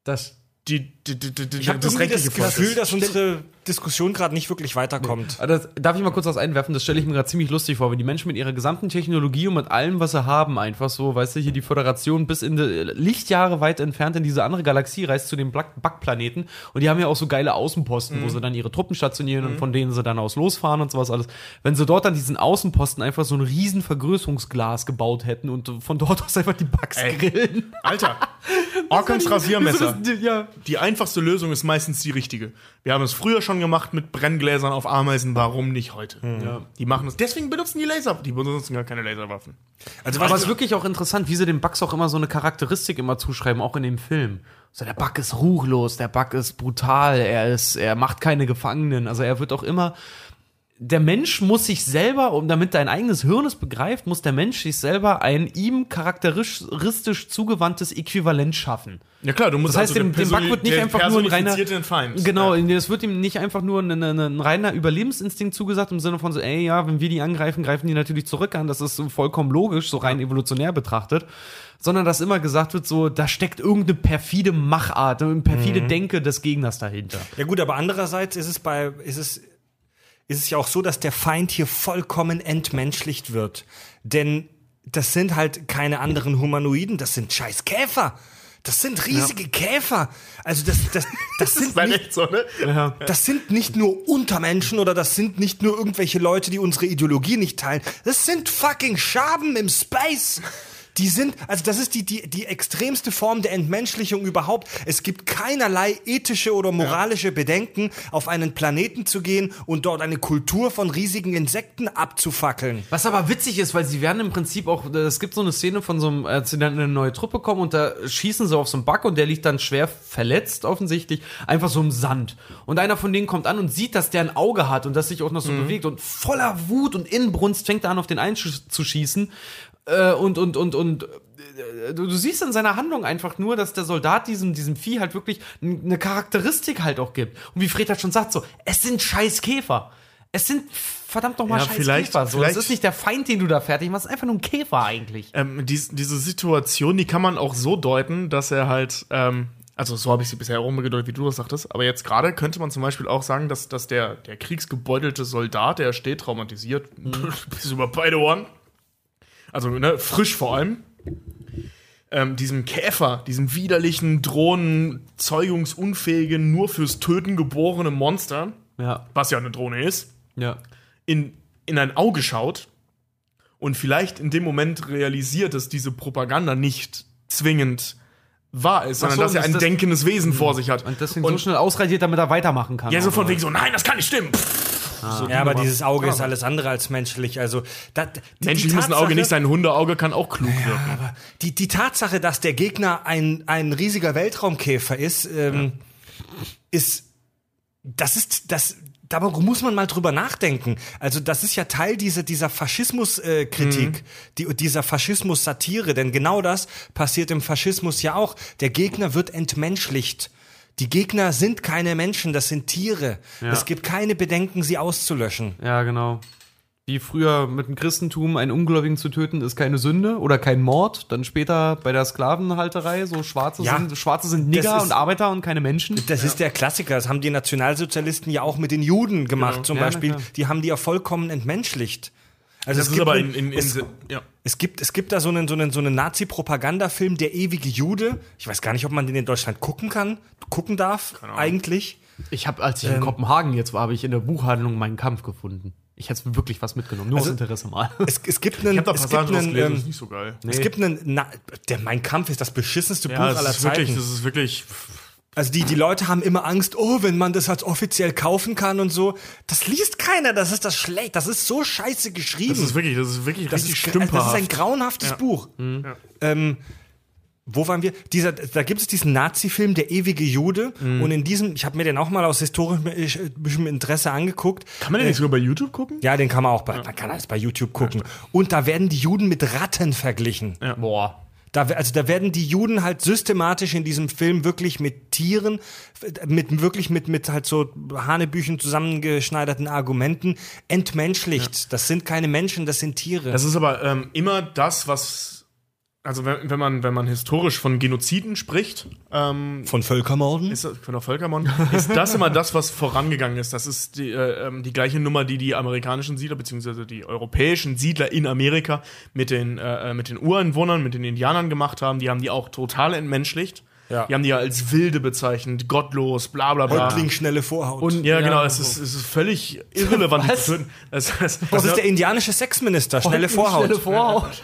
Das die, Ich habe das das, Gefühl, dass unsere Diskussion gerade nicht wirklich weiterkommt. Das, darf ich mal kurz was einwerfen? Das stelle ich mir gerade ziemlich lustig vor, wenn die Menschen mit ihrer gesamten Technologie und mit allem, was sie haben, einfach so, weißt du, hier die Föderation bis in die Lichtjahre weit entfernt in diese andere Galaxie reist zu den Bug-Planeten und die haben ja auch so geile Außenposten, wo sie dann ihre Truppen stationieren und von denen sie dann aus losfahren und sowas alles. Wenn sie dort an diesen Außenposten einfach so ein riesen Vergrößerungsglas gebaut hätten und von dort aus einfach die Bugs Ey. grillen. Alter, Orkans Rasiermesser. Das ist- Ja. Die einfachste Lösung ist meistens die richtige. Wir haben es früher schon gemacht mit Brenngläsern auf Ameisen, warum nicht heute? Ja. Die machen es. Deswegen benutzen die Laser. Die benutzen gar keine Laserwaffen. Also Aber es ist wirklich auch interessant, wie sie den Bugs auch immer so eine Charakteristik immer zuschreiben, auch in dem Film. So, der Bug ist ruchlos, der Bug ist brutal, er ist, er macht keine Gefangenen. Also er wird auch immer. Der Mensch muss sich selber, um damit dein eigenes Hirn es begreift, muss der Mensch sich selber ein ihm charakteristisch zugewandtes Äquivalent schaffen. Ja klar, du musst Das heißt, also dem, dem Bug wird nicht einfach nur ein reiner. Feind. Genau, Ja. es wird ihm nicht einfach nur ein, ein, ein reiner Überlebensinstinkt zugesagt im Sinne von so, ey, ja, wenn wir die angreifen, greifen die natürlich zurück an. Das ist so vollkommen logisch, so rein evolutionär betrachtet. Sondern dass immer gesagt wird, so, da steckt irgendeine perfide Machart, eine perfide Mhm. Denke des Gegners dahinter. Ja gut, aber andererseits ist es bei ist es ist es ja auch so, dass der Feind hier vollkommen entmenschlicht wird, denn das sind halt keine anderen Humanoiden, das sind scheiß Käfer. Das sind riesige Käfer. Also das das das sind Weil nicht, so, ne? das sind nicht nur Untermenschen oder das sind nicht nur irgendwelche Leute, die unsere Ideologie nicht teilen. Das sind fucking Schaben im Space. Die sind, also das ist die, die, die extremste Form der Entmenschlichung überhaupt. Es gibt keinerlei ethische oder moralische Bedenken, auf einen Planeten zu gehen und dort eine Kultur von riesigen Insekten abzufackeln. Was aber witzig ist, weil sie werden im Prinzip auch, es gibt so eine Szene von so einem, als sie dann in eine neue Truppe kommen und da schießen sie auf so einen Bug und der liegt dann schwer verletzt offensichtlich, einfach so im Sand. Und einer von denen kommt an und sieht, dass der ein Auge hat und das sich auch noch so bewegt und voller Wut und Inbrunst fängt er an, auf den einzuschießen. Äh, und, und, und, und äh, du, siehst in seiner Handlung einfach nur, dass der Soldat diesem, diesem Vieh halt wirklich eine Charakteristik halt auch gibt. Und wie Fred halt schon sagt, so, es sind scheiß Käfer. Es sind verdammt nochmal Ja, scheiß vielleicht- Käfer. So, vielleicht- es ist nicht der Feind, den du da fertig machst, es ist einfach nur ein Käfer eigentlich. Ähm, dies, diese Situation, die kann man auch so deuten, dass er halt, ähm, Also so habe ich sie bisher rumgedeutet, wie du das sagtest. Aber jetzt gerade könnte man zum Beispiel auch sagen, dass, dass der, der kriegsgebeutelte Soldat, der steht traumatisiert, bis über beide Ohren, also ne, frisch vor allem, ähm, diesem Käfer, diesem widerlichen, drohnen, zeugungsunfähigen, nur fürs Töten geborenen Monster, Ja, was ja eine Drohne ist, ja. in, in ein Auge schaut und vielleicht in dem Moment realisiert, dass diese Propaganda nicht zwingend wahr ist, sondern so, dass er ein das- denkendes Wesen vor sich hat. Und deswegen so schnell ausradiert, damit er weitermachen kann. ja, so von Aber- wegen so, nein, das kann nicht stimmen. Pff, so die Ja, aber dieses Auge ist alles andere als menschlich. Also, da, die, Menschlich die muss ein Auge Tatsache- nicht sein, ein Hundeauge kann auch klug wirken. Die, die Tatsache, dass der Gegner ein, ein riesiger Weltraumkäfer ist, ähm, ist, das ist, das, darüber muss man mal drüber nachdenken. Also das ist ja Teil dieser, dieser Faschismus-Kritik, äh, Kritik, die, dieser Faschismus-Satire, denn genau das passiert im Faschismus ja auch. Der Gegner wird entmenschlicht. Die Gegner sind keine Menschen, das sind Tiere. Es gibt keine Bedenken, sie auszulöschen. Ja, genau. Wie früher mit dem Christentum einen Ungläubigen zu töten, ist keine Sünde oder kein Mord. Dann später bei der Sklavenhalterei, so Schwarze, Ja. sind, Schwarze sind Nigger ist- und Arbeiter und keine Menschen. Das ist der Klassiker. Das haben die Nationalsozialisten ja auch mit den Juden gemacht, zum Ja, na Beispiel. Die haben die ja vollkommen entmenschlicht. Also Das es ist gibt aber in, in, in es, ja. es gibt es gibt da so einen so einen so einen Nazi-Propagandafilm, der ewige Jude. Ich weiß gar nicht, ob man den in Deutschland gucken kann, gucken darf eigentlich. Ich habe, als ich in Kopenhagen jetzt war, habe ich in der Buchhandlung meinen Kampf gefunden. Ich hätte wirklich was mitgenommen, nur aus Interesse mal. Es, es gibt einen Ich habe da es gibt Passagen einen, das ist ähm, nicht so geil. es gibt einen Na der Mein Kampf ist das beschissenste Buch Ja, das aller ist wirklich, Zeiten. das ist wirklich, Also die, die Leute haben immer Angst, oh, wenn man das als offiziell kaufen kann und so. Das liest keiner, das ist das schlecht. Das ist so scheiße geschrieben. das ist wirklich, das ist wirklich Das richtig ist, das ist ein grauenhaftes Buch. Mhm. Ähm, wo waren wir? Dieser, da gibt es diesen Nazi-Film, Der ewige Jude. Mhm. Und in diesem, ich habe mir den auch mal aus historischem Interesse angeguckt. Kann man den nicht sogar bei YouTube gucken? Ja, den kann man auch bei, man kann alles bei YouTube gucken. Und da werden die Juden mit Ratten verglichen. Boah. Da, also da werden die Juden halt systematisch in diesem Film wirklich mit Tieren, mit wirklich mit mit halt so Hanebüchen zusammengeschneiderten Argumenten entmenschlicht. Das sind keine Menschen, das sind Tiere. Das ist aber ähm, immer das, was. Also wenn, wenn man wenn man historisch von Genoziden spricht, ähm, von Völkermorden? ist das, von der Völkermord, ist das immer das, was vorangegangen ist. Das ist die, äh, ähm, die gleiche Nummer, die die amerikanischen Siedler beziehungsweise die europäischen Siedler in Amerika mit den äh, mit den Ureinwohnern, mit den Indianern gemacht haben. Die haben die auch total entmenschlicht. Ja. Die haben die ja als wilde bezeichnet, gottlos, bla bla bla. Häuptling schnelle Vorhaut. Und- Ja, Ja, genau, es ist, es ist völlig irrelevant. Was? Das, das, das ist der indianische Sexminister, schnelle Vorhaut. Schnelle Vorhaut.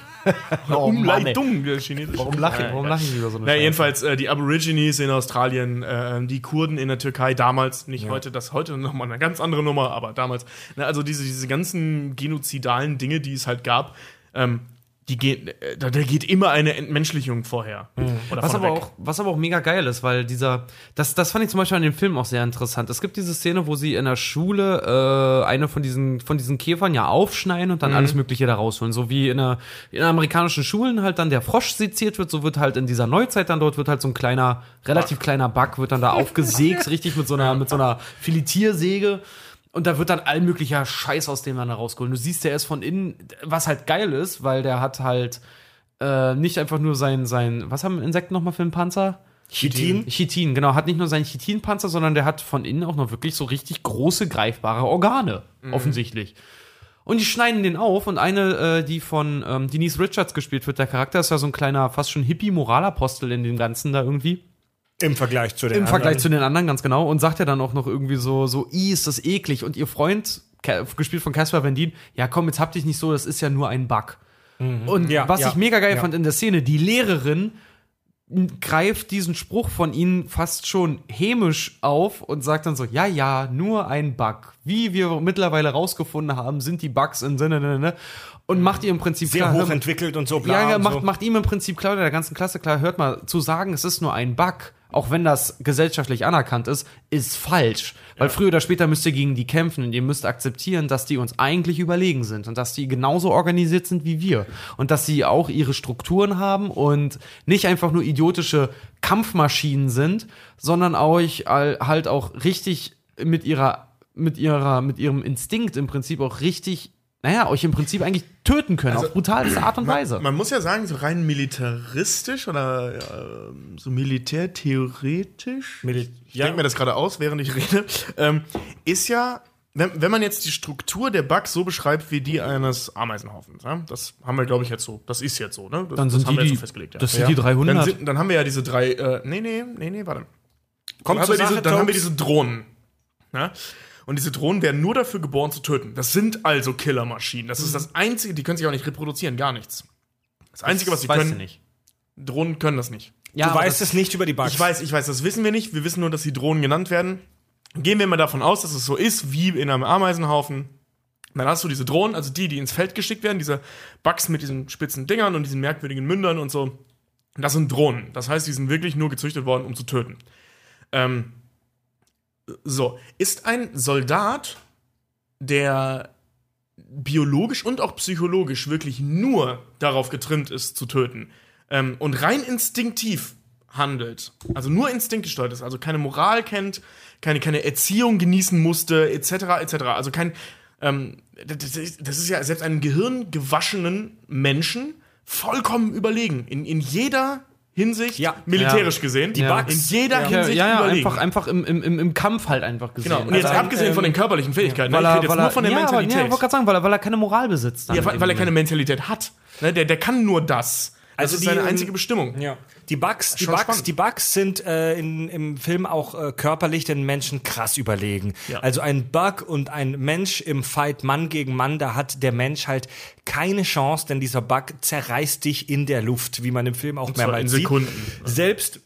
Oh. Umleitung der chinesischen. Warum lachen, warum lachen die über so eine Na, Scheiße? jedenfalls äh, die Aborigines in Australien, äh, die Kurden in der Türkei damals, nicht heute, das heute nochmal eine ganz andere Nummer, aber damals. Na, also diese, diese ganzen genozidalen Dinge, die es halt gab, ähm, die gehen, äh, da, da geht immer eine Entmenschlichung vorher. Oder Was aber, auch, was aber auch mega geil ist, weil dieser, das, das fand ich zum Beispiel an dem Film auch sehr interessant. Es gibt diese Szene, wo sie in der Schule äh, eine von diesen, von diesen Käfern ja aufschneiden und dann alles Mögliche da rausholen. So wie in, der, in amerikanischen Schulen halt dann der Frosch seziert wird, so wird halt in dieser Neuzeit dann dort wird halt so ein kleiner, relativ kleiner Bug, wird dann da aufgesägt, richtig mit so einer, mit so einer Filetiersäge. Und da wird dann all möglicher Scheiß aus dem dann da rausgeholt. Du siehst ja erst von innen, was halt geil ist, weil der hat halt äh, nicht einfach nur sein, sein, was haben Insekten nochmal für einen Panzer? Chitin? Chitin, genau. Hat nicht nur seinen Chitinpanzer, sondern der hat von innen auch noch wirklich so richtig große, greifbare Organe, offensichtlich. Und die schneiden den auf und eine, äh, die von ähm, Denise Richards gespielt wird, der Charakter ist ja so ein kleiner, fast schon Hippie-Moralapostel in dem Ganzen da irgendwie. Im Vergleich zu den Im Vergleich zu anderen. den anderen, ganz genau. Und sagt ja dann auch noch irgendwie so, so, i, ist das eklig. Und ihr Freund, gespielt von Caspar Van Dien, ja komm, jetzt habt dich nicht so, das ist ja nur ein Bug. Und Ja, was ja, ich mega geil ja. fand in der Szene, die Lehrerin greift diesen Spruch von ihnen fast schon hämisch auf und sagt dann so, ja, ja, nur ein Bug. Wie wir mittlerweile rausgefunden haben, sind die Bugs in Sinne, ne, ne, und macht ihr im Prinzip Sehr klar, mal- hochentwickelt und so bla. ja, macht, so. macht ihm im Prinzip klar, der ganzen Klasse klar, hört mal, zu sagen, es ist nur ein Bug, auch wenn das gesellschaftlich anerkannt ist, ist falsch. Weil früher oder später müsst ihr gegen die kämpfen und ihr müsst akzeptieren, dass die uns eigentlich überlegen sind und dass die genauso organisiert sind wie wir. Und dass sie auch ihre Strukturen haben und nicht einfach nur idiotische Kampfmaschinen sind, sondern euch halt auch richtig mit ihrer, mit ihrer, mit ihrem Instinkt im Prinzip auch richtig naja, euch im Prinzip eigentlich töten können, auf brutalste Art und Weise. Man, man muss ja sagen, so rein militaristisch oder äh, so militärtheoretisch, Mili- ich denke mir das gerade aus, während ich rede, ähm, ist ja, wenn, wenn man jetzt die Struktur der Bugs so beschreibt wie die eines Ameisenhaufens, ja? das haben wir, glaube ich, jetzt so, das ist jetzt so, ne? Das, Dann sind das haben die, wir jetzt so festgelegt. Ja. das sind die 300. Dann, sind, dann haben wir ja diese drei, äh, nee, nee, nee, nee, warte. Kommt Dann, haben zur wir, diese, Sache, dann haben wir diese Drohnen. Ja? Und diese Drohnen werden nur dafür geboren zu töten. Das sind also Killermaschinen. Das ist das Einzige, die können sich auch nicht reproduzieren, gar nichts. Das Einzige, was sie können, nicht. Drohnen können das nicht. Ja, du weißt das- es nicht über die Bugs. Ich weiß, ich weiß, das wissen wir nicht. Wir wissen nur, dass die Drohnen genannt werden. Gehen wir mal davon aus, dass es so ist wie in einem Ameisenhaufen. Dann hast du diese Drohnen, also die, die ins Feld geschickt werden, diese Bugs mit diesen spitzen Dingern und diesen merkwürdigen Mündern und so. Das sind Drohnen. Das heißt, die sind wirklich nur gezüchtet worden, um zu töten. Ähm, so, ist ein Soldat, der biologisch und auch psychologisch wirklich nur darauf getrimmt ist, zu töten ähm, und rein instinktiv handelt, also nur instinktgesteuert ist, also keine Moral kennt, keine, keine Erziehung genießen musste, etc., etc., also kein, ähm, das, das ist ja selbst einem gehirngewaschenen Menschen vollkommen überlegen, in, in jeder Hinsicht, Ja. militärisch Ja. gesehen, Die Ja. Bugs. in jeder Ja, Hinsicht ja, ja überlegen. einfach, einfach im, im, im, Kampf halt einfach gesehen. Genau, und jetzt Also abgesehen von ähm, den körperlichen Fähigkeiten, weil ne? ich er, rede jetzt weil nur er, von der aber- Mentalität. Ja, ich wollte gerade sagen, weil er, weil er keine Moral besitzt. Dann Ja, weil, weil er keine. Mentalität hat. Ne, der, der kann nur das. Das Also ist die, seine ähm, einzige Bestimmung. Ja. Die Bugs, die Schon Bugs, spannend. die Bugs sind äh, in, im Film auch äh, körperlich den Menschen krass überlegen. Ja. Also ein Bug und ein Mensch im Fight Mann gegen Mann, da hat der Mensch halt keine Chance, denn dieser Bug zerreißt dich in der Luft, wie man im Film auch zwar mehrmals in sieht. Sekunden. Selbst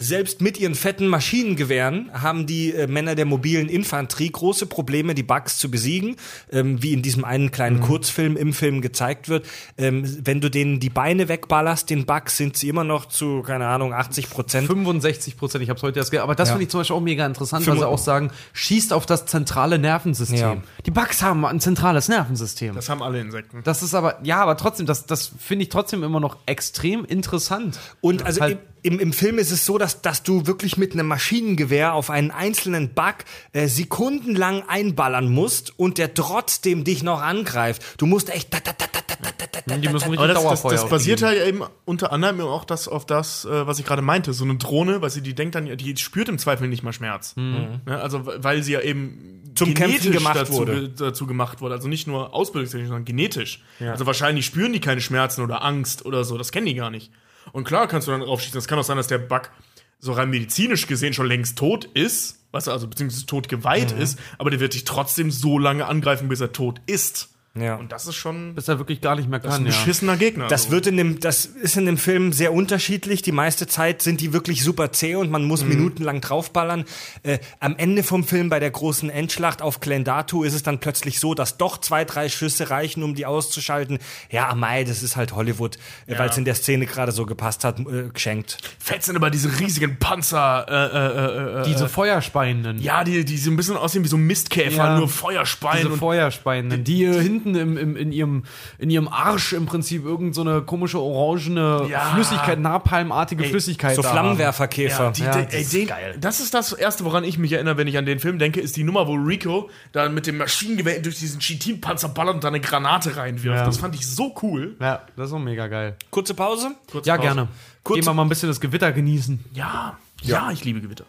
selbst mit ihren fetten Maschinengewehren haben die äh, Männer der mobilen Infanterie große Probleme, die Bugs zu besiegen, ähm, wie in diesem einen kleinen Kurzfilm im Film gezeigt wird. Ähm, wenn du denen die Beine wegballerst, den Bugs, sind sie immer noch zu, keine Ahnung, 80 Prozent. 65 Prozent, ich habe es heute erst gehört. Aber das Ja. finde ich zum Beispiel auch mega interessant, weil sie auch sagen, schießt auf das zentrale Nervensystem. Ja. Die Bugs haben ein zentrales Nervensystem. Das, Das haben alle Insekten. ist aber, ja, aber trotzdem, das, das finde ich trotzdem immer noch extrem interessant. Und also Halt- im, im, Film ist es so, dass, dass du wirklich mit einem Maschinengewehr auf einen einzelnen Bug äh, sekundenlang einballern musst und der trotzdem dich noch angreift. Du musst echt. Da, da, da, da, da, da, da, da, Die müssen richtig Aber das, das, Dauerfeuer das basiert halt eben unter anderem auch das, auf das, äh, was ich gerade meinte. So eine Drohne, weil sie die denkt dann, die spürt im Zweifel nicht mal Schmerz. Mhm. Ne? Also, weil sie ja eben Zum Kämpfen gemacht dazu, wurde. dazu gemacht wurde. Also nicht nur ausbildungstechnisch, sondern genetisch. Also wahrscheinlich spüren die keine Schmerzen oder Angst oder so. Das kennen die gar nicht. Und klar kannst du dann drauf schießen. Es kann auch sein, dass der Bug so rein medizinisch gesehen schon längst tot ist, was also beziehungsweise tot geweiht Mhm. ist, aber der wird dich trotzdem so lange angreifen, bis er tot ist. Ja. Und das ist schon Bis er wirklich gar nicht mehr das ist kann, ein ja. beschissener Gegner. Das Also. wird in dem, das ist in dem Film sehr unterschiedlich. Die meiste Zeit sind die wirklich super zäh und man muss minutenlang draufballern. Äh, am Ende vom Film bei der großen Endschlacht auf Klendatu ist es dann plötzlich so, dass doch zwei, drei Schüsse reichen, um die auszuschalten. Ja, Mai, das ist halt Hollywood, äh, weil es in der Szene gerade so gepasst hat, äh, geschenkt. Fett sind aber diese riesigen Panzer, äh, äh, äh, äh, Diese Feuerspeienden. ja, die, die so ein bisschen aussehen wie so Mistkäfer, Ja. nur Feuerspeien Diese und Feuerspeienden, die hier hinten im, im, in, ihrem, in ihrem Arsch im Prinzip irgend so eine komische orangene Ja. Flüssigkeit, Napalmartige Flüssigkeit So. Flammenwerferkäfer. Ja, Ja, das ey, ist den, geil. Das ist das Erste, woran ich mich erinnere, wenn ich an den Film denke, ist die Nummer, wo Rico da mit dem Maschinengewehr durch diesen Chitin-Panzer ballert und da eine Granate reinwirft. Ja. Das fand ich so cool. Ja, das ist auch mega geil. Kurze Pause? Kurze Ja, Pause. gerne. Kurz- Gehen wir mal ein bisschen das Gewitter genießen. Ja, ja, ich liebe Gewitter.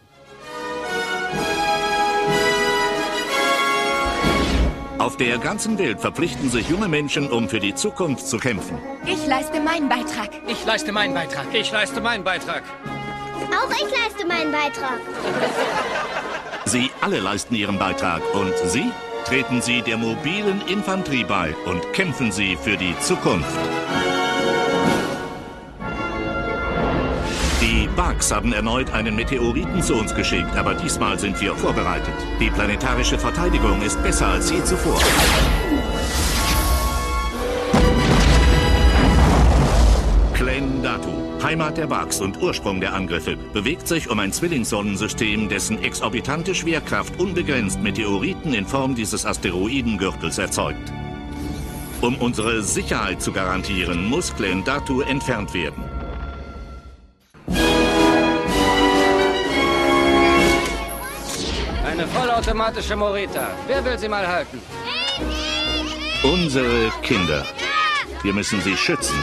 Auf der ganzen Welt verpflichten sich junge Menschen, um für die Zukunft zu kämpfen. Ich leiste meinen Beitrag. Ich leiste meinen Beitrag. Ich leiste meinen Beitrag. Auch ich leiste meinen Beitrag. Sie alle leisten ihren Beitrag und Sie treten Sie der mobilen Infanterie bei und kämpfen Sie für die Zukunft. Bugs haben erneut einen Meteoriten zu uns geschickt, aber diesmal sind wir vorbereitet. Die planetarische Verteidigung ist besser als je zuvor. Klendatu, Heimat der Bugs und Ursprung der Angriffe, bewegt sich um ein Zwillingssonnensystem, dessen exorbitante Schwerkraft unbegrenzt Meteoriten in Form dieses Asteroidengürtels erzeugt. Um unsere Sicherheit zu garantieren, muss Klendatu entfernt werden. Vollautomatische Morita. Wer will sie mal halten? Unsere Kinder. Wir müssen sie schützen.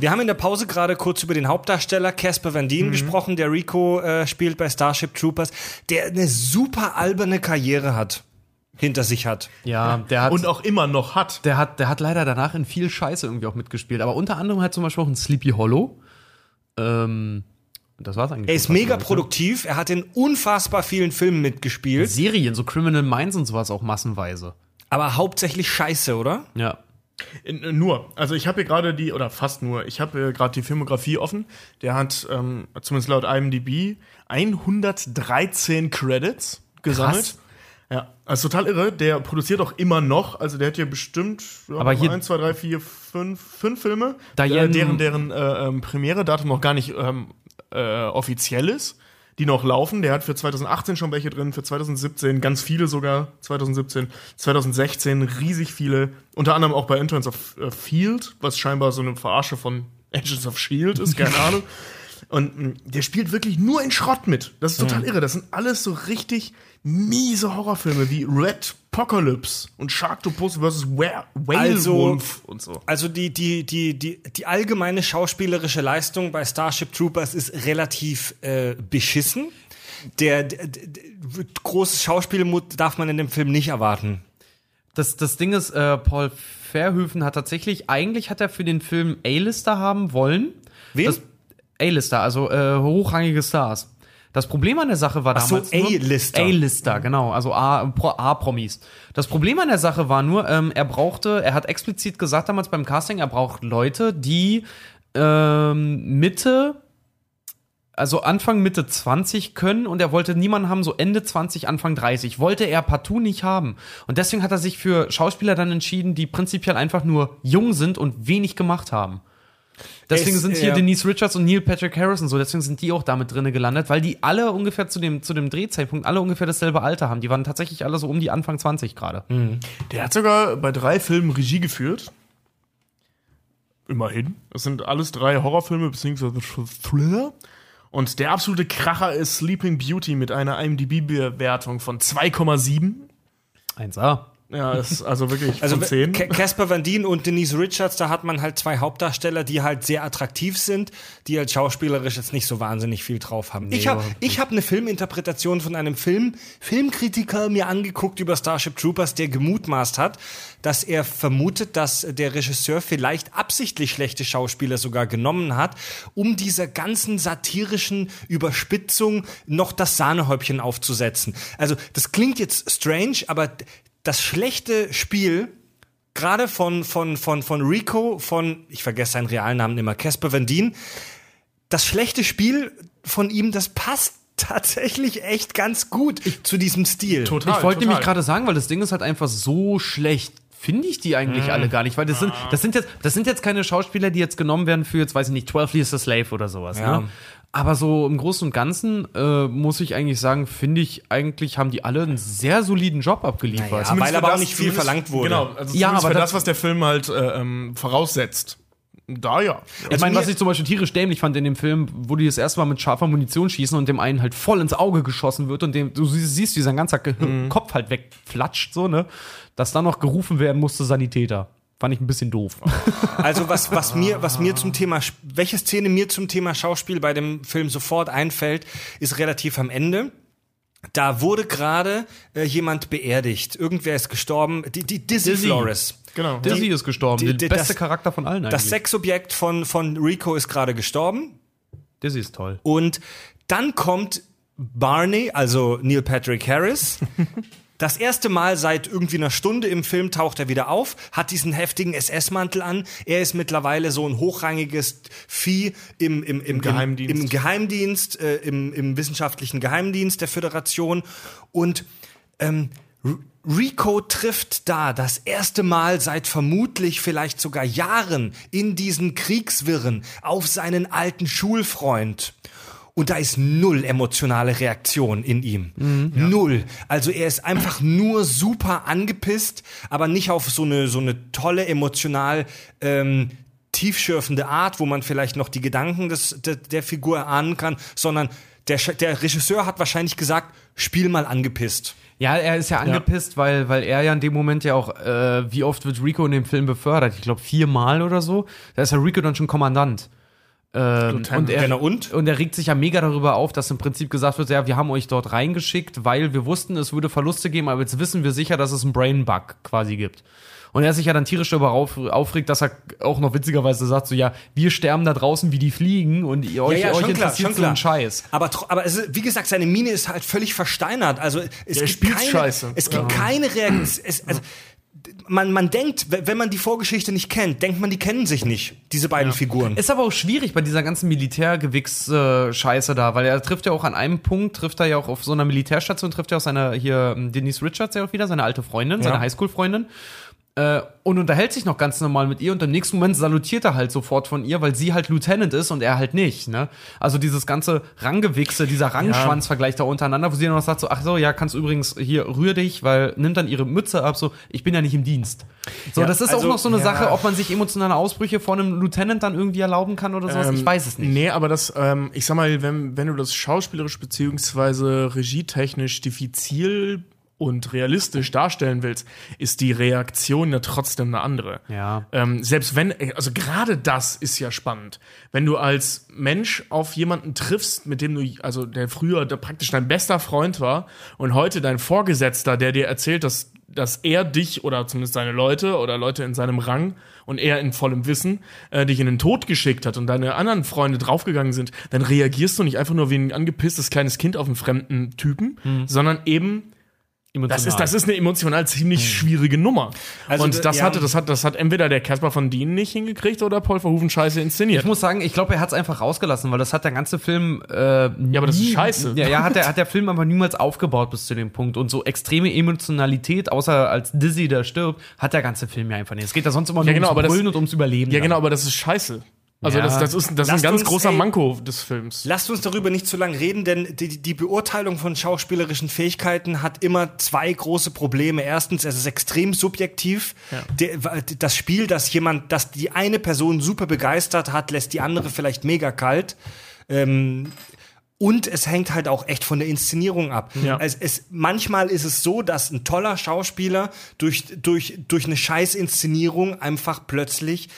Wir haben in der Pause gerade kurz über den Hauptdarsteller Casper Van Mhm. Dien gesprochen, der Rico äh, spielt bei Starship Troopers, der eine super alberne Karriere hat, hinter sich hat. Ja, der hat, Und auch immer noch hat. der hat, der hat leider danach in viel Scheiße irgendwie auch mitgespielt. Aber unter anderem hat zum Beispiel auch ein Sleepy Hollow. Ähm, das war's eigentlich. Er ist mega ich, produktiv, er hat in unfassbar vielen Filmen ne? mitgespielt, Serien, so Criminal Minds und sowas auch massenweise. aber hauptsächlich scheiße, oder? Ja. In, äh, nur. Also ich habe hier gerade die, oder fast nur, ich habe hier gerade die Filmografie offen. Der hat, ähm, zumindest laut IMDb, 113 Credits gesammelt. Krass. Ja, also total irre. Der produziert auch immer noch. Also der hat hier bestimmt ja, Aber hier- 1, 2, 3, 4, 5, 5 Filme, Diane- äh, deren, deren äh, ähm, Premiere-Datum noch gar nicht ähm, äh, offiziell ist. Die noch laufen. Der hat für 2018 schon welche drin, für 2017 ganz viele sogar, 2017, 2016 riesig viele. Unter anderem auch bei Interns of äh, Field, was scheinbar so eine Verarsche von Agents of Shield ist, keine Ahnung. Und mh, der spielt wirklich nur in Schrott mit. Das ist total irre. Das sind alles so richtig miese Horrorfilme wie Red Apocalypse und Sharktopus vs. Were Also- Werewolf und so. Also die, die, die, die, die allgemeine schauspielerische Leistung bei Starship Troopers ist relativ äh, beschissen. Der, der, der, großes Schauspielmut darf man in dem Film nicht erwarten. Das, das Ding ist, äh, Paul Verhoeven hat tatsächlich, eigentlich hat er für den Film A-Lister haben wollen. Wen? Das- A-Lister, also äh, hochrangige Stars. Das Problem an der Sache war Ach so, damals. nur- A-Lister. A-Lister, genau, also A-Promis. Das Problem an der Sache war nur, ähm, er brauchte, er hat explizit gesagt damals beim Casting, er braucht Leute, die ähm, Mitte, also Anfang Mitte 20 können und er wollte niemanden haben, so Ende 20, Anfang 30. Wollte er partout nicht haben. Und deswegen hat er sich für Schauspieler dann entschieden, die prinzipiell einfach nur jung sind und wenig gemacht haben. Deswegen Es- sind hier ja. Denise Richards und Neil Patrick Harris und so, deswegen sind die auch damit drinne gelandet, weil die alle ungefähr zu dem, zu dem Drehzeitpunkt alle ungefähr dasselbe Alter haben. Die waren tatsächlich alle so um die Anfang 20 gerade. Der hat sogar bei drei Filmen Regie geführt. Immerhin. Das sind alles drei Horrorfilme bzw. Thriller. Und der absolute Kracher ist Sleeping Beauty mit einer IMDb-Bewertung von 2,7. 1A. Ja, ist also wirklich Also von 10. Ca- Casper Van Dien und Denise Richards, da hat man halt zwei Hauptdarsteller, die halt sehr attraktiv sind, die halt schauspielerisch jetzt nicht so wahnsinnig viel drauf haben. ich habe ich hab eine Filminterpretation von einem Film, Filmkritiker mir angeguckt über Starship Troopers, der gemutmaßt hat, dass er vermutet, dass der Regisseur vielleicht absichtlich schlechte Schauspieler sogar genommen hat, um dieser ganzen satirischen Überspitzung noch das Sahnehäubchen aufzusetzen. Also das klingt jetzt strange, aber das schlechte Spiel, gerade von, von, von, von Rico, von, ich vergesse seinen realen Namen immer, Casper Van Dien, das schlechte Spiel von ihm, das passt tatsächlich echt ganz gut zu diesem Stil. Total. ich wollte nämlich gerade sagen, weil das Ding ist halt einfach so schlecht. Finde ich die eigentlich alle gar nicht, weil das sind, das sind jetzt, das sind jetzt keine Schauspieler, die jetzt genommen werden für jetzt, weiß ich nicht, 12 Years a Slave oder sowas, Ja. ne? Aber so im Großen und Ganzen äh, muss ich eigentlich sagen, finde ich eigentlich haben die alle einen sehr soliden Job abgeliefert. Naja, Zumindest weil aber auch das- nicht viel verlangt wurde. Genau, also Ja, aber für das- das, was der Film halt äh, ähm, voraussetzt. Da ja. Ich meine, was ich zum Beispiel tierisch dämlich fand in dem Film, wo die das erste Mal mit scharfer Munition schießen und dem einen halt voll ins Auge geschossen wird und dem, du sie- siehst, wie sein ganzer Ge Kopf halt wegflatscht, so, ne? Dass dann noch gerufen werden musste Sanitäter. Fand ich ein bisschen doof. Also was, was mir, was mir zum Thema, welche Szene mir zum Thema Schauspiel bei dem Film sofort einfällt, ist relativ am Ende. Da wurde gerade äh, jemand beerdigt. Irgendwer ist gestorben. Die, die Dizzy, Dizzy. Flores. Genau. Dizzy ist gestorben, die- der die- beste das- Charakter von allen eigentlich. Das Sexobjekt von, von Rico ist gerade gestorben. Dizzy ist toll. Und dann kommt Barney, also Neil Patrick Harris. Das erste Mal seit irgendwie einer Stunde im Film taucht er wieder auf, hat diesen heftigen SS-Mantel an. Er ist mittlerweile so ein hochrangiges Vieh im, im, im, Geheimdienst. im, im Geheimdienst, äh, im, im wissenschaftlichen Geheimdienst der Föderation. Und ähm, Rico trifft da das erste Mal seit vermutlich vielleicht sogar Jahren in diesen Kriegswirren auf seinen alten Schulfreund. Und da ist null emotionale Reaktion in ihm. Null. Also er ist einfach nur super angepisst, aber nicht auf so eine, so eine tolle, emotional ähm, tiefschürfende Art, wo man vielleicht noch die Gedanken des, der, der Figur erahnen kann, sondern der, der Regisseur hat wahrscheinlich gesagt, spiel mal angepisst. Ja, er ist ja angepisst, Weil, weil er ja in dem Moment ja auch, äh, wie oft wird Rico in dem Film befördert? Ich glaube viermal oder so. Da ist ja Rico dann schon Kommandant. Ähm, und, er, Genau, und? und er regt sich ja mega darüber auf, dass im Prinzip gesagt wird, ja, wir haben euch dort reingeschickt, weil wir wussten, es würde Verluste geben, aber jetzt wissen wir sicher, dass es einen Brain Bug quasi gibt. Und er sich ja dann tierisch darüber auf, aufregt, dass er auch noch witzigerweise sagt, so ja, wir sterben da draußen wie die Fliegen und ihr, euch, euch interessiert so ein Scheiß. Aber, aber ist, wie gesagt, seine Miene ist halt völlig versteinert. Also es Der gibt keine, scheiße. Es gibt keine Reaktion. Also, man, man denkt, wenn man die Vorgeschichte nicht kennt, denkt man, die kennen sich nicht, diese beiden Figuren. Ist aber auch schwierig bei dieser ganzen Militärgewichs-Scheiße da, weil er trifft ja auch an einem Punkt, trifft er ja auch auf so einer Militärstation, trifft er auch seine, hier, ähm, Denise Richards ja auch wieder, seine alte Freundin, seine Highschool-Freundin. Äh, und unterhält sich noch ganz normal mit ihr und im nächsten Moment salutiert er halt sofort von ihr, weil sie halt Lieutenant ist und er halt nicht, ne? Also dieses ganze Ranggewichse, dieser Rangschwanzvergleich da untereinander, wo sie dann noch sagt so, ach so, ja, kannst übrigens hier, rühr dich, weil, nimmt dann ihre Mütze ab, so, ich bin ja nicht im Dienst. So, das ist also, auch noch so eine ja. Sache, ob man sich emotionale Ausbrüche vor einem Lieutenant dann irgendwie erlauben kann oder sowas, ich weiß es nicht. Nee, aber das, ähm, ich sag mal, wenn, wenn du das schauspielerisch beziehungsweise regietechnisch diffizil und realistisch darstellen willst, ist die Reaktion ja trotzdem eine andere. Ja. Ähm, selbst wenn, also gerade das ist ja spannend. Wenn du als Mensch auf jemanden triffst, mit dem du, also der früher der praktisch dein bester Freund war und heute dein Vorgesetzter, der dir erzählt, dass, dass er dich oder zumindest seine Leute oder Leute in seinem Rang und er in vollem Wissen äh, dich in den Tod geschickt hat und deine anderen Freunde draufgegangen sind, dann reagierst du nicht einfach nur wie ein angepisstes kleines Kind auf einen fremden Typen, sondern eben das ist, das ist eine emotional ziemlich schwierige Nummer. Also, und das ja. hatte, das hat, das hat entweder der Casper von Dien nicht hingekriegt oder Paul Verhoeven scheiße inszeniert. Ich muss sagen, ich glaube, er hat es einfach rausgelassen, weil das hat der ganze Film. Äh, ja, aber das ist scheiße. Ja, ja, hat der, hat der Film aber niemals aufgebaut bis zu dem Punkt. Und so extreme Emotionalität, außer als Dizzy da stirbt, hat der ganze Film ja einfach nicht. Es geht da sonst immer nur genau, ums Brüllen und ums Überleben. ja, dann. genau, aber das ist scheiße. Also Ja. das, das ist, das ist ein ganz uns, großer ey, Manko des Films. Lasst uns darüber nicht zu lange reden, denn die, die Beurteilung von schauspielerischen Fähigkeiten hat immer zwei große Probleme. Erstens, es ist extrem subjektiv. Der, das Spiel, das jemand, das die eine Person super begeistert hat, lässt die andere vielleicht mega kalt. Ähm, und es hängt halt auch echt von der Inszenierung ab. Ja. Es, es, manchmal ist es so, dass ein toller Schauspieler durch, durch, durch eine Scheiß-Inszenierung einfach plötzlich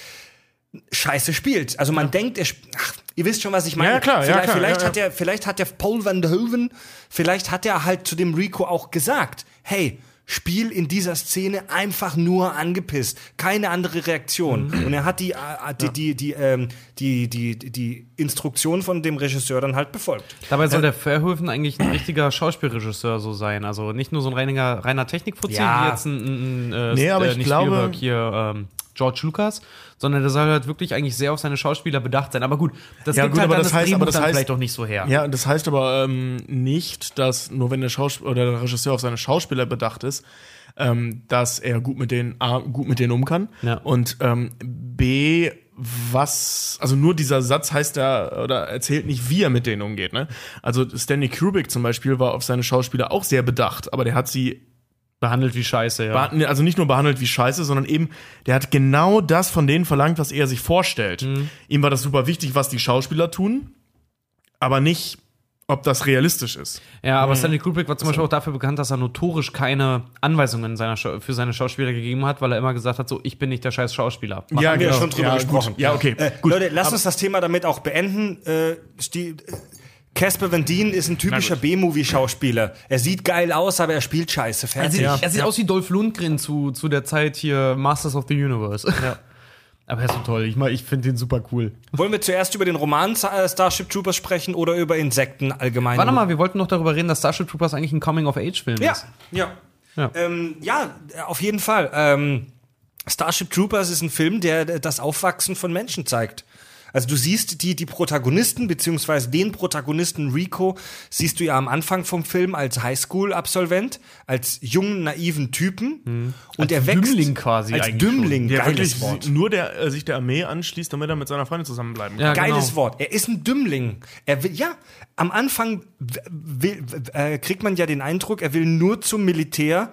Scheiße spielt. Also man denkt, er, sp- ach, ihr wisst schon, was ich meine. Ja, klar, ja, vielleicht, klar, vielleicht ja, hat er, vielleicht hat der Paul Van der Hoeven, vielleicht hat er halt zu dem Rico auch gesagt, hey, Spiel in dieser Szene einfach nur angepisst, keine andere Reaktion. Mhm. Und er hat die, äh, die, die, die, ähm, die, die, die Instruktion von dem Regisseur dann halt befolgt. Dabei soll der Verhoeven eigentlich ein richtiger Schauspielregisseur so sein. Also nicht nur so ein reiner, reiner Technikfuzzi, Ja. wie jetzt ein, ein, ein äh, Nee, aber äh, ich nicht glaube- Spielberg hier, ähm, George Lucas, sondern der soll halt wirklich eigentlich sehr auf seine Schauspieler bedacht sein. Aber gut, das Ja, gibt gut, halt aber dann das heißt- aber das heißt- vielleicht auch nicht so her. Ja, das heißt aber ähm, nicht, dass nur wenn der Schauspieler oder der Regisseur auf seine Schauspieler bedacht ist, ähm, dass er gut mit denen A, gut mit denen um kann Ja. und ähm, B was also nur dieser Satz heißt er oder erzählt nicht, wie er mit denen umgeht. Ne? Also Stanley Kubrick zum Beispiel war auf seine Schauspieler auch sehr bedacht, aber der hat sie Behandelt wie Scheiße, ja. Also nicht nur behandelt wie Scheiße, sondern eben, der hat genau das von denen verlangt, was er sich vorstellt. Ihm war das super wichtig, was die Schauspieler tun, aber nicht, ob das realistisch ist. Ja, aber Stanley Kubrick war zum Beispiel auch dafür bekannt, dass er notorisch keine Anweisungen seiner für seine Schauspieler gegeben hat, weil er immer gesagt hat, so, ich bin nicht der scheiß Schauspieler. Mach haben wir genau. schon drüber ja, gesprochen. Gut. Ja, okay. Äh, gut. Leute, lasst uns das Thema damit auch beenden. Äh, Casper Van Dien ist ein typischer B-Movie-Schauspieler. Er sieht geil aus, aber er spielt scheiße. Er Fertig. sieht, Ja. er sieht aus wie Dolph Lundgren zu, zu der Zeit hier Masters of the Universe. Ja. Aber er ist so toll. Ich, ich finde den super cool. Wollen wir zuerst über den Roman äh, Starship Troopers sprechen oder über Insekten allgemein? Warte mal, wir wollten noch darüber reden, dass Starship Troopers eigentlich ein Coming-of-Age-Film Ja, ist. ja. Ja. Ähm, ja, auf jeden Fall. Ähm, Starship Troopers ist ein Film, der das Aufwachsen von Menschen zeigt. Also du siehst die, die Protagonisten, beziehungsweise den Protagonisten Rico, siehst du ja am Anfang vom Film als Highschool-Absolvent, als jungen, naiven Typen. Und er wächst. Dümmling quasi Als Dümmling, der geiles wirklich Wort. nur der äh, sich der Armee anschließt, damit er mit seiner Freundin zusammenbleiben kann. Ja, Geiles genau. Wort. Er ist ein Dümmling. Er will, ja, am Anfang will, äh, kriegt man ja den Eindruck, er will nur zum Militär,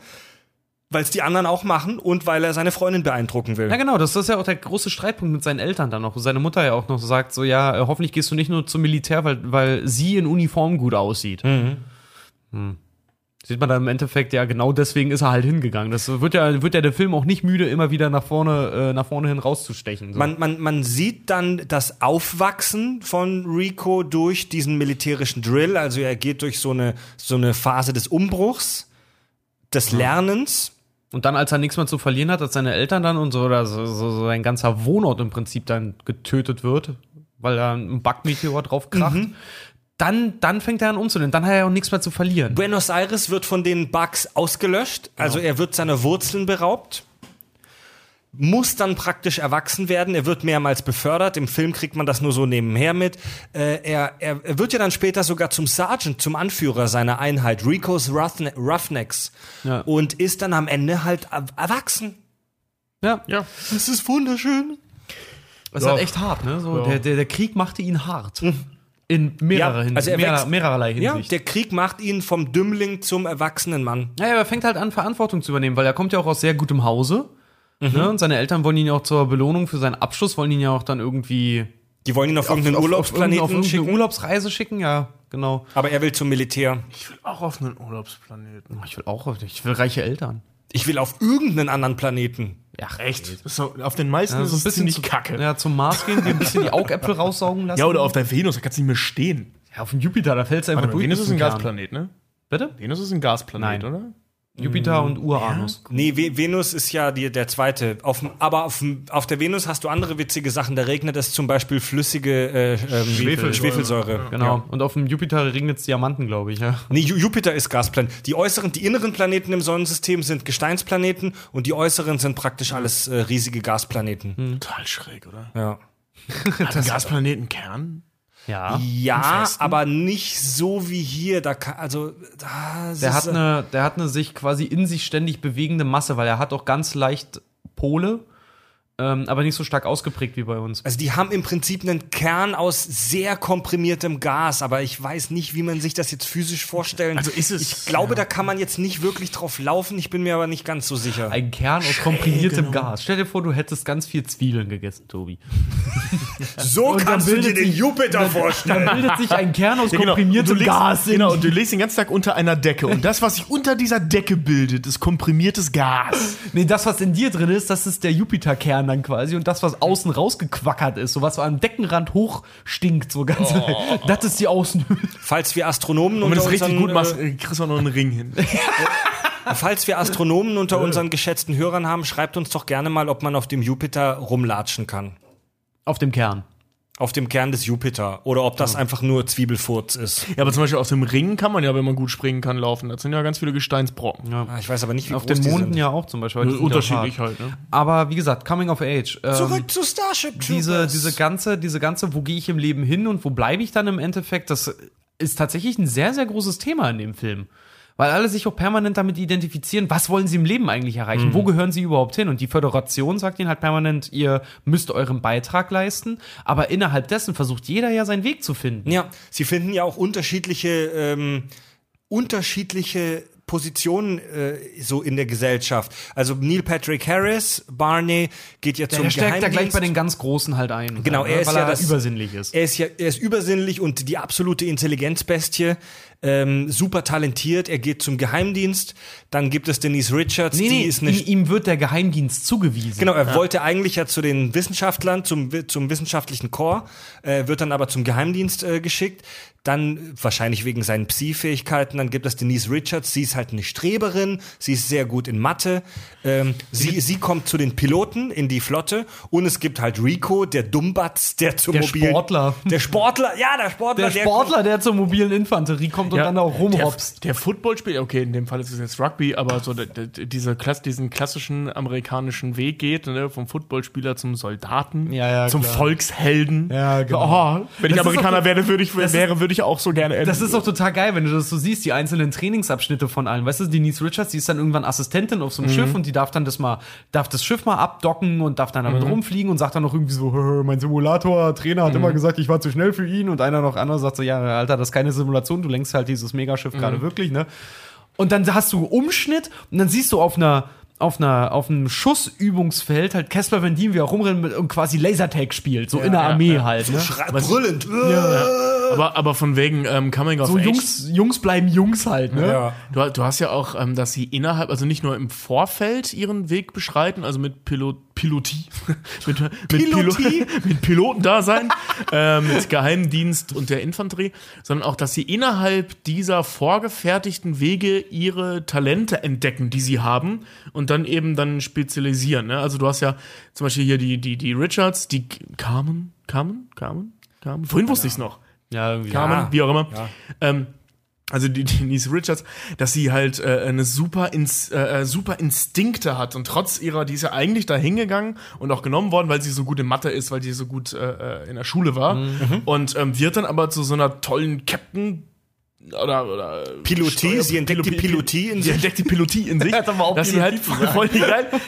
weil es die anderen auch machen und weil er seine Freundin beeindrucken will. Ja, genau, das ist ja auch der große Streitpunkt mit seinen Eltern dann noch. Wo seine Mutter ja auch noch sagt, so, ja, äh, hoffentlich gehst du nicht nur zum Militär, weil, weil sie in Uniform gut aussieht. Hm. Sieht man dann im Endeffekt, ja, genau deswegen ist er halt hingegangen. Das wird ja, wird ja der Film auch nicht müde, immer wieder nach vorne, äh, nach vorne hin rauszustechen. So. Man, man, man sieht dann das Aufwachsen von Rico durch diesen militärischen Drill. Also er geht durch so eine, so eine Phase des Umbruchs, des Lernens. Und dann, als er nichts mehr zu verlieren hat, als seine Eltern dann und so, oder so, so, sein ganzer Wohnort im Prinzip dann getötet wird, weil da ein Backmeteor drauf kracht, dann, dann fängt er an umzunehmen. Dann hat er auch nichts mehr zu verlieren. Buenos Aires wird von den Bugs ausgelöscht, also er wird seiner Wurzeln beraubt, muss dann praktisch erwachsen werden. Er wird mehrmals befördert. Im Film kriegt man das nur so nebenher mit. Äh, er, er, er wird ja dann später sogar zum Sergeant, zum Anführer seiner Einheit, Ricos Roughne Roughnecks, Ja. und ist dann am Ende halt er- erwachsen. Ja, Ja. Das ist wunderschön. das ist halt echt hart, ne? So, Ja. der, der, der Krieg machte ihn hart. In mehrerer Ja, Hinsicht, also er mehrer, wächst- mehrerlei Ja, Hinsicht. der Krieg macht ihn vom Dümmling zum erwachsenen Mann. Ja, aber er fängt halt an, Verantwortung zu übernehmen, weil er kommt ja auch aus sehr gutem Hause. Ne? Und seine Eltern wollen ihn ja auch zur Belohnung für seinen Abschluss, wollen ihn ja auch dann irgendwie Die wollen ihn auf, irgendeinen auf, Urlaubsplaneten auf irgendeine schicken, Urlaubsreise schicken, ja, genau. aber er will zum Militär. Ich will auch auf einen Urlaubsplaneten. Ich will auch, ich will reiche Eltern. Ich will auf irgendeinen anderen Planeten. Ja, Echt? So, auf den meisten Ja, ist so ein es bisschen zu, kacke. Ja, zum Mars gehen, dir ein bisschen die Augäpfel raussaugen lassen. Ja, oder auf der Venus, da kannst du nicht mehr stehen. Ja, auf dem Jupiter, da fällt es einfach Warte durch. Venus ist ein. Gasplanet, ne? Bitte? Venus ist ein Gasplanet, Nein. oder? Jupiter und Uranus. Nee, Ve- Venus ist ja die, der zweite. Auf, aber auf, auf der Venus hast du andere witzige Sachen. Da regnet es zum Beispiel flüssige äh, ähm, Schwefelsäure. Schwefelsäure. Genau. Und auf dem Jupiter regnet es Diamanten, glaube ich, ja. Nee, Ju- Jupiter ist Gasplanet. Die äußeren, die inneren Planeten im Sonnensystem sind Gesteinsplaneten und die äußeren sind praktisch alles äh, riesige Gasplaneten. Total schräg, oder? Ja. Hat ein Gasplaneten Kern? Ja. Ja, aber nicht so wie hier. Da kann, also, da Der hat, eine, der hat eine sich quasi in sich ständig bewegende Masse, weil er hat auch ganz leicht Pole, ähm, aber nicht so stark ausgeprägt wie bei uns. Also die haben im Prinzip einen Kern aus sehr komprimiertem Gas, aber ich weiß nicht, wie man sich das jetzt physisch vorstellen. Also ist es- Ich glaube, da kann man jetzt nicht wirklich drauf laufen. Ich bin mir aber nicht ganz so sicher. Ein Kern aus komprimiertem Gas. Stell dir vor, du hättest ganz viel Zwiebeln gegessen, Tobi. So Und dann bildet sich- Jupiter Dann bildet sich ein Kern aus Ja, genau. komprimiertem du legst, Gas. in- Genau, und du legst den ganzen Tag unter einer Decke. Und das, was sich unter dieser Decke bildet, ist komprimiertes Gas. Nee, das, was in dir drin ist, das ist der Jupiterkern dann quasi. Und das, was außen rausgequackert ist, so was so am Deckenrand hoch stinkt, so ganz. Das ist die Außenhülle. Falls wir Astronomen Und wenn du unter es richtig gut machst, äh, äh, kriegst du noch einen Ring hin. falls wir Astronomen unter unseren geschätzten Hörern haben, schreibt uns doch gerne mal, ob man auf dem Jupiter rumlatschen kann. Auf dem Kern. Auf dem Kern des Jupiter. Oder ob das einfach nur Zwiebelfurz ist. Ja, aber zum Beispiel auf dem Ring kann man ja, wenn man gut springen kann, laufen. Das sind ja ganz viele Gesteinsbrocken. Ah, Ich weiß aber nicht, wie Auf groß den die Monden sind. ja auch zum Beispiel. Ja Unterschiedlich halt, ne? Aber wie gesagt, Coming of Age. Ähm, Zurück zu Starship Troopers. diese, diese ganze, diese ganze, wo gehe ich im Leben hin und wo bleibe ich dann im Endeffekt, das ist tatsächlich ein sehr, sehr großes Thema in dem Film. Weil alle sich auch permanent damit identifizieren, was wollen sie im Leben eigentlich erreichen? Wo gehören sie überhaupt hin? Und die Föderation sagt ihnen halt permanent, ihr müsst euren Beitrag leisten. Aber innerhalb dessen versucht jeder ja seinen Weg zu finden. Ja, sie finden ja auch unterschiedliche, ähm, unterschiedliche Positionen äh, so in der Gesellschaft. Also Neil Patrick Harris, Barney geht ja zum Der stärkt ja Geheimdienst. gleich bei den ganz Großen halt ein. Genau, ne? er ist weil ja er das- übersinnlich ist. Er ist ja, er ist übersinnlich und die absolute Intelligenzbestie. Ähm, super talentiert. Er geht zum Geheimdienst. Dann gibt es Denise Richards, Nee, die nee, ist eine ihm, wird der Geheimdienst zugewiesen. Genau, er wollte eigentlich ja zu den Wissenschaftlern, zum, zum wissenschaftlichen Chor, äh, wird dann aber zum Geheimdienst äh, geschickt. Dann, wahrscheinlich wegen seinen Psi-Fähigkeiten, dann gibt es Denise Richards, sie ist halt eine Streberin, sie ist sehr gut in Mathe. Ähm, sie, sie kommt zu den Piloten in die Flotte und es gibt halt Rico, der Dummbatz, der zum Der mobilen... Sportler. Der Sportler, ja, der Sportler. Der Sportler, der zur mobilen Infanterie kommt und dann auch rumhopst. Der, der Footballspieler, okay, in dem Fall ist es jetzt Rugby, aber so der, der, diese Klass, diesen klassischen amerikanischen Weg geht, ne, vom Footballspieler zum Soldaten, Ja, ja, zum klar. Volkshelden. Ja, genau. Oh, wenn ich Das ist Amerikaner wäre, würde ich, wäre, würde ich auch so gerne enden. Das ist auch total geil, wenn du das so siehst, die einzelnen Trainingsabschnitte von allen. Weißt du, Denise Richards, die ist dann irgendwann Assistentin auf so einem Schiff und die darf dann das mal, darf das Schiff mal abdocken und darf dann damit rumfliegen und sagt dann noch irgendwie so, "Hö, mein Simulator-Trainer hat immer gesagt, ich war zu schnell für ihn und einer noch anderer sagt so, ja, Alter, das ist keine Simulation, du lenkst halt dieses Megaschiff gerade wirklich, ne? Und dann hast du Umschnitt und dann siehst du auf einer, auf einer auf einem Schussübungsfeld halt Casper Van Dien wie auch rumrennen mit- und quasi Lasertag spielt, so in der ja, Armee ja. halt. Ne? Schrei- Brüllend. Aber, aber von wegen ähm, Coming of So Age. Jungs, Jungs bleiben Jungs halt, ne? Ja. Du, du hast ja auch, ähm, dass sie innerhalb, also nicht nur im Vorfeld ihren Weg beschreiten, also mit Pilot, Pilotie, mit, mit, Pilotie? Pilo, mit Pilotendasein, äh, mit Geheimdienst und der Infanterie, sondern auch, dass sie innerhalb dieser vorgefertigten Wege ihre Talente entdecken, die sie haben und dann eben dann spezialisieren. Ne? Also du hast ja zum Beispiel hier die, die, die Richards, die Carmen, Carmen, Carmen, Carmen, vorhin wusste ich es noch. Ja, irgendwie. Carmen, wie auch immer. Ähm, also die Denise Richards, dass sie halt äh, eine super, ins, äh, äh, super Instinkte hat und trotz ihrer, die ist ja eigentlich da hingegangen und auch genommen worden, weil sie so gut in Mathe ist, weil sie so gut äh, äh, in der Schule war Mhm. und ähm, wird dann aber zu so einer tollen Captain oder, oder Pilotie, Steuer- sie entdeckt die Pilo- Pilotie in sie sich. entdeckt die Pilotie in sich, auch dass sie halt Pilotie voll, voll die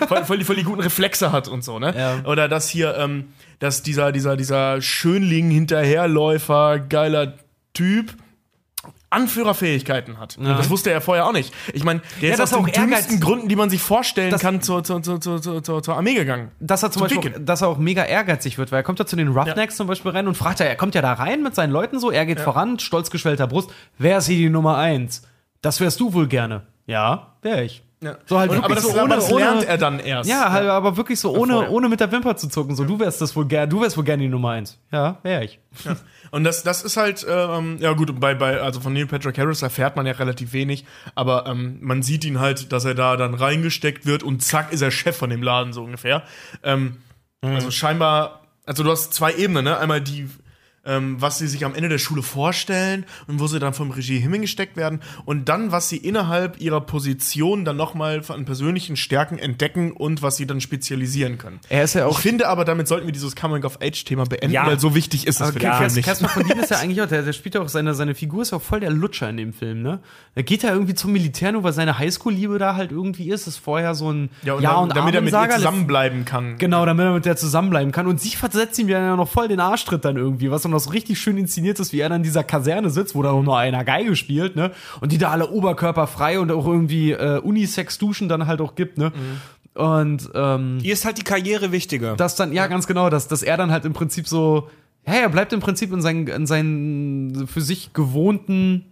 voll, voll, die, voll die guten Reflexe hat und so, ne? Ja. Oder dass hier, ähm, dass dieser, dieser, dieser Schönling Hinterherläufer, geiler Typ, Anführerfähigkeiten hat. Das wusste er vorher auch nicht. Ich meine, der Ja, ist aus auch den dümmsten Gründen, die man sich vorstellen Das- kann, zur, zur, zur, zur, zur, zur, Armee gegangen. dass er zum Zum Beispiel, auch, dass er auch mega ehrgeizig wird, weil er kommt ja zu den Roughnecks zum Beispiel rein und fragt ja, er kommt ja da rein mit seinen Leuten so, er geht voran, stolz geschwellter Brust, wer ist hier die Nummer eins? Das wärst du wohl gerne. Ja, wär ich. So halt Und, aber so ohne, aber das ohne lernt er dann erst. ja, halt, aber wirklich so ohne, vorher. ohne mit der Wimper zu zucken. So, du wärst das wohl gerne, du wärst wohl gerne die Nummer eins. Ja, wär ich. Und das, das ist halt, ähm, ja gut, bei, bei, also von Neil Patrick Harris erfährt man ja relativ wenig, aber ähm, man sieht ihn halt, dass er da dann reingesteckt wird und zack ist er Chef von dem Laden, so ungefähr. Ähm, Also scheinbar, also du hast zwei Ebenen, ne? Einmal die, ähm, was sie sich am Ende der Schule vorstellen und wo sie dann vom Regie hingesteckt werden und dann, was sie innerhalb ihrer Position dann nochmal an persönlichen Stärken entdecken und was sie dann spezialisieren können. Er ist ja auch Ich finde aber, damit sollten wir dieses Coming-of-Age-Thema beenden, Ja. weil so wichtig ist es für den Ja, Film nicht. Casper von Dien ist ja eigentlich auch, der, der spielt ja auch seine, seine Figur ist ja auch voll der Lutscher in dem Film, ne? Er geht ja irgendwie zum Militär, nur weil seine Highschool-Liebe da halt irgendwie ist. Ist vorher so ein Ja, und, Ja und damit er mit ihr zusammenbleiben kann. Genau, damit er mit der zusammenbleiben kann. Und sie versetzt ihm ja noch voll den Arschtritt dann irgendwie, was dann so richtig schön inszeniert ist, wie er dann in dieser Kaserne sitzt, wo da nur einer Geige spielt, ne? Und die da alle oberkörperfrei und auch irgendwie äh, Unisex-Duschen dann halt auch gibt, ne? Und ähm, Hier ist halt die Karriere wichtiger. das dann, ja, ganz genau, dass, dass er dann halt im Prinzip so, ja, er bleibt im Prinzip in seinen, in seinen für sich gewohnten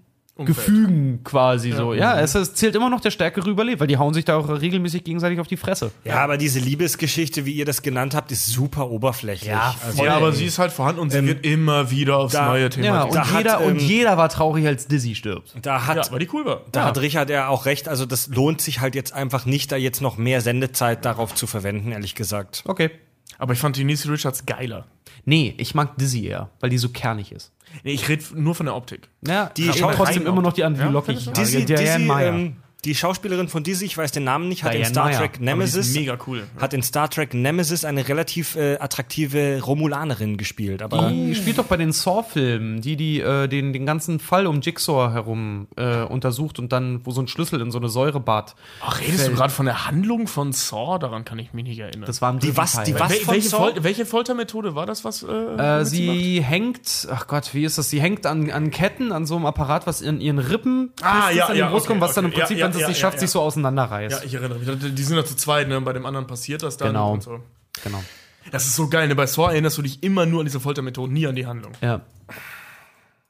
Gefügen quasi so. Ja, es, es zählt immer noch der Stärkere überlebt, weil die hauen sich da auch regelmäßig gegenseitig auf die Fresse. ja, aber diese Liebesgeschichte, wie ihr das genannt habt, ist super oberflächlich. Ja, also, Ja, aber sie ist halt vorhanden und sie wird immer wieder aufs da- neue Thema. Ja, und, Da hat, jeder, und ähm, jeder war traurig, als Dizzy stirbt. da hat ja, weil die cool war. Da hat Richard ja auch recht. Also das lohnt sich halt jetzt einfach nicht, da jetzt noch mehr Sendezeit darauf zu verwenden, ehrlich gesagt. Okay. Aber ich fand die Denise Richards geiler. Nee, ich mag Dizzy eher, weil die so kernig ist. Nee, ich rede nur von der Optik. Ja, Die die Schau- trotzdem rein immer noch die an, wie Ja, lockig. Dizzy, Dizzy, ähm, die Schauspielerin von Dizzy, ich weiß den Namen nicht, hat in Diane Star. Trek die Nemesis mega cool. hat in Star Trek Nemesis eine relativ äh, attraktive Romulanerin gespielt. Aber Die spielt doch bei den Saw-Filmen, die, die äh, den, den ganzen Fall um Jigsaw herum äh, untersucht und dann, wo so ein Schlüssel in so eine Säurebad. Ach, redest du gerade von der Handlung von Saw? Daran kann ich mich nicht erinnern. Das war Die was- die was- Wel von welche, Saw? Fol welche Foltermethode war das, was äh, Äh, sie macht? sie hängt, ach Gott, wie ist das? Sie hängt an, an Ketten, an so einem Apparat, was in ihren Rippen Ah, ja, an ja, Brust okay, kommt, was dann im okay. Prinzip, Ja, wenn sie ja, es nicht schafft, ja. sich so auseinanderreißt. Ja, ich erinnere mich. Die sind ja zu zweit, ne? Bei dem anderen passiert das dann. Genau. Und so. Genau. Das ist so geil, ne? Bei Saw erinnerst du dich immer nur an diese Foltermethoden, nie an die Handlung. Ja.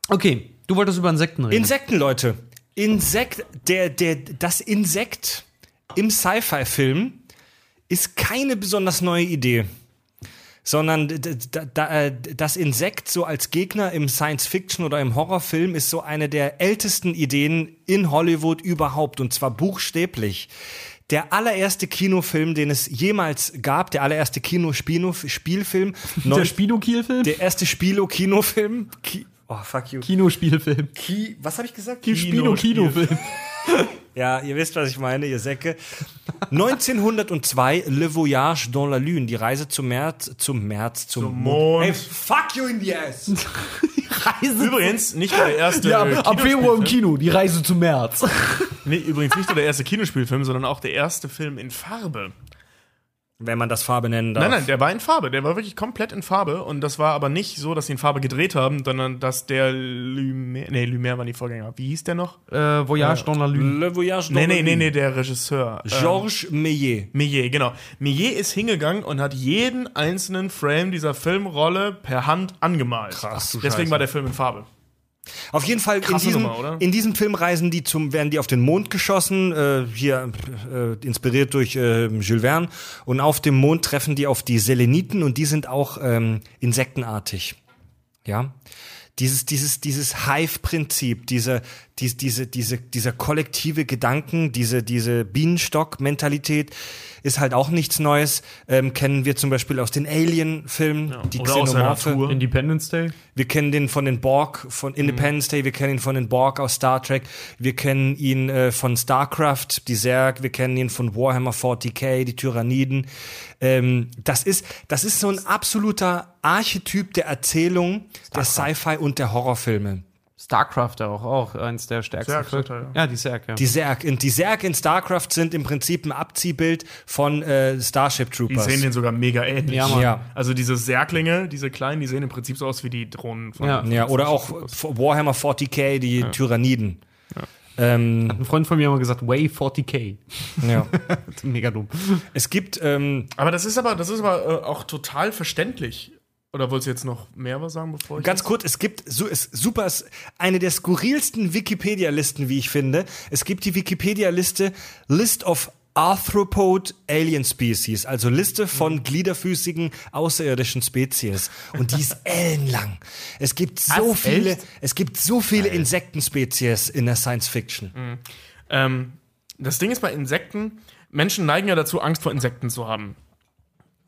Okay, du wolltest über Insekten reden. Insekten, Leute. Insekt, der, der, das Insekt im Sci-Fi-Film ist keine besonders neue Idee. Sondern äh, das Insekt so als Gegner im Science-Fiction oder im Horrorfilm ist so eine der ältesten Ideen in Hollywood überhaupt und zwar buchstäblich. Der allererste Kinofilm, den es jemals gab, der allererste Kino-Spielfilm, der Spino-Kiel-Film? der erste Spilo-Kinofilm. Ki oh, fuck you. Kinospielfilm. Ki was habe ich gesagt? Spino-Kinofilm. Ja, ihr wisst, was ich meine, ihr Säcke. 1902, Le Voyage dans la Lune, die Reise zum März, zum März, zum, Zum Mond. Hey, fuck you in the ass. Reise Übrigens, nicht nur der erste. ja, ab Februar im. Kino, die Reise zum März. Nee, übrigens nicht nur der erste Kinospielfilm, sondern auch der erste Film in Farbe. Wenn man das Farbe nennen darf. Nein, nein, der war in Farbe. Der war wirklich komplett in Farbe. Und das war aber nicht so, dass sie in Farbe gedreht haben, sondern dass der Lumière, nee, Lumière waren die Vorgänger. Wie hieß der noch? Äh, Voyage dans la Lune. Le Voyage Nee, dans nee, la nee, Lune. nee, der Regisseur. Ähm, Georges Méliès. Millet, genau. Millet ist hingegangen und hat jeden einzelnen Frame dieser Filmrolle per Hand angemalt. Krass, du Deswegen Scheiße. war der Film in Farbe. Auf jeden Fall in diesem, Nummer, in diesem Film reisen die zum, werden die auf den Mond geschossen, äh, hier äh, inspiriert durch äh, Jules Verne. Und auf dem Mond treffen die auf die Seleniten und die sind auch ähm, insektenartig. Ja. Dieses, dieses, dieses Hive-Prinzip, diese, dies, diese, diese, dieser kollektive Gedanken, diese, diese Bienenstock-Mentalität ist halt auch nichts Neues. Ähm, kennen wir zum Beispiel aus den Alien-Filmen, die oder aus der Xenomorphe. Independence Day. Wir kennen den von den Borg, von Independence Day, wir kennen ihn von den Borg aus Star Trek, wir kennen ihn äh, von StarCraft, die Zerg, wir kennen ihn von Warhammer 40k, die Tyranniden. Ähm, das ist, das ist so ein absoluter Archetyp der Erzählung der Sci-Fi und der Horrorfilme. StarCraft auch, auch eins der stärksten Zerg, Filme. Teil, Ja, die Zerg, ja. Die Zerg, und die Zerg in StarCraft sind im Prinzip ein Abziehbild von äh, Starship Die Troopers. sehen den sogar mega ähnlich. Ja, Mann. Ja. Also diese Särklinge, diese kleinen, die sehen im Prinzip so aus wie die Drohnen von Ja. ja, oder auch Warhammer 40k, die Tyranniden. Ähm, Ein Freund von mir hat mal gesagt, Way 40k. ja. Mega dumm. Es gibt ähm, Aber das ist aber, das ist aber äh, auch total verständlich. Oder wolltest du jetzt noch mehr was sagen, bevor ich. Ganz kurz, es gibt so ist super eine der skurrilsten Wikipedia-Listen, wie ich finde. Es gibt die Wikipedia-Liste List of Arthropod Alien Species, also Liste von gliederfüßigen außerirdischen Spezies. Und die ist ellenlang. Es gibt so Was, viele, echt? es gibt so viele Insektenspezies in der Science Fiction. Ähm, das Ding ist bei Insekten, Menschen neigen ja dazu, Angst vor Insekten zu haben.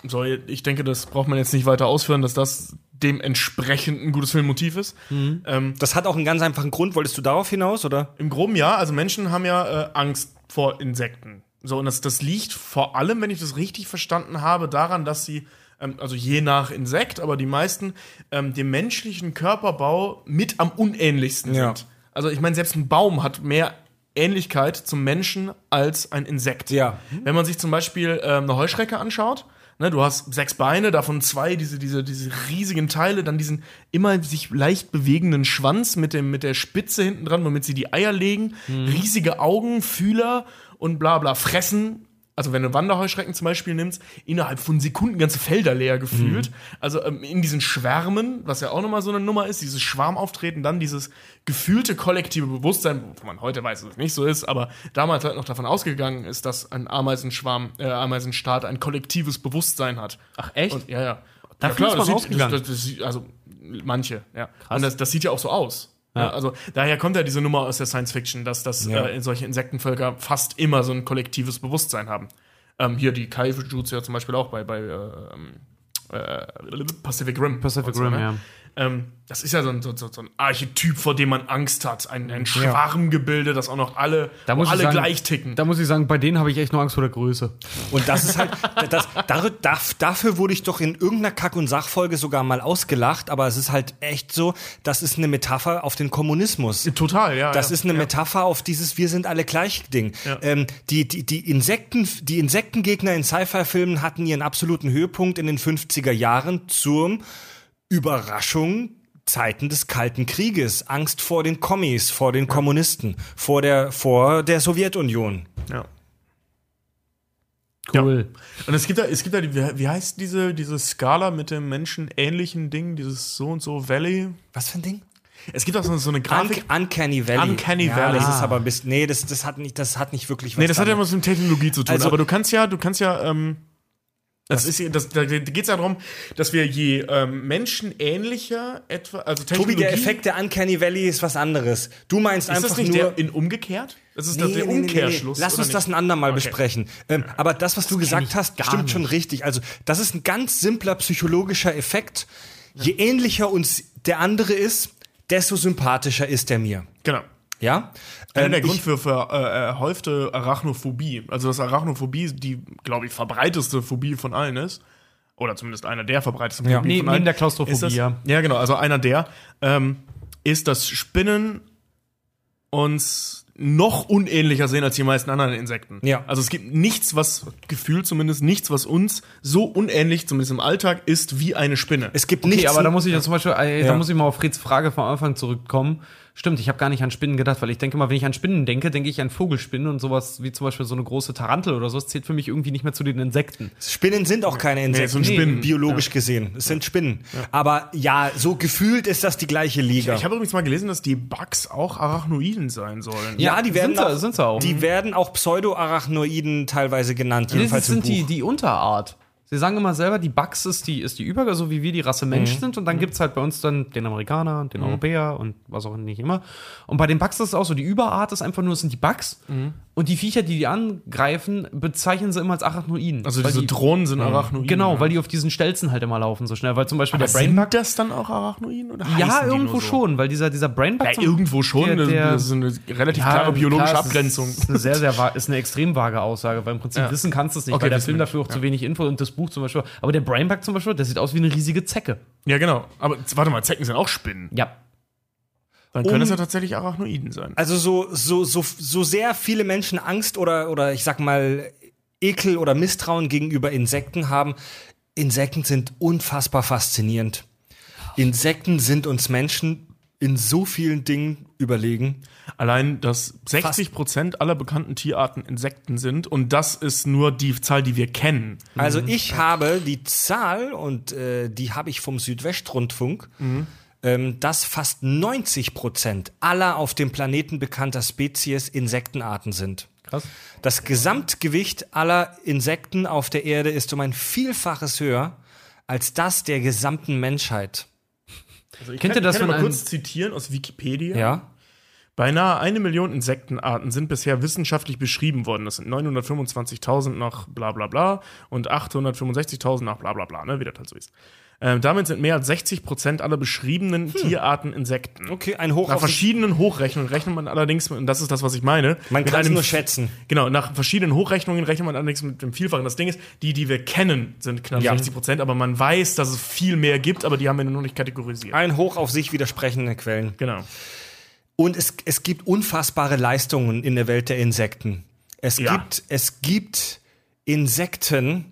So, ich denke, das braucht man jetzt nicht weiter ausführen, dass das dementsprechend ein gutes Filmmotiv ist. Ähm, Das hat auch einen ganz einfachen Grund. Wolltest du darauf hinaus, oder? Im groben ja, also Menschen haben ja äh, Angst vor Insekten. So, und das, das liegt vor allem, wenn ich das richtig verstanden habe, daran, dass sie, ähm, also je nach Insekt, aber die meisten ähm, dem menschlichen Körperbau mit am unähnlichsten Ja. sind. Also ich meine, selbst ein Baum hat mehr Ähnlichkeit zum Menschen als ein Insekt. Ja. Wenn man sich zum Beispiel ähm, eine Heuschrecke anschaut, ne, du hast sechs Beine, davon zwei diese, diese, diese riesigen Teile, dann diesen immer sich leicht bewegenden Schwanz mit, dem, mit der Spitze hinten dran, womit sie die Eier legen, riesige Augen, Fühler und bla bla fressen. Also wenn du Wanderheuschrecken zum Beispiel nimmst, innerhalb von Sekunden ganze Felder leer gefühlt. Also ähm, in diesen Schwärmen, was ja auch nochmal so eine Nummer ist, dieses Schwarmauftreten, dann dieses gefühlte kollektive Bewusstsein, wo man heute weiß, dass es nicht so ist, aber damals halt noch davon ausgegangen ist, dass ein Ameisenschwarm, äh, Ameisenstaat ein kollektives Bewusstsein hat. Ach, echt? Und, ja, ja. Davon ist man das sieht. Das, das, also manche, ja. Und das, das sieht ja auch so aus. Ja. also daher kommt ja diese Nummer aus der Science Fiction, dass, dass Ja. äh, solche Insektenvölker fast immer so ein kollektives Bewusstsein haben. Ähm, hier die Kaijus ja zum Beispiel auch bei, bei äh, äh, Pacific Rim. Pacific und so, Rim, ne? ja. Ähm, das ist ja so ein, so, so ein Archetyp, vor dem man Angst hat. Ein, ein Schwarmgebilde, das auch noch alle, Da wo muss ich alle sagen- gleich ticken. Da muss ich sagen, bei denen habe ich echt nur Angst vor der Größe. Und das ist halt, das, dar- darf- dafür wurde ich doch in irgendeiner Kack- und Sachfolge sogar mal ausgelacht, aber es ist halt echt so, das ist eine Metapher auf den Kommunismus. Total, ja. Das ja. ist eine Metapher auf dieses Wir sind alle gleich Ding. Ähm, die, die, die, Insekten, die Insektengegner in Sci-Fi-Filmen hatten ihren absoluten Höhepunkt in den 50er Jahren zum Überraschung Zeiten des Kalten Krieges. Angst vor den Kommis, vor den Kommunisten, vor der, vor der Sowjetunion. ja. Cool. Und es gibt da, es gibt da, die, wie heißt diese, diese Skala mit dem menschenähnlichen Ding, dieses so und so Valley? Was für ein Ding? Es gibt auch so, so eine Un Grafik. Uncanny Valley. Uncanny ja, Valley. Das ist aber ein bisschen, nee, das, das hat nicht, das hat nicht wirklich was Nee, das hat ja damit. was mit Technologie zu tun. Also- aber du kannst ja, du kannst ja, ähm, das ist das, da geht es ja darum, dass wir je ähm, menschenähnlicher etwa, also Tobi, Technologie. der Effekt der Uncanny Valley ist was anderes. Du meinst ist einfach das nicht nur der in umgekehrt? Das ist Nee, der, der nee, Umkehrschluss. nee. Lass uns das nicht? ein andermal Okay. besprechen. Ähm, aber das, was du gesagt hast, stimmt schon richtig. Also, das ist ein ganz simpler psychologischer Effekt. Je ähnlicher uns der andere ist, desto sympathischer ist er mir. Genau. Ja? Einer Ähm, der Grund für, für äh, erhäufte Arachnophobie. Also, dass Arachnophobie die, glaube ich, verbreiteste Phobie von allen ist. Oder zumindest einer der verbreitesten Ja. Phobien Nee, von allen. neben der Klaustrophobie, Ist das, ja. Ja, genau. Also, einer der ähm, ist, dass Spinnen uns noch unähnlicher sehen als die meisten anderen Insekten. Ja. Also es gibt nichts, was gefühlt zumindest nichts, was uns so unähnlich, zumindest im Alltag, ist wie eine Spinne. Es gibt Okay, nichts. aber da muss ich ja zum Beispiel, äh, Ja. da muss ich mal auf Freds Frage vom Anfang zurückkommen. Stimmt, ich habe gar nicht an Spinnen gedacht, weil ich denke mal, wenn ich an Spinnen denke, denke ich an Vogelspinnen und sowas wie zum Beispiel so eine große Tarantel oder so. Das zählt für mich irgendwie nicht mehr zu den Insekten. Spinnen sind auch keine Nee, Insekten, sind Spinnen. biologisch gesehen. Es sind Spinnen. Aber ja, so gefühlt ist das die gleiche Liga. Ich habe übrigens mal gelesen, dass die Bugs auch Arachnoiden sein sollen. ja, die werden sind sie- auch, sind sie auch. Die werden auch Pseudo-Arachnoiden teilweise genannt, Das jedenfalls im sind die, die Unterart. Sie sagen immer selber, die Bugs ist die, ist die Über, so wie wir die Rasse Mensch Mhm. sind. Und dann gibt's halt bei uns dann den Amerikaner, den Europäer und was auch nicht immer. Und bei den Bugs ist es auch so, die Überart ist einfach nur, es sind die Bugs. Mhm. Und die Viecher, die die angreifen, bezeichnen sie immer als Arachnoiden. Also diese die, Drohnen sind Arachnoiden. Genau, ja. weil die auf diesen Stelzen halt immer laufen so schnell. Weil zum Beispiel Aber der sind Brainbug. das dann auch Arachnoiden? Oder Ja, irgendwo so? schon, weil dieser, dieser Brainbug. Ja, irgendwo schon. der- das- der- das ist eine relativ Ja, klare biologische klar, es Abgrenzung. Ist, ist eine sehr, sehr ist eine extrem vage Aussage, weil im Prinzip Ja. wissen kannst du es nicht, Okay, weil der Film dafür auch zu wenig Info und das Buch zum Beispiel. Aber der Brainbug zum Beispiel, der sieht aus wie eine riesige Zecke. Ja, genau. Aber warte mal, Zecken sind auch Spinnen. Ja. Dann können Um- es ja tatsächlich Arachnoiden sein. Also so, so, so, so sehr viele Menschen Angst oder, oder ich sag mal Ekel oder Misstrauen gegenüber Insekten haben, Insekten sind unfassbar faszinierend. Insekten sind uns Menschen in so vielen Dingen überlegen. Allein, dass 60 Prozent aller bekannten Tierarten Insekten sind und das ist nur die Zahl, die wir kennen. Also ich habe die Zahl, und äh, die habe ich vom Südwestrundfunk, ähm, dass fast 90 Prozent aller auf dem Planeten bekannter Spezies Insektenarten sind. Krass. Das Gesamtgewicht aller Insekten auf der Erde ist um ein Vielfaches höher als das der gesamten Menschheit. Also ich Kennt ihr das ich kann von mal kurz zitieren aus Wikipedia? Ja? Beinahe eine Million Insektenarten sind bisher wissenschaftlich beschrieben worden. Das sind 925.000 nach bla bla bla und 865.000 nach bla bla bla, ne, wie das halt so ist. Ähm, damit sind mehr als 60 Prozent aller beschriebenen Tierarten Insekten. Okay, ein Hoch Nach verschiedenen Hochrechnungen rechnet man allerdings, und das ist das, was ich meine, Man mit kann es nur schätzen. Genau, nach verschiedenen Hochrechnungen rechnet man allerdings mit dem Vielfachen. Das Ding ist, die, die wir kennen, sind knapp Ja. 60 Prozent, aber man weiß, dass es viel mehr gibt, aber die haben wir noch nicht kategorisiert. Ein Hoch auf sich widersprechende Quellen. Genau. Und es, es gibt unfassbare Leistungen in der Welt der Insekten. Es Ja. gibt, es gibt Insekten,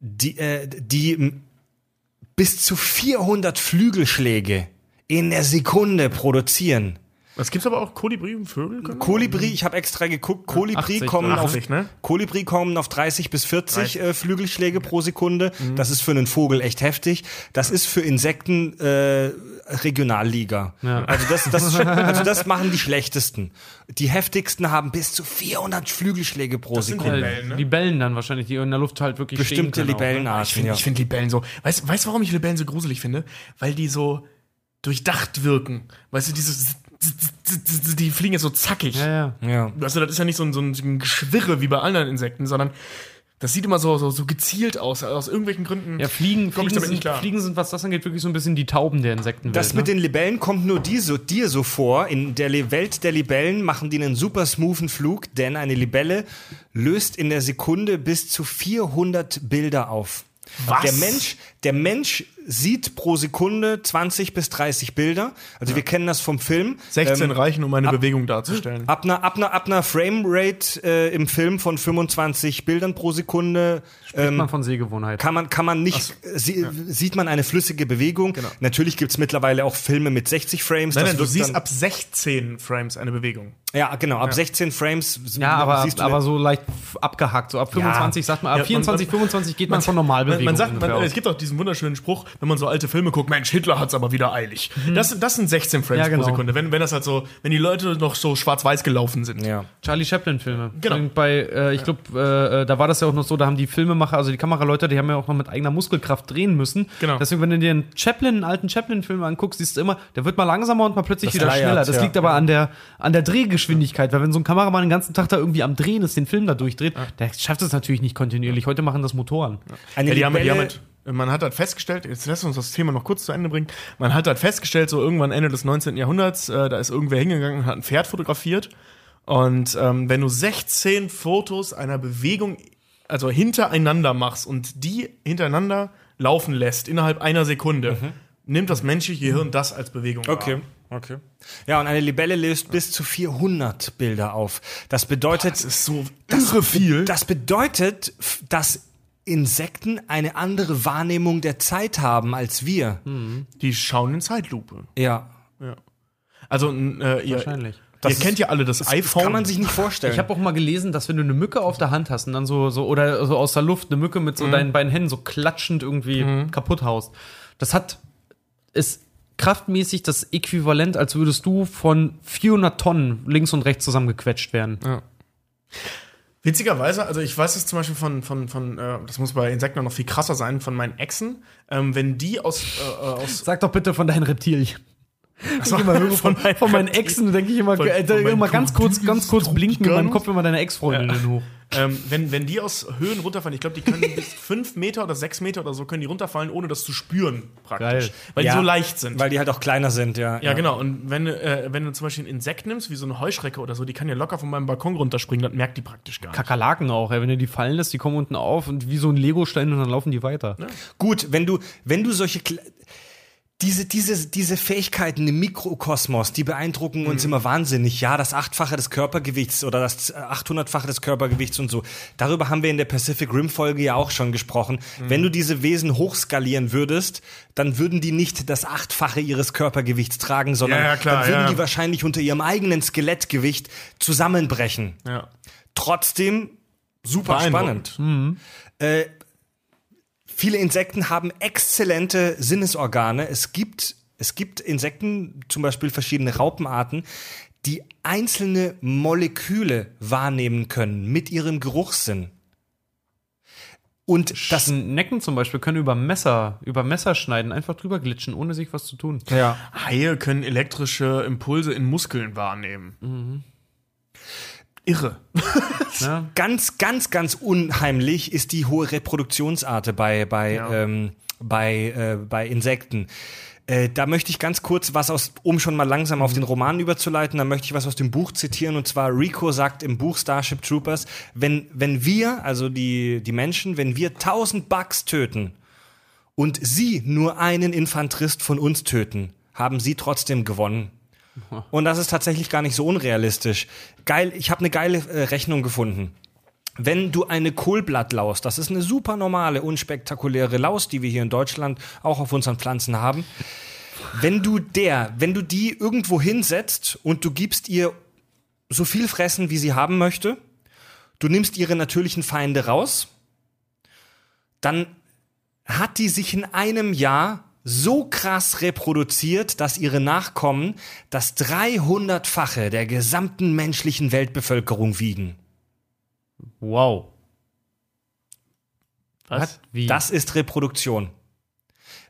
die, äh, die bis zu 400 Flügelschläge in der Sekunde produzieren. Es gibt aber auch Kolibri und Vögel. Kolibri, ich habe extra geguckt, Kolibri 80 kommen oder auf 80, ne? Kolibri kommen auf 30 bis 40 30. äh, Flügelschläge pro Sekunde. Das ist für einen Vogel echt heftig. Das ist für Insekten äh, Regionalliga. Also das, das also das machen die schlechtesten. Die heftigsten haben bis zu 400 Flügelschläge pro sind Sekunde. Libellen, ne? Libellen dann wahrscheinlich, die in der Luft halt wirklich Bestimmte stehen können auch, ne? Ich Libellenarten. finde Ja. find Libellen so. Weißt du, warum ich Libellen so gruselig finde? Weil die so durchdacht wirken. Weißt du, diese. Die fliegen jetzt so zackig. Ja, ja. Ja. Also, das ist ja nicht so ein, so ein Geschwirre wie bei anderen Insekten, sondern das sieht immer so, so, so gezielt aus. Aus irgendwelchen Gründen. Ja, Fliegen, komm ich Fliegen, damit nicht sind, klar. Fliegen sind, was das angeht, wirklich so ein bisschen die Tauben der Insektenwelt. Das mit ne? den Libellen kommt nur dir so, dir so vor. In der Le Welt der Libellen machen die einen super smoothen Flug, denn eine Libelle löst in der Sekunde bis zu 400 Bilder auf. Was? Der Mensch, der Mensch sieht pro Sekunde 20 bis 30 Bilder. Also wir kennen das vom Film. 16 Ähm, reichen, um eine Bewegung darzustellen. Ab einer, ab einer, ab einer Framerate äh, im Film von 25 Bildern pro Sekunde Spricht man von Sehgewohnheit. kann man, kann man nicht, sie, sieht man eine flüssige Bewegung. Natürlich gibt's mittlerweile auch Filme mit 60 Frames. Nein, nein, du siehst dann- ab 16 Frames eine Bewegung. Ja, genau, ab 16 Frames Ja, aber, siehst du aber so leicht abgehackt. So ab 25 sagt man, ab Ja, man- 24, man- 25 geht man, von Normalbewegung. Man, man sagt, man, es gibt auch diesen wunderschönen Spruch, wenn man so alte Filme guckt, Mensch, Hitler hat's aber wieder eilig. Das, das sind 16 Frames Ja, genau. pro Sekunde, wenn, wenn das halt so, wenn die Leute noch so schwarz-weiß gelaufen sind. ja. Charlie Chaplin-Filme. Genau. Und Bei, äh, ich glaube, äh, äh, da war das ja auch noch so, da haben die Filmemacher, also die Kameraleute, die haben ja auch noch mit eigener Muskelkraft drehen müssen. Genau. Deswegen, wenn du dir einen Chaplin, einen alten Chaplin-Film anguckst, siehst du immer, der wird mal langsamer und mal plötzlich Das wieder leiert, schneller. Das ja. liegt aber an der, an der Drehgeschwindigkeit, weil wenn so ein Kameramann den ganzen Tag da irgendwie am Drehen ist, den Film da durchdreht, der schafft es natürlich nicht kontinuierlich. Heute machen das Motoren. Eine Ja, die haben, die haben Libelle- man hat halt festgestellt, jetzt lass uns das Thema noch kurz zu Ende bringen. Man hat halt festgestellt, so irgendwann Ende des 19. Jahrhunderts, äh, da ist irgendwer hingegangen und hat ein Pferd fotografiert. Und ähm, wenn du 16 Fotos einer Bewegung, also hintereinander machst und die hintereinander laufen lässt innerhalb einer Sekunde, nimmt das menschliche Gehirn das als Bewegung Okay. wahr. Okay. Ja, und eine Libelle löst bis zu 400 Bilder auf. Das bedeutet, Das ist so irre viel. das bedeutet, dass Insekten eine andere Wahrnehmung der Zeit haben als wir. Die schauen in Zeitlupe. Ja. Also, n- äh, ihr, Wahrscheinlich. ihr ist- kennt ja alle das, Das iPhone. kann man sich nicht vorstellen. Ich habe auch mal gelesen, dass wenn du eine Mücke auf der Hand hast und dann so, so oder so aus der Luft eine Mücke mit so deinen beiden Händen so klatschend irgendwie kaputt haust, das hat ist kraftmäßig das Äquivalent, als würdest du von 400 Tonnen links und rechts zusammengequetscht werden. Witzigerweise, also ich weiß es zum Beispiel von, von, von äh, das muss bei Insekten noch viel krasser sein, von meinen Exen, ähm, wenn die aus, äh, äh, aus Sag doch bitte von deinen Reptilien. so, Immer von, von meinen Exen denke ich immer, Von- äh, von immer ganz kurz, ganz kurz blinken in meinem. Kopf immer deine Ex-Freundinnen hoch. Ähm, wenn, wenn die aus Höhen runterfallen, ich glaube, die können bis fünf Meter oder sechs Meter oder so können die runterfallen, ohne das zu spüren, praktisch. Geil. Weil Ja, die so leicht sind. Weil die halt auch kleiner sind, ja. ja, genau. Und wenn, du, äh, wenn du zum Beispiel ein Insekt nimmst, wie so eine Heuschrecke oder so, die kann ja locker von meinem Balkon runterspringen, das merkt die praktisch gar nicht. Kakerlaken auch, ey. wenn du die fallen lässt, die kommen unten auf und wie so ein Lego-Stein und dann laufen die weiter. Gut, wenn du, wenn du solche diese, diese, diese Fähigkeiten im Mikrokosmos, die beeindrucken uns immer wahnsinnig. Ja, das achtfache des Körpergewichts oder das 800-fache des Körpergewichts und so. Darüber haben wir in der Pacific Rim Folge ja auch schon gesprochen. Wenn du diese Wesen hochskalieren würdest, dann würden die nicht das achtfache ihres Körpergewichts tragen, sondern Ja, ja, klar, dann würden ja. die wahrscheinlich unter ihrem eigenen Skelettgewicht zusammenbrechen. Ja. Trotzdem super spannend. Äh, viele Insekten haben exzellente Sinnesorgane. Es gibt, es gibt Insekten, zum Beispiel verschiedene Raupenarten, die einzelne Moleküle wahrnehmen können mit ihrem Geruchssinn. Und das, Necken zum Beispiel können über Messer, über Messer schneiden, einfach drüber glitschen, ohne sich was zu tun. ja. Haie können elektrische Impulse in Muskeln wahrnehmen. Irre. Ja? ganz, ganz, ganz unheimlich ist die hohe Reproduktionsrate bei, bei, Ja. ähm, bei, äh, bei Insekten. Äh, da möchte ich ganz kurz was aus, um schon mal langsam auf den Roman überzuleiten, da möchte ich was aus dem Buch zitieren. Und zwar, Rico sagt im Buch Starship Troopers, wenn, wenn wir, also die, die Menschen, wenn wir 1000 Bugs töten und sie nur einen Infanterist von uns töten, haben sie trotzdem gewonnen. Und das ist tatsächlich gar nicht so unrealistisch. Geil, ich habe eine geile äh, Rechnung gefunden. Wenn du eine Kohlblattlaus, das ist eine super normale, unspektakuläre Laus, die wir hier in Deutschland auch auf unseren Pflanzen haben. Wenn du der, wenn du die irgendwo hinsetzt und du gibst ihr so viel fressen, wie sie haben möchte, du nimmst ihre natürlichen Feinde raus, dann hat die sich in einem Jahr so krass reproduziert, dass ihre Nachkommen das 300-fache der gesamten menschlichen Weltbevölkerung wiegen. Wow. Was? Wie? Das ist Reproduktion.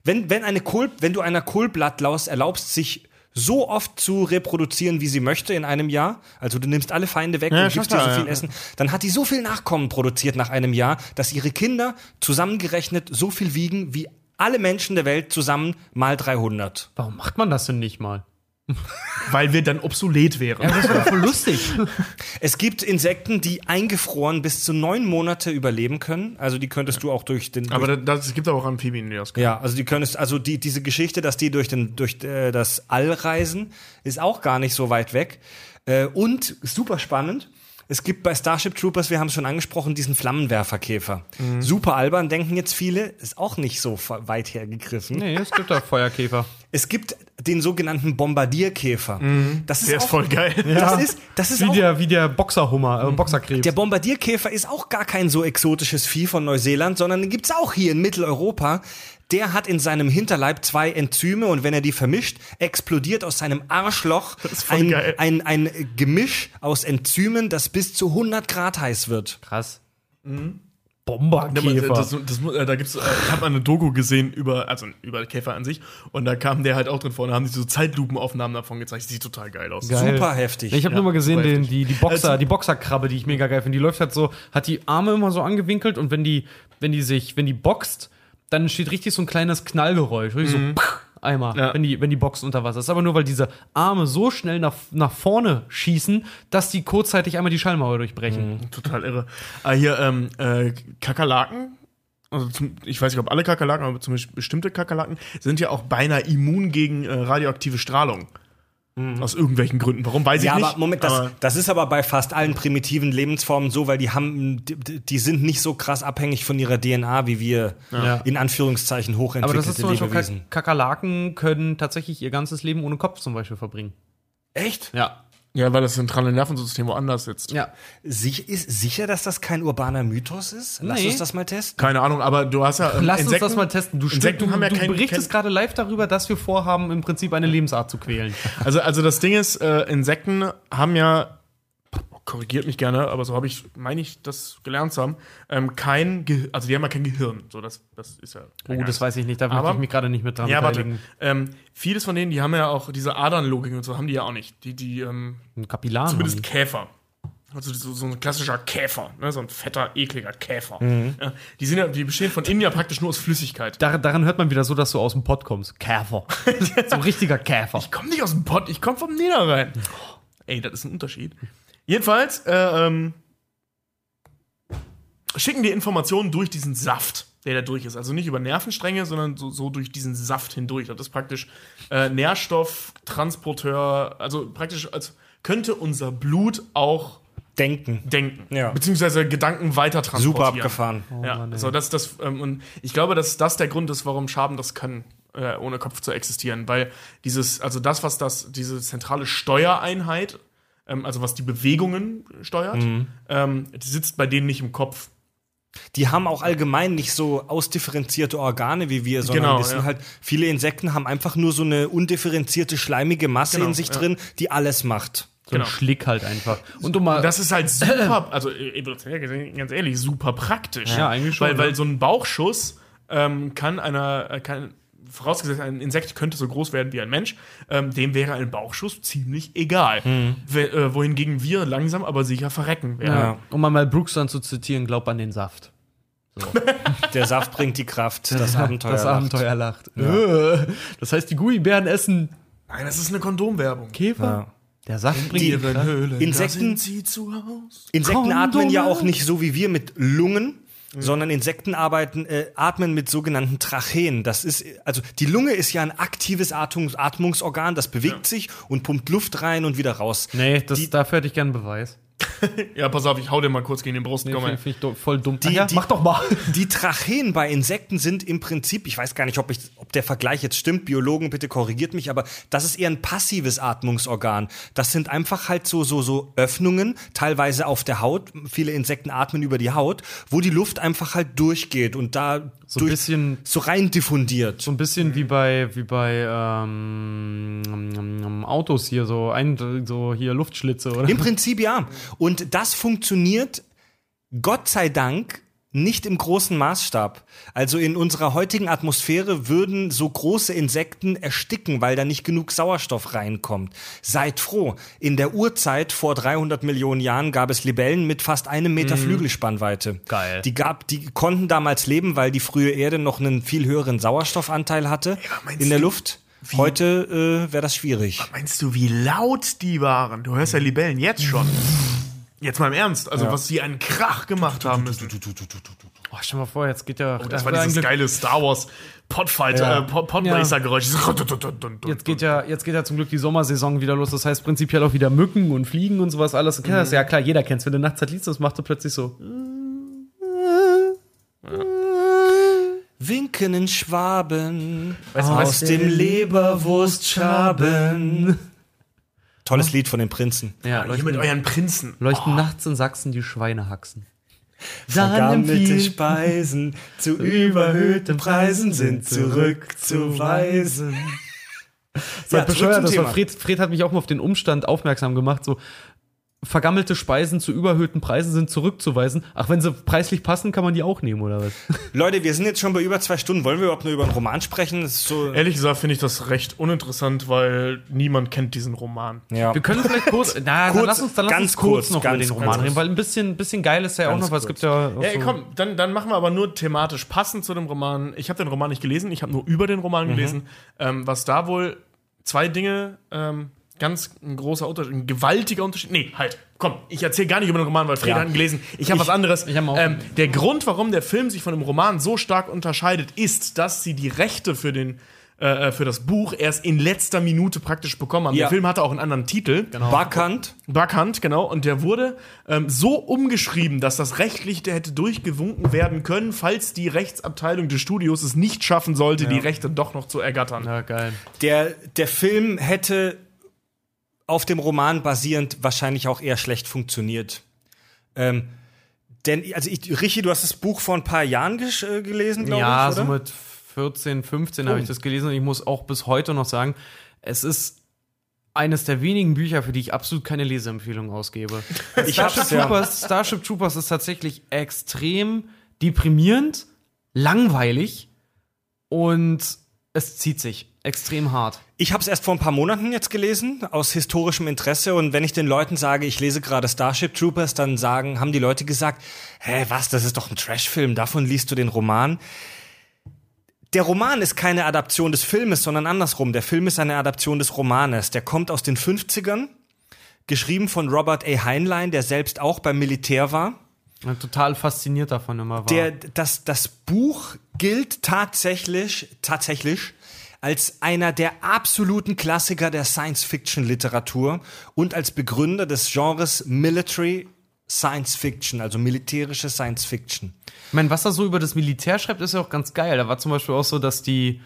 Wenn, wenn, eine Kohl, wenn du einer Kohlblattlaus erlaubst, sich so oft zu reproduzieren, wie sie möchte in einem Jahr, also du nimmst alle Feinde weg Ja, und gibst dir so viel ja. Essen, dann hat die so viel Nachkommen produziert nach einem Jahr, dass ihre Kinder zusammengerechnet so viel wiegen wie alle Menschen der Welt zusammen mal 300. Warum macht man das denn nicht mal? Weil wir dann obsolet wären. Das wäre voll lustig. Es gibt Insekten, die eingefroren bis zu neun Monate überleben können. Also die könntest du auch durch den. Aber durch, das, das gibt auch Amphibien, die das können. ja, also die könntest, also die, diese Geschichte, dass die durch den, durch äh, das All reisen, ist auch gar nicht so weit weg. Äh, und super spannend. Es gibt bei Starship Troopers, wir haben es schon angesprochen, diesen Flammenwerferkäfer. Super albern, denken jetzt viele, ist auch nicht so weit hergegriffen. Nee, es gibt da Feuerkäfer. Es gibt den sogenannten Bombardierkäfer. Das ist Der ist auch, voll geil. Das ist, das ist Wie auch der, wie der Boxerhummer, äh, Boxerkrebs. Der Bombardierkäfer ist auch gar kein so exotisches Vieh von Neuseeland, sondern den gibt's auch hier in Mitteleuropa. Der hat in seinem Hinterleib zwei Enzyme und wenn er die vermischt, explodiert aus seinem Arschloch ein, geil. ein, ein Gemisch aus Enzymen, das bis zu 100 Grad heiß wird. Krass. Mhm. Bomberkäfer. Das, das, das, äh, da gibt's, äh, ich habe eine Doku gesehen über, also über Käfer an sich, und da kam der halt auch drin vor, und da haben die so Zeitlupenaufnahmen davon gezeigt. Sieht total geil aus. Geil. Super heftig. Ich habe Ja, nur mal gesehen, den, die, die Boxer, Also- die Boxerkrabbe, die ich mega geil finde. Die läuft halt so, hat die Arme immer so angewinkelt und wenn die, wenn die sich, wenn die boxt, dann entsteht richtig so ein kleines Knallgeräusch. Richtig so pff, einmal, Ja. wenn die, wenn die boxt unter Wasser. Ist aber nur, weil diese Arme so schnell nach, nach vorne schießen, dass die kurzzeitig einmal die Schallmauer durchbrechen. Total irre. Ah, hier, ähm, äh, Kakerlaken, also zum, ich weiß nicht, ob alle Kakerlaken, aber zumindest bestimmte Kakerlaken, sind ja auch beinahe immun gegen äh, radioaktive Strahlung. Aus irgendwelchen Gründen. Warum weiß ich Ja, nicht. aber Moment, das, aber- das ist aber bei fast allen primitiven Lebensformen so, weil die haben, die, die sind nicht so krass abhängig von ihrer DNA wie wir Ja. in Anführungszeichen Aber hochentwickelte das ist zum Beispiel Lebewesen. Kak- Kakerlaken können tatsächlich ihr ganzes Leben ohne Kopf zum Beispiel verbringen. Echt? Ja. Ja, weil das zentrale Nervensystem woanders sitzt. Ja. Sich, ist sicher, dass das kein urbaner Mythos ist? Lass Nee. uns das mal testen. Keine Ahnung, aber du hast ja. ähm, Lass Insekten, uns das mal testen. Du, Insekten du, haben ja du kein, berichtest kein, gerade live darüber, dass wir vorhaben, im Prinzip eine Lebensart zu quälen. Also, also das Ding ist, äh, Insekten haben ja, korrigiert mich gerne, aber so habe ich, meine ich, das gelernt zu haben, ähm, kein Gehirn, also die haben ja kein Gehirn. So, das, das ist ja. Oh, das weiß ich nicht, da möchte ich mich gerade nicht mit dran Ja, warte. Ähm, vieles von denen, die haben ja auch diese Adernlogik und so, haben die ja auch nicht. Die, die, ähm, Ein Kapillar. zumindest Käfer. Also so, so ein klassischer Käfer, ne? so ein fetter, ekliger Käfer. Ja, die, sind ja, die bestehen von innen ja praktisch nur aus Flüssigkeit. Dar daran hört man wieder so, dass du aus dem Pott kommst. Käfer. so ein richtiger Käfer. Ich komme nicht aus dem Pott, ich komme vom Niederrhein. Ey, das ist ein Unterschied. Jedenfalls äh, ähm, schicken die Informationen durch diesen Saft, der da durch ist. Also nicht über Nervenstränge, sondern so, so durch diesen Saft hindurch. Das ist praktisch äh, Nährstofftransporteur, also praktisch als könnte unser Blut auch Denken. denken, Ja. beziehungsweise Gedanken weiter transportieren. Super abgefahren. Ja, so das, das, ähm, und ich glaube, dass das der Grund ist, warum Schaben das können, äh, ohne Kopf zu existieren. Weil dieses, also das, was das, diese zentrale Steuereinheit, ähm, also was die Bewegungen steuert, Mhm. ähm, die sitzt bei denen nicht im Kopf. Die haben auch allgemein nicht so ausdifferenzierte Organe wie wir, sondern Genau, die sind ja. halt, viele Insekten haben einfach nur so eine undifferenzierte, schleimige Masse Genau, in sich ja. drin, die alles macht. So ein Genau. Schlick halt einfach. Und du mal. Das ist halt super, also äh, ganz ehrlich, super praktisch. Ja, eigentlich schon, Weil, ne? weil so ein Bauchschuss ähm, kann einer, äh, kann, vorausgesetzt, ein Insekt könnte so groß werden wie ein Mensch, ähm, dem wäre ein Bauchschuss ziemlich egal. Hm. Äh, wohingegen wir langsam aber sicher verrecken werden. Ja. um mal Brooks dann zu zitieren, glaub an den Saft. Der Saft bringt die Kraft, das Abenteuer. Das lacht. Abenteuer lacht. Äh, Das heißt, die Gummibären essen Nein, das ist eine Kondomwerbung. Käfer. Ja. Der Saft bringt Die- ihre Höhle, Insekten- sie zu Haus. Insekten atmen ja auch nicht so wie wir mit Lungen, sondern Insekten arbeiten, äh, atmen mit sogenannten Tracheen. Das ist, also die Lunge ist ja ein aktives Atmungs Atmungsorgan, das bewegt sich und pumpt Luft rein und wieder raus. Nee, das, Die- dafür hätte ich gern Beweis. Ja, pass auf, ich hau dir mal kurz gegen den Brust. Nee, komm Finde mal. find ich do- voll dumm. Die- ja, die- mach doch mal. Die Tracheen bei Insekten sind im Prinzip, ich weiß gar nicht, ob, ich, ob der Vergleich jetzt stimmt, Biologen, bitte korrigiert mich, aber das ist eher ein passives Atmungsorgan. Das sind einfach halt so, so, so Öffnungen, teilweise auf der Haut. Viele Insekten atmen über die Haut, wo die Luft einfach halt durchgeht und da So ein durch, bisschen- so rein diffundiert. So ein bisschen wie bei, wie bei ähm, Autos hier, so, ein, so hier Luftschlitze, oder? Im Prinzip ja. Und das funktioniert, Gott sei Dank, nicht im großen Maßstab. Also in unserer heutigen Atmosphäre würden so große Insekten ersticken, weil da nicht genug Sauerstoff reinkommt. Seid froh. In der Urzeit vor 300 Millionen Jahren gab es Libellen mit fast einem Meter Flügelspannweite. Geil. Die gab, die konnten damals leben, weil die frühe Erde noch einen viel höheren Sauerstoffanteil hatte meinst in der du, Luft. Heute äh, wäre das schwierig. Meinst du, wie laut die waren? Du hörst ja Libellen jetzt schon. Jetzt mal im Ernst. Also, was sie einen Krach gemacht haben müssen. Oh, stell mal vor, jetzt geht ja. Das war dieses geile Star Wars Podfight, Ja. äh, Pod Podracer-Geräusch. Jetzt geht, ja, jetzt geht ja zum Glück die Sommersaison wieder los. Das heißt prinzipiell auch wieder Mücken und Fliegen und sowas alles. Du kennst das ja klar, jeder kennt es. Wenn du nachts halt liest, das macht du plötzlich so. Winken in Schwaben Weißt du, aus dem Leberwurstschaben. Tolles Lied von den Prinzen. Ja, Hier mit euren Prinzen. leuchten nachts in Sachsen die Schweinehaxen. Vergammelte Speisen zu überhöhten Preisen sind zurückzuweisen. Seid Ja, bescheuert, zum das war Thema. Fred, Fred hat mich auch mal auf den Umstand aufmerksam gemacht, so vergammelte Speisen zu überhöhten Preisen sind zurückzuweisen. Ach, wenn sie preislich passen, kann man die auch nehmen, oder was? Leute, wir sind jetzt schon bei über zwei Stunden. Wollen wir überhaupt nur über einen Roman sprechen? Das ist so, Ehrlich gesagt finde ich das recht uninteressant, weil niemand kennt diesen Roman. ja. Wir können vielleicht kurz, na, Kurz, dann lass uns, dann lass ganz uns kurz, kurz, noch ganz über den. Roman reden, weil ein bisschen, bisschen geil ist ja auch noch, weil es gibt ja Ja, so, komm, dann, dann machen wir aber nur thematisch passend zu dem Roman. Ich habe den Roman nicht gelesen, ich habe nur über den Roman gelesen. Ähm, was da wohl zwei Dinge, ähm, ganz ein großer Unterschied, ein gewaltiger Unterschied. Nee, halt, komm, ich erzähle gar nicht über den Roman, weil Fred Ja. hat ihn gelesen. Ich habe was anderes. ich hab auch- ähm, der Grund, warum der Film sich von dem Roman so stark unterscheidet, ist, dass sie die Rechte für den äh, für das Buch erst in letzter Minute praktisch bekommen haben. Ja. Der Film hatte auch einen anderen Titel. Genau. Backhand. Backhand, genau. Und der wurde ähm, so umgeschrieben, dass das rechtlich der hätte durchgewunken werden können, falls die Rechtsabteilung des Studios es nicht schaffen sollte, die Rechte doch noch zu ergattern. Ja, geil. Der, der Film hätte auf dem Roman basierend wahrscheinlich auch eher schlecht funktioniert. Ähm, denn, also ich, Richie, du hast das Buch vor ein paar Jahren äh, gelesen, glaube Ja, ich, so oder? mit 14, 15 habe Oh. ich das gelesen und ich muss auch bis heute noch sagen, es ist eines der wenigen Bücher, für die ich absolut keine Leseempfehlung ausgebe. Ich Starship ja. Troopers, Starship Troopers ist tatsächlich extrem deprimierend, langweilig und es zieht sich extrem hart. Ich habe es erst vor ein paar Monaten jetzt gelesen, aus historischem Interesse. Und wenn ich den Leuten sage, ich lese gerade Starship Troopers, dann sagen, haben die Leute gesagt, hä, was, das ist doch ein Trashfilm, davon liest du den Roman. Der Roman ist keine Adaption des Filmes, sondern andersrum. Der Film ist eine Adaption des Romanes. Der kommt aus den 50ern, geschrieben von Robert A. Heinlein, der selbst auch beim Militär war. Und total fasziniert davon immer war. Der, das, das Buch gilt tatsächlich, tatsächlich als einer der absoluten Klassiker der Science-Fiction-Literatur und als Begründer des Genres Military Science Fiction, also militärische Science Fiction. Ich meine, was er so über das Militär schreibt, ist ja auch ganz geil. Da war zum Beispiel auch so, dass die,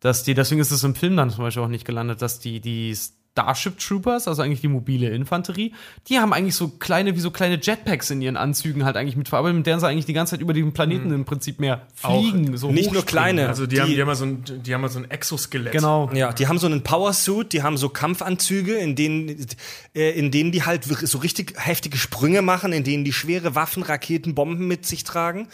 dass die, deswegen ist es im Film dann zum Beispiel auch nicht gelandet, dass die, die Starship Troopers, also eigentlich die mobile Infanterie, die haben eigentlich so kleine, wie so kleine Jetpacks in ihren Anzügen halt eigentlich mit verarbeitet, mit deren sie eigentlich die ganze Zeit über den Planeten im Prinzip mehr fliegen. so Nicht nur kleine. Also die, haben, die haben ja so ein, die haben so ein Exoskelett. Genau. Ja, die haben so einen Powersuit, die haben so Kampfanzüge, in denen, äh, in denen die halt so richtig heftige Sprünge machen, in denen die schwere Waffen, Raketen, Bomben mit sich tragen.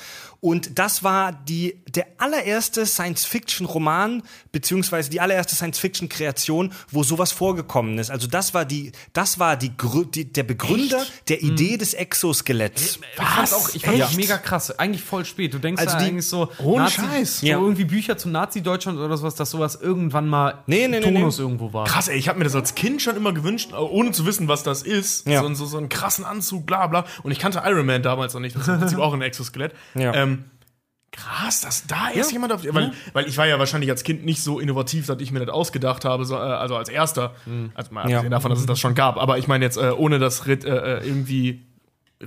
Und das war die, der allererste Science-Fiction-Roman, beziehungsweise die allererste Science-Fiction-Kreation, wo sowas vorgekommen ist. Also das war die, das war die, die der Begründer der Idee des Exoskeletts. Ich fand auch, ich fand Echt? auch mega krass. Eigentlich voll spät. Du denkst Also die- eigentlich so, Ohne Nazi, Scheiß. so Ja. irgendwie Bücher zum Nazi-Deutschland oder sowas, dass sowas irgendwann mal Nee, nee, nee, Tonus nee. irgendwo war. Krass, ey, ich habe mir das als Kind schon immer gewünscht, ohne zu wissen, was das ist. Ja. So, so, so einen krassen Anzug, bla bla. Und ich kannte Iron Man damals noch nicht. Das ist im Prinzip auch ein Exoskelett. Ja. Ähm, krass, dass da erst jemand auf. Weil, weil ich war ja wahrscheinlich als Kind nicht so innovativ, dass ich mir das ausgedacht habe, so, äh, also als erster. Also mal abgesehen davon, dass es das schon gab. Aber ich meine jetzt, äh, ohne das äh, äh, irgendwie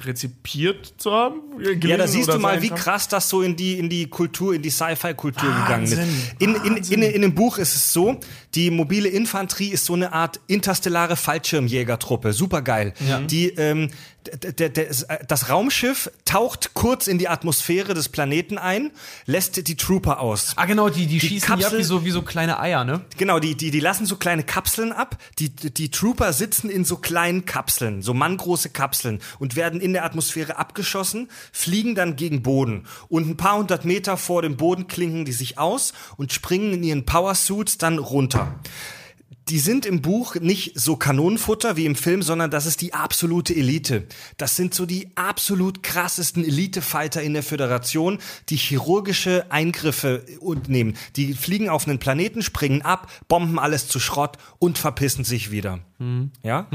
rezipiert zu haben. äh, Ja, da siehst du mal, wie krass das so in die, in die Kultur, in die Sci-Fi-Kultur gegangen ist. In, in, in, in dem Buch ist es so, die mobile Infanterie ist so eine Art interstellare Fallschirmjägertruppe. Super geil. Die, ähm, das Raumschiff taucht kurz in die Atmosphäre des Planeten ein, lässt die Trooper aus. Ah, genau, die, die, schießen die ab Kapsel- wie so, wie so kleine Eier, ne? Genau, die, die, die lassen so kleine Kapseln ab. Die, die Trooper sitzen in so kleinen Kapseln, so manngroße Kapseln und werden in der Atmosphäre abgeschossen, fliegen dann gegen Boden. Und ein paar hundert Meter vor dem Boden klinken die sich aus und springen in ihren Powersuits dann runter. Die sind im Buch nicht so Kanonenfutter wie im Film, sondern das ist die absolute Elite. Das sind so die absolut krassesten Elite-Fighter in der Föderation, die chirurgische Eingriffe nehmen. Die fliegen auf einen Planeten, springen ab, bomben alles zu Schrott und verpissen sich wieder. Ja?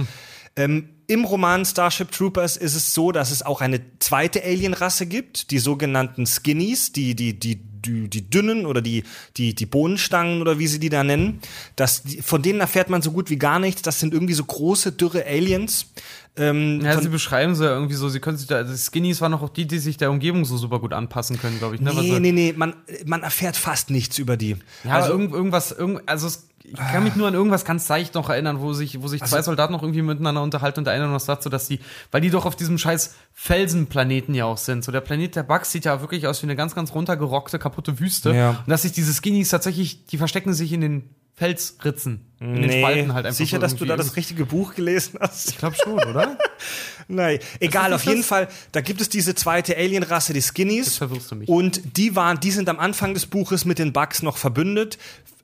Ähm, Im Roman Starship Troopers ist es so, dass es auch eine zweite Alienrasse gibt, die sogenannten Skinnies, die, die, die, die, die dünnen oder die, die, die Bohnenstangen oder wie sie die da nennen. Das, von denen erfährt man so gut wie gar nichts. Das sind irgendwie so große, dürre Aliens. Ähm, Ja, sie beschreiben so ja irgendwie so, sie können sich da, also Skinnies waren noch auch die, die sich der Umgebung so super gut anpassen können, glaube ich. Ne? Was nee, so- nee, nee, man, man erfährt fast nichts über die. Ja, also irgend, irgendwas, irgend, also es, ich kann mich nur an irgendwas ganz leicht noch erinnern, wo sich, wo sich zwei Soldaten noch irgendwie miteinander unterhalten und der eine noch sagt so, dass die, weil die doch auf diesem scheiß Felsenplaneten ja auch sind. So der Planet der Bugs sieht ja wirklich aus wie eine ganz, ganz runtergerockte, kaputte Wüste. Ja. Und dass sich diese Skinnies tatsächlich, die verstecken sich in den Felsritzen, in den Spalten halt einfach. sicher, so dass du da das richtige Buch gelesen hast? Ich glaube schon, oder? Nein, egal, auf jeden das- Fall, da gibt es diese zweite Alienrasse, die Skinnies. Jetzt verwirrst du mich. Und die waren, die sind am Anfang des Buches mit den Bugs noch verbündet,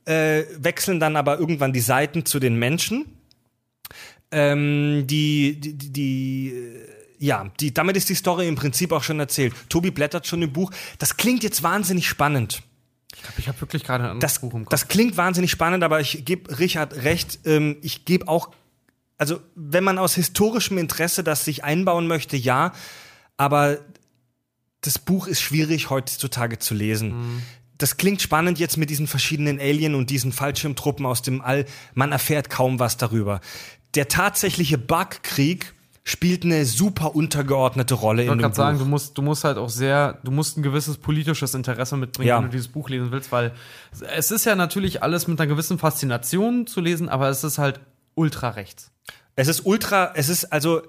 äh, wechseln dann aber irgendwann die Seiten zu den Menschen. Ähm, die, die, die, die äh, ja, die, damit ist die Story im Prinzip auch schon erzählt. Tobi blättert schon im Buch. Das klingt jetzt wahnsinnig spannend. Ich habe wirklich gerade ein anderes Das, Buch im Kopf. das klingt wahnsinnig spannend, aber ich gebe Richard recht. Ähm, ich gebe auch, also wenn man aus historischem Interesse das sich einbauen möchte, ja, aber das Buch ist schwierig heutzutage zu lesen. das klingt spannend jetzt mit diesen verschiedenen Alien und diesen Fallschirmtruppen aus dem All. Man erfährt kaum was darüber. Der tatsächliche Bugkrieg spielt eine super untergeordnete Rolle Ich in dem gerade sagen, Buch. du musst, du musst halt auch sehr, du musst ein gewisses politisches Interesse mitbringen, Ja. wenn du dieses Buch lesen willst, weil es ist ja natürlich alles mit einer gewissen Faszination zu lesen, aber es ist halt ultra rechts. Es ist ultra, es ist also,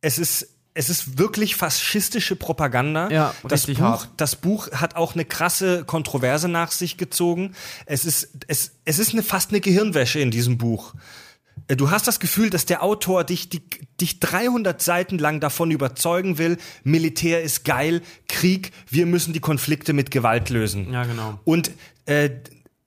es ist, es ist wirklich faschistische Propaganda. Ja, das richtig Buch, hart. das Buch hat auch eine krasse Kontroverse nach sich gezogen. Es ist, es, es ist eine, fast eine Gehirnwäsche in diesem Buch. Äh, Du hast das Gefühl, dass der Autor dich, die, dich 300 Seiten lang davon überzeugen will, Militär ist geil, Krieg, wir müssen die Konflikte mit Gewalt lösen. Ja, genau. Und äh,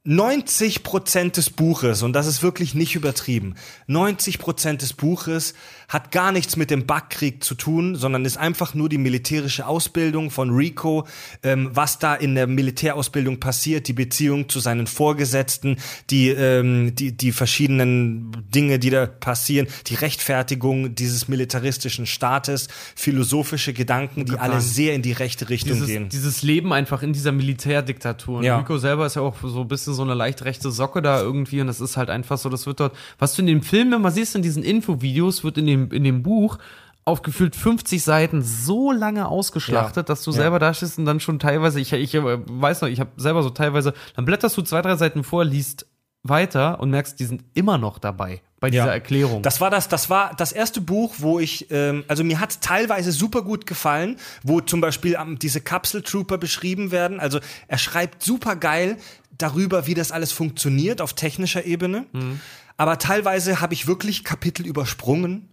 90 Prozent des Buches, und das ist wirklich nicht übertrieben, 90 Prozent des Buches hat gar nichts mit dem Bugkrieg zu tun, sondern ist einfach nur die militärische Ausbildung von Rico, ähm, was da in der Militärausbildung passiert, die Beziehung zu seinen Vorgesetzten, die, ähm, die, die verschiedenen Dinge, die da passieren, die Rechtfertigung dieses militaristischen Staates, philosophische Gedanken, die alle sehr in die rechte Richtung Dieses, gehen. dieses Leben einfach in dieser Militärdiktatur. Und Ja. Rico selber ist ja auch so ein bisschen so eine leicht rechte Socke da irgendwie und das ist halt einfach so, das wird dort, was du in dem Film immer siehst, in diesen Infovideos, wird in dem, in dem Buch auf gefühlt 50 Seiten so lange ausgeschlachtet, Ja. dass du Ja. selber da stehst und dann schon teilweise, ich, ich äh, weiß noch, ich habe selber so teilweise, dann blätterst du zwei, drei Seiten vor, liest weiter und merkst, die sind immer noch dabei bei dieser Ja. Erklärung. Das war das, das war das erste Buch, wo ich, ähm, also mir hat teilweise super gut gefallen, wo zum Beispiel ähm, diese Kapseltrooper beschrieben werden. Also er schreibt super geil darüber, wie das alles funktioniert auf technischer Ebene. Aber teilweise habe ich wirklich Kapitel übersprungen.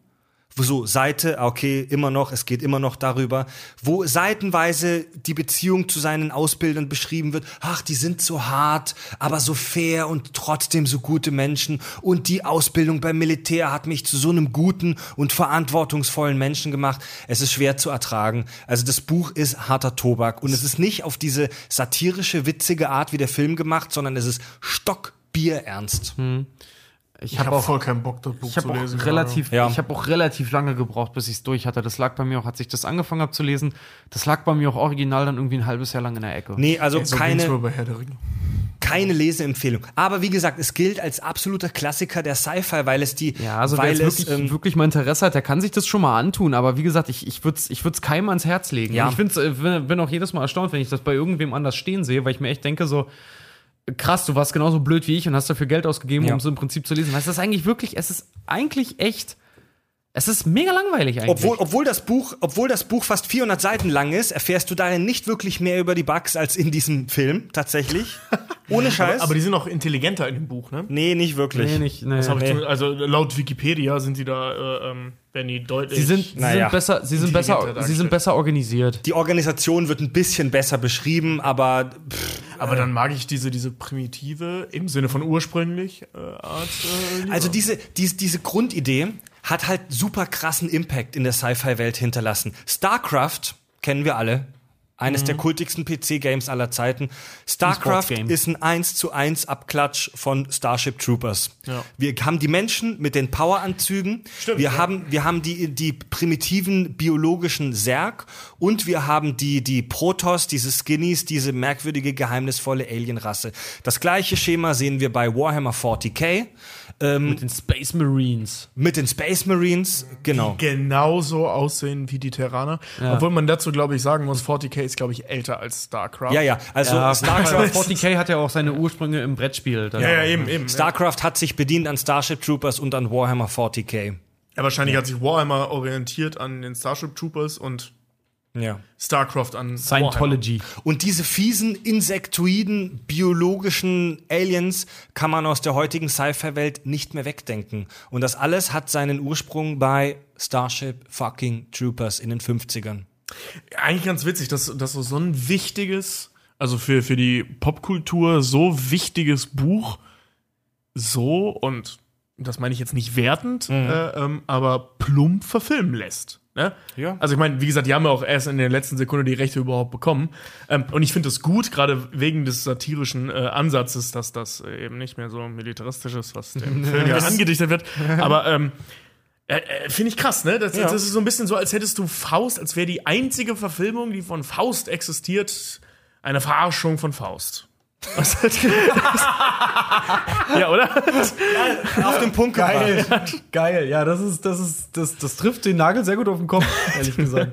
So Seite, ah, okay, immer noch, es geht immer noch darüber, wo seitenweise die Beziehung zu seinen Ausbildern beschrieben wird. Ach, die sind so hart, aber so fair und trotzdem so gute Menschen. Und die Ausbildung beim Militär hat mich zu so einem guten und verantwortungsvollen Menschen gemacht. Es ist schwer zu ertragen. Also das Buch ist harter Tobak und es ist nicht auf diese satirische, witzige Art wie der Film gemacht, sondern es ist stockbierernst. Ich Ich habe habe auch voll keinen Bock, das Buch Ich habe zu auch lesen. relativ, Ja. ich habe auch relativ lange gebraucht, bis ich es durch hatte. Das lag bei mir auch, als ich das angefangen habe zu lesen, das lag bei mir auch original dann irgendwie ein halbes Jahr lang in der Ecke. Nee, also So keine. ging's mir bei Herr der Ringe. keine Leseempfehlung. Aber wie gesagt, es gilt als absoluter Klassiker der Sci-Fi, weil es die, Ja, also wer weil jetzt es, wirklich, ähm, wirklich mal Interesse hat, der kann sich das schon mal antun. Aber wie gesagt, ich, ich würde es ich würd's keinem ans Herz legen. Ja. Ich find's, äh, bin, bin auch jedes Mal erstaunt, wenn ich das bei irgendwem anders stehen sehe, weil ich mir echt denke so, krass, du warst genauso blöd wie ich und hast dafür Geld ausgegeben, Ja. um es im Prinzip zu lesen. Weißt du, das ist eigentlich wirklich, es ist eigentlich echt, es ist mega langweilig eigentlich. obwohl, obwohl, das Buch, obwohl das Buch fast 400 Seiten lang ist, erfährst du darin nicht wirklich mehr über die Bugs als in diesem Film, tatsächlich. Ohne Scheiß. Aber die sind auch intelligenter in dem Buch, ne? nee, nicht wirklich. nee, nicht, nee. Das ich nee. zum- also laut Wikipedia sind die da, äh, ähm, werden die deutlich. Sie sind, sie Naja. sind besser, sie sind besser, sie sind besser organisiert. Die Organisation wird ein bisschen besser beschrieben, aber pff, aber dann mag ich diese, diese primitive, im Sinne von ursprünglich, äh, Art. Äh. Also diese, diese, diese Grundidee hat halt super krassen Impact in der Sci-Fi-Welt hinterlassen. StarCraft kennen wir alle. Eines der kultigsten PC-Games aller Zeiten. StarCraft E-Sports-Game. ist ein 1 zu 1 Abklatsch von Starship Troopers. Ja. Wir haben die Menschen mit den Poweranzügen. Stimmt, wir ja. haben, wir haben die, die primitiven biologischen Särg und wir haben die, die Protoss, diese Skinnies, diese merkwürdige, geheimnisvolle Alienrasse. Das gleiche Schema sehen wir bei Warhammer 40k Mit den Space Marines. mit den Space Marines. Genau. genauso aussehen wie die Terraner. Obwohl man dazu, glaube ich, sagen muss, 40k ist, glaube ich, älter als StarCraft. Ja, ja. Also Ja, StarCraft, 40k hat ja auch seine Ursprünge im Brettspiel. Ja, ja, eben, eben. StarCraft hat sich bedient an Starship Troopers und an Warhammer 40k. Ja, wahrscheinlich hat sich Warhammer orientiert an den Starship Troopers und Ja. StarCraft an Warhammer. Scientology. Und diese fiesen, insektoiden, biologischen Aliens kann man aus der heutigen Sci-Fi-Welt nicht mehr wegdenken. Und das alles hat seinen Ursprung bei Starship fucking Troopers in den 50ern. Eigentlich ganz witzig, dass, dass so, ein wichtiges, also für, für die Popkultur so wichtiges Buch so und das meine ich jetzt nicht wertend, äh, ähm, aber plump verfilmen lässt. Ne? Ja. Also ich meine, wie gesagt, die haben ja auch erst in der letzten Sekunde die Rechte überhaupt bekommen. Ähm, und ich finde es gut, gerade wegen des satirischen äh, Ansatzes, dass das äh, eben nicht mehr so militaristisch ist, was dem Film ja angedichtet wird. Aber ähm, äh, äh, Finde ich krass, ne? Das, Ja. das ist so ein bisschen so, als hättest du Faust, als wäre die einzige Verfilmung, die von Faust existiert, eine Verarschung von Faust. Ja, oder? Auf den Punkt Geil, geil. Ja, das ist, das ist, das, das trifft den Nagel sehr gut auf den Kopf, ehrlich gesagt.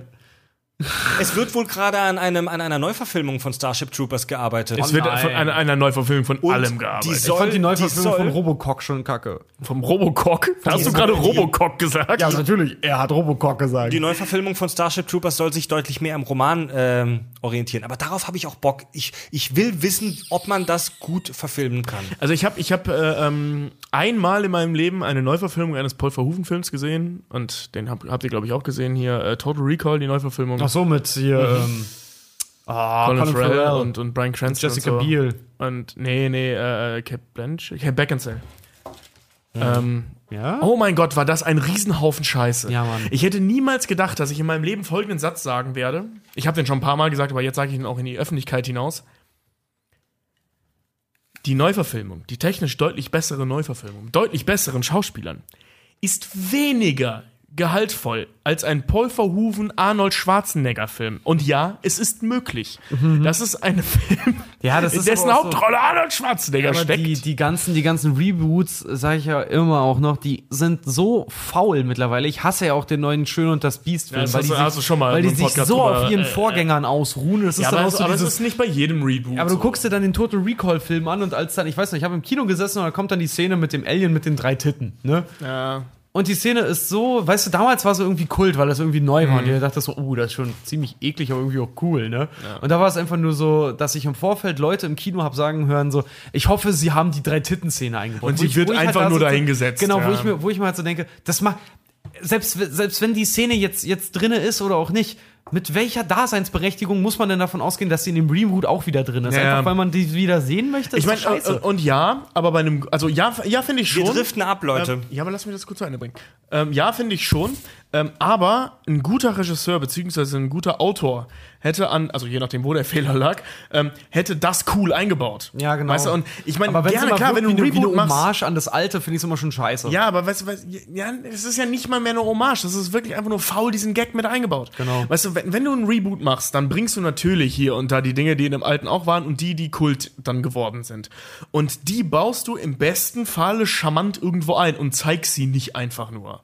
Es wird wohl gerade an, einem, an einer Neuverfilmung von Starship Troopers gearbeitet. Es wird nein. von einer, einer Neuverfilmung von Und allem die gearbeitet. Ich soll- fand die die Neuverfilmung soll- von Robocock schon kacke. Vom Robocock? Hast du gerade die- Robocock gesagt? Ja, natürlich. Er hat Robocock gesagt. Die Neuverfilmung von Starship Troopers soll sich deutlich mehr am Roman ähm, orientieren. Aber darauf habe ich auch Bock. Ich, ich will wissen, ob man das gut verfilmen kann. Also ich habe ich hab, äh, ähm, einmal in meinem Leben eine Neuverfilmung eines Paul Verhoeven-Films gesehen und den hab, habt ihr, glaube ich, auch gesehen hier. Äh, Total Recall, die Neuverfilmung. Ach so, mit hier, ähm, ah, Colin, Colin Farrell, Farrell und, und Brian Cranston. Jessica und so. Biel. Und nee, nee, äh, Kate Blanchett, Kate Beckinsale. Ähm, Ja? oh mein Gott, war das ein Riesenhaufen Scheiße. Ja, Mann. Ich hätte niemals gedacht, dass ich in meinem Leben folgenden Satz sagen werde. Ich habe den schon ein paar Mal gesagt, aber jetzt sage ich ihn auch in die Öffentlichkeit hinaus. Die Neuverfilmung, die technisch deutlich bessere Neuverfilmung, deutlich besseren Schauspielern, ist weniger gehaltvoll als ein Paul Verhoeven Arnold Schwarzenegger Film. Und ja, es ist möglich. Das ist ein Film, Mhm. Ja, das in ist dessen auch so- Hauptrolle Arnold Schwarzenegger Aber steckt. die, die ganzen, die ganzen Reboots, sage ich ja immer auch noch, die sind so faul mittlerweile. Ich hasse ja auch den neuen Schön und das Biest-Film, Ja, das weil hast die sich, schon mal weil die sich so drüber, auf ihren äh, Vorgängern ausruhen. Das ist ja, dann aber, auch es, so aber es dieses, ist nicht bei jedem Reboot. Aber du so. guckst dir dann den Total Recall-Film an und als dann, ich weiß nicht, ich habe im Kino gesessen und dann kommt dann die Szene mit dem Alien mit den drei Titten, ne? Ja. Und die Szene ist so, weißt du, damals war es irgendwie Kult, weil das irgendwie neu Mhm. war. Und ich dachte so, oh, das ist schon ziemlich eklig, aber irgendwie auch cool, ne? Und da war es einfach nur so, dass ich im Vorfeld Leute im Kino habe sagen hören, so, ich hoffe, sie haben die drei Titten-Szene eingebaut. Und Wo sie ich- wird wo ich einfach da nur sitze- dahingesetzt, Genau, wo ja. ich mir, wo ich mir halt so denke, das macht, selbst, selbst wenn die Szene jetzt, jetzt drinne ist oder auch nicht, mit welcher Daseinsberechtigung muss man denn davon ausgehen, dass sie in dem Reboot auch wieder drin ist? Ja. Einfach weil man die wieder sehen möchte? Ich meine, und, und ja, aber bei einem, also ja, ja finde ich schon. Wir driften ab, Leute. Ähm, ja, aber lass mich das kurz zu Ende bringen. Ähm, ja, finde ich schon. Ähm, aber ein guter Regisseur beziehungsweise ein guter Autor hätte an, also je nachdem, wo der Fehler lag, ähm, hätte das cool eingebaut. ja, genau. Weißt du, und ich meine, gerne, klar, wenn du ein eine- Reboot eine machst. Hommage an das Alte, finde ich es immer schon scheiße. Ja, aber weißt du, weißt, ja, es ist ja nicht mal mehr eine Hommage. Das ist wirklich einfach nur faul, diesen Gag mit eingebaut. Genau. Weißt du, wenn, wenn du ein Reboot machst, dann bringst du natürlich hier und da die Dinge, die in dem alten auch waren und die, die Kult dann geworden sind. Und die baust du im besten Falle charmant irgendwo ein und zeigst sie nicht einfach nur.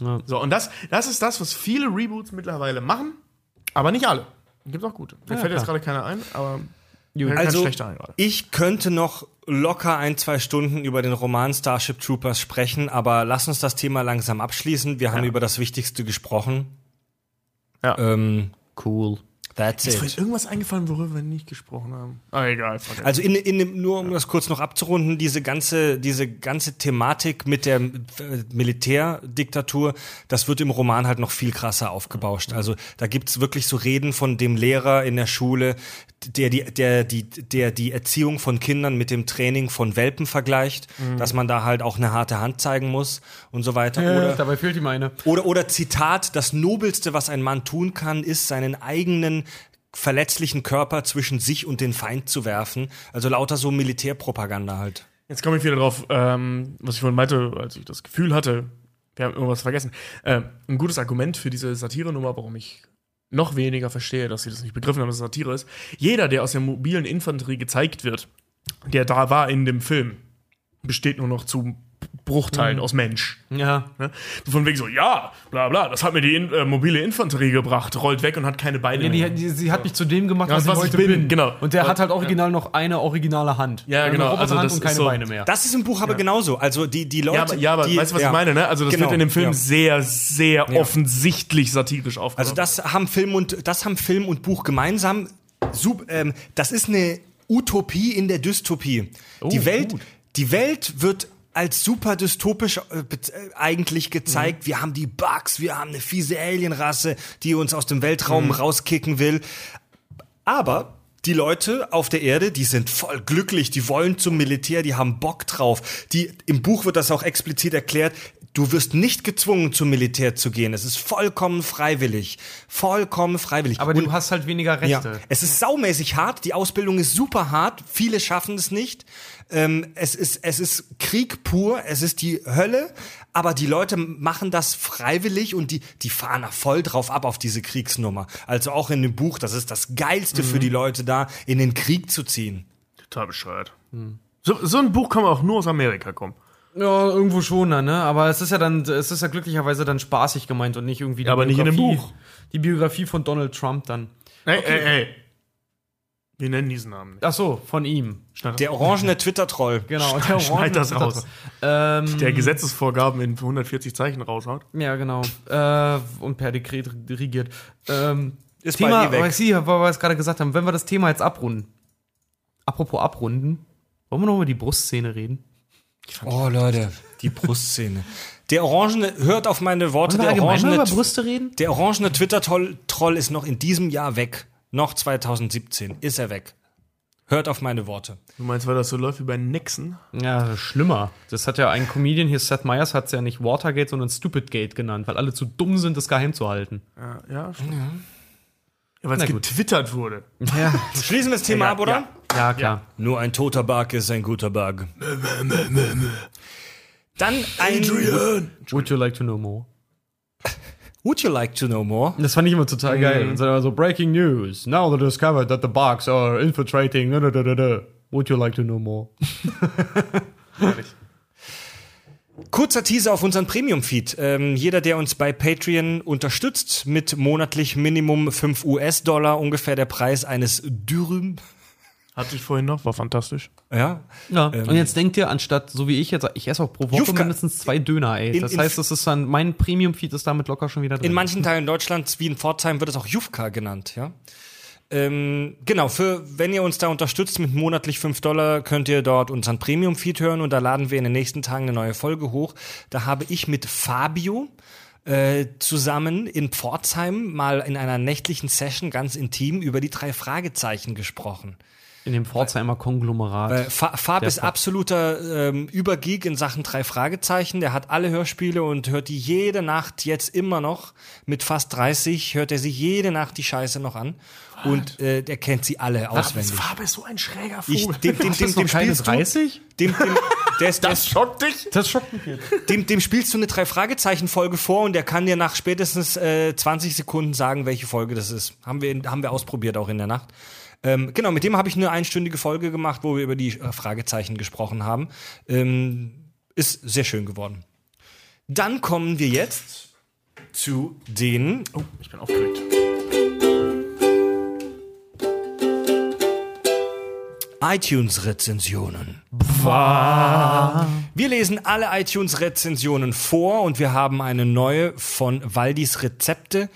Ja. So, und das, das ist das, was viele Reboots mittlerweile machen, aber nicht alle. Gibt auch gute. Mir Ja, fällt jetzt klar. gerade keiner ein, aber Also, kein schlechter ein gerade. ich könnte noch locker ein, zwei Stunden über den Roman Starship Troopers sprechen, aber lass uns das Thema langsam abschließen. Wir haben über das Wichtigste gesprochen. Ja. Ähm, Cool. That's Ist it. vielleicht irgendwas eingefallen, worüber wir nicht gesprochen haben? Ah, egal. Also in, in dem, nur um das kurz noch abzurunden, diese ganze, diese ganze Thematik mit der äh, Militärdiktatur, das wird im Roman halt noch viel krasser aufgebauscht. Also da gibt's wirklich so Reden von dem Lehrer in der Schule, der die, der, die, der die Erziehung von Kindern mit dem Training von Welpen vergleicht, dass man da halt auch eine harte Hand zeigen muss und so weiter. Oder, dabei fehlt ihm eine. oder, oder Zitat, das Nobelste, was ein Mann tun kann, ist, seinen eigenen verletzlichen Körper zwischen sich und den Feind zu werfen. Also lauter so Militärpropaganda halt. Jetzt komme ich wieder drauf, ähm, was ich vorhin meinte, als ich das Gefühl hatte, wir haben irgendwas vergessen. Ähm, ein gutes Argument für diese Satire-Nummer, warum ich noch weniger verstehe, dass sie das nicht begriffen haben, dass es Satire ist. Jeder, der aus der mobilen Infanterie gezeigt wird, der da war in dem Film, besteht nur noch zu Bruchteilen aus Mensch. Ja. Ne? Von wegen so, ja, bla bla, das hat mir die in, äh, mobile Infanterie gebracht, rollt weg und hat keine Beine Ja, mehr. die, die, sie hat mich zu dem gemacht, Ja, was, was ich ich heute bin, bin. genau. Und der Ja. hat halt original noch eine originale Hand. Ja, genau, also das und keine ist so- Beine mehr. Das ist im Buch aber genauso. Also die, die Leute. Ja, aber, ja, aber die, weißt du, was ja. ich meine, ne? Also das Genau, wird in dem Film ja. sehr, sehr offensichtlich satirisch aufgebaut. Also das haben Film und das haben Film und Buch gemeinsam. Sub, ähm, das ist eine Utopie in der Dystopie. die Welt, gut. die Welt wird als super dystopisch äh, äh, eigentlich gezeigt. Wir haben die Bugs, wir haben eine fiese Alienrasse, die uns aus dem Weltraum rauskicken will. Aber die Leute auf der Erde, die sind voll glücklich, die wollen zum Militär, die haben Bock drauf. Die, Im Buch wird das auch explizit erklärt. Du wirst nicht gezwungen, zum Militär zu gehen. Es ist vollkommen freiwillig. Vollkommen freiwillig. Aber Und- du hast halt weniger ja, Rechte. es ist saumäßig hart. Die Ausbildung ist super hart. Viele schaffen es nicht. Ähm, es ist, es ist Krieg pur. Es ist die Hölle. Aber die Leute machen das freiwillig und die, die fahren da voll drauf ab auf diese Kriegsnummer. Also auch in dem Buch, das ist das Geilste Mhm. für die Leute da, in den Krieg zu ziehen. Total bescheuert. So, so ein Buch kann auch nur aus Amerika kommen. Ja, irgendwo schon, dann, ne? Aber es ist ja dann, es ist ja glücklicherweise dann spaßig gemeint und nicht irgendwie die Aber nicht in dem Biografie- Buch. Die Biografie von Donald Trump dann. Ey, ey, ey. Wir nennen diesen Namen nicht. Ach so, von ihm. Der orangene Twitter-Troll. Genau. Der Schneid das raus. Ähm, Der Gesetzesvorgaben in 140 Zeichen raushaut. ja, genau. Äh, und per Dekret regiert. Ähm, Ist Thema, bald eh weg. was Sie, weil wir es gerade gesagt haben, wenn wir das Thema jetzt abrunden. Apropos abrunden, wollen wir noch über die Brustszene reden? Oh, Leute, die Brustszene. Der orangene, hört auf meine Worte, der orangene, über Brüste reden? der orangene Twitter-Troll Troll ist noch in diesem Jahr weg. Noch 2017 ist er weg. Hört auf meine Worte. Du meinst, weil das so läuft wie bei Nixon? Ja, schlimmer. Das hat ja ein Comedian hier, Seth Meyers, hat es ja nicht Watergate, sondern Stupidgate genannt, weil alle zu dumm sind, das geheim zu halten. Ja, ja, stimmt. Ja, weil Na es getwittert wurde. Ja, Schließen wir das Thema Ja, ab, oder? ja. Ja klar. Nur ein toter Bug ist ein guter Bug. Dann ein. Would you like to know more? Would you like to know more? Das fand ich immer total geil. Und so also, Breaking News. Now they discovered that the bugs are infiltrating. Da, da, da, da, da. Would you like to know more? Kurzer Teaser auf unseren Premium-Feed. Ähm, jeder, der uns bei Patreon unterstützt, mit monatlich Minimum 5 US-Dollar, ungefähr der Preis eines Dürüm. Hatte ich vorhin noch, war fantastisch. Ja. Ja. und jetzt denkt ihr, anstatt, so wie ich jetzt, ich esse auch pro Woche Jufka- mindestens zwei Döner, ey. In- Das in- heißt, das ist dann, mein Premium-Feed ist damit locker schon wieder drin. In manchen Teilen Deutschlands, wie in Pforzheim, wird es auch Jufka genannt, ja. Ähm, genau, für wenn ihr uns da unterstützt mit monatlich 5 Dollar, könnt ihr dort unseren Premium-Feed hören und da laden wir in den nächsten Tagen eine neue Folge hoch. Da habe ich mit Fabio äh, zusammen in Pforzheim mal in einer nächtlichen Session ganz intim über die drei Fragezeichen gesprochen. In dem Pforzheimer Konglomerat. Äh, Fa Fab ist absoluter ähm, Übergeek in Sachen drei Fragezeichen. Der hat alle Hörspiele und hört die jede Nacht jetzt immer noch. Mit fast 30 hört er sich jede Nacht die Scheiße noch an. Und äh, der kennt sie alle auswendig. Farbe ist so ein schräger Ich, Vogel. dem, dem, dem, dem, keine spielst du, 30? dem, dem, ist, der ist, schockt dich? Das schockt mich jetzt. dem, dem spielst du eine drei Fragezeichen Folge vor und der kann dir nach spätestens äh, 20 Sekunden sagen, welche Folge das ist. Haben wir, haben wir ausprobiert auch in der Nacht. Ähm, genau, mit dem habe ich eine einstündige Folge gemacht, wo wir über die äh, Fragezeichen gesprochen haben. Ähm, ist sehr schön geworden. Dann kommen wir jetzt zu den Oh, ich bin aufgeregt. iTunes-Rezensionen. Wir lesen alle iTunes-Rezensionen vor und wir haben eine neue von Waldis Rezepte.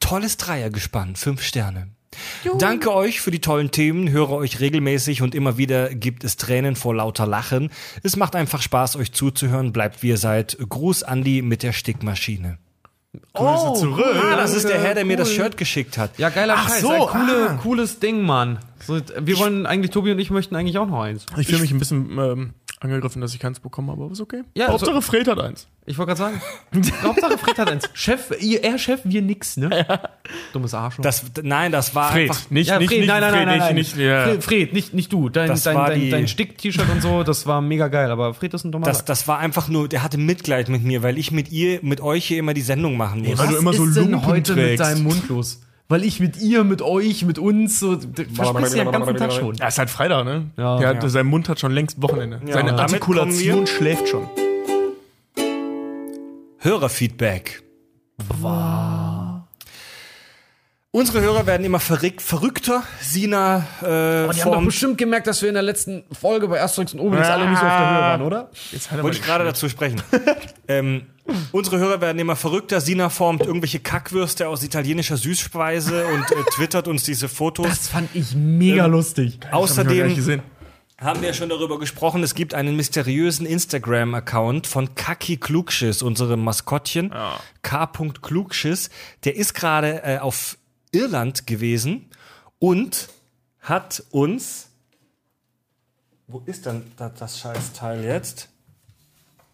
Tolles Dreiergespann, fünf Sterne. Danke euch für die tollen Themen, höre euch regelmäßig und immer wieder gibt es Tränen vor lauter Lachen. Es macht einfach Spaß, euch zuzuhören. Bleibt wie ihr seid. Gruß Andi mit der Stickmaschine. Oh, zurück. Ah, das ist der Herr, der mir das cool. Shirt geschickt hat. Ja, geiler Ach Scheiß. so, ein coole, ah. cooles Ding, Mann. So, wir wollen eigentlich, Tobi und ich möchten eigentlich auch noch eins. Ich fühle mich ein bisschen ähm, angegriffen, dass ich keins bekommen habe, aber ist okay. Ja, Hauptsache also- Fred hat eins. Ich wollte gerade sagen. Hauptsache Fred hat eins. Chef, ihr, er Chef, wir nix, ne? Dummes Arschloch. Das, nein, das war Fred, einfach. nicht, ja, nicht, Fred, nicht, nein, nein, Fred, nein, nein, nein. nicht, nicht, ja. Fred, Fred, nicht, nicht du. Dein, Das dein, dein, die- dein Stick-T-Shirt und so, das war mega geil. Aber Fred ist ein dummer Das, das war einfach nur, der hatte Mitleid mit mir, weil ich mit ihr, mit euch hier immer die Sendung machen muss. weil du immer so ist denn Lumpen heute mit trägst. deinem Mund los? Weil ich mit ihr, mit euch, mit uns, so, versprichst ja den ganzen Tag schon. Ja, ist halt Freitag, ne? Ja. Der hat, Ja. Sein Mund hat schon längst Wochenende. Seine und damit Artikulation schläft schon. Hörerfeedback. Unsere Hörer werden immer verrückt, verrückter. Sina äh, Die haben doch bestimmt gemerkt, dass wir in der letzten Folge bei Asterix und Obelix alle nicht so auf der Höhe waren, oder? Jetzt hat er wollte ich gerade dazu sprechen. ähm, unsere Hörer werden immer verrückter. Sina formt irgendwelche Kackwürste aus italienischer Süßspeise und äh, twittert uns diese Fotos. Das fand ich mega lustig. Außerdem gesehen. haben wir schon darüber gesprochen, es gibt einen mysteriösen Instagram-Account von Kaki Klugschiss, unserem Maskottchen. K. Klugschiss. Der ist gerade äh, auf Irland gewesen und hat uns. Wo ist denn das, das Scheißteil jetzt?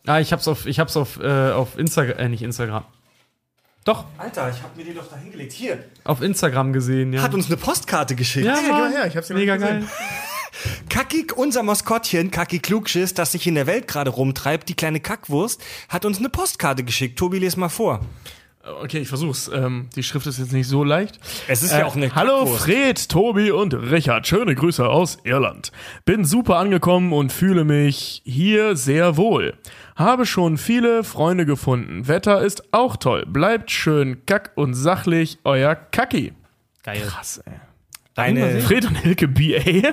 Ah, ich hab's auf, ich hab's auf, äh, auf Instagram, äh, nicht Instagram. Doch, Alter, ich habe mir die doch da hingelegt. Hier. auf Instagram gesehen, ja. Hat uns eine Postkarte geschickt. ja, Ja, Mann. ja, ich hab's ja mega gesehen. geil. Kaki, unser Maskottchen, Kaki Klugschiss, das sich in der Welt gerade rumtreibt, die kleine Kackwurst, hat uns eine Postkarte geschickt. Tobi, les mal vor. Okay, ich versuch's. Ähm, die Schrift ist jetzt nicht so leicht. Es ist ja auch eine Hallo Kackwurst. Fred, Tobi und Richard. Schöne Grüße aus Irland. Bin super angekommen und fühle mich hier sehr wohl. Habe schon viele Freunde gefunden. Wetter ist auch toll. Bleibt schön kack und sachlich, euer Kacki. Geil. Krass, ey. Eine, Fred und Hilke BA.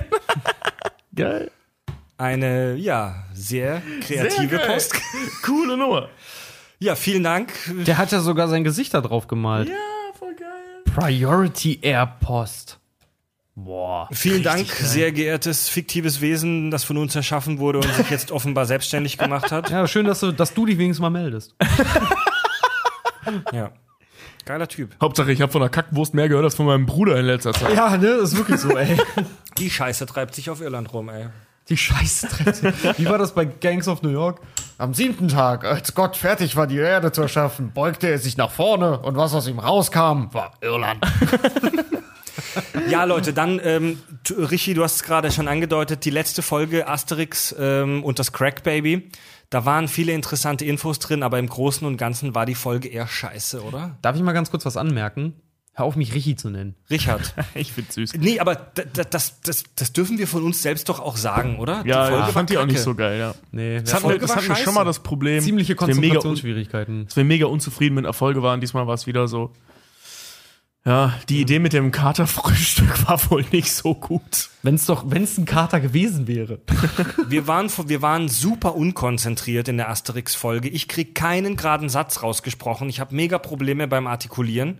Geil. eine, ja, sehr kreative geil. Post. Coole Nummer. Ja, vielen Dank. Der hat ja sogar sein Gesicht da drauf gemalt. Ja, voll geil. Priority Air Post. Boah. Vielen Dank, sehr geehrtes fiktives Wesen, das von uns erschaffen wurde und sich jetzt offenbar selbstständig gemacht hat. Ja, schön, dass du, dass du dich wenigstens mal meldest. Ja. Geiler Typ. Hauptsache, ich habe von der Kackwurst mehr gehört als von meinem Bruder in letzter Zeit. Ja, ne, das ist wirklich so, ey. Die Scheiße treibt sich auf Irland rum, ey. Die Scheiße. Wie war das bei Gangs of New York? Am siebten Tag, als Gott fertig war, die Erde zu erschaffen, beugte er sich nach vorne und was aus ihm rauskam, war Irland. Ja, Leute, dann, ähm, Richie, du hast es gerade schon angedeutet, die letzte Folge Asterix ähm, und das Crack Baby. Da waren viele interessante Infos drin, aber im Großen und Ganzen war die Folge eher scheiße, oder? Darf ich mal ganz kurz was anmerken? Hör auf, mich Richie zu nennen. Richard. Ich find's süß. nee, aber das, das, das dürfen wir von uns selbst doch auch sagen, oder? Ja, Folge ich war fand die auch nicht so geil, ja. Nee, Das hatten, wir, Folge das hatten wir schon mal das Problem. ziemliche dass wir mega, Konzentrationsschwierigkeiten. dass wir mega unzufrieden mit Erfolge waren. Diesmal war es wieder so. Ja, die Idee mit dem Katerfrühstück war wohl nicht so gut. Wenn es doch, wenn es ein Kater gewesen wäre. Wir waren, wir waren super unkonzentriert in der Asterix-Folge. Ich krieg keinen geraden Satz rausgesprochen. Ich habe mega Probleme beim Artikulieren.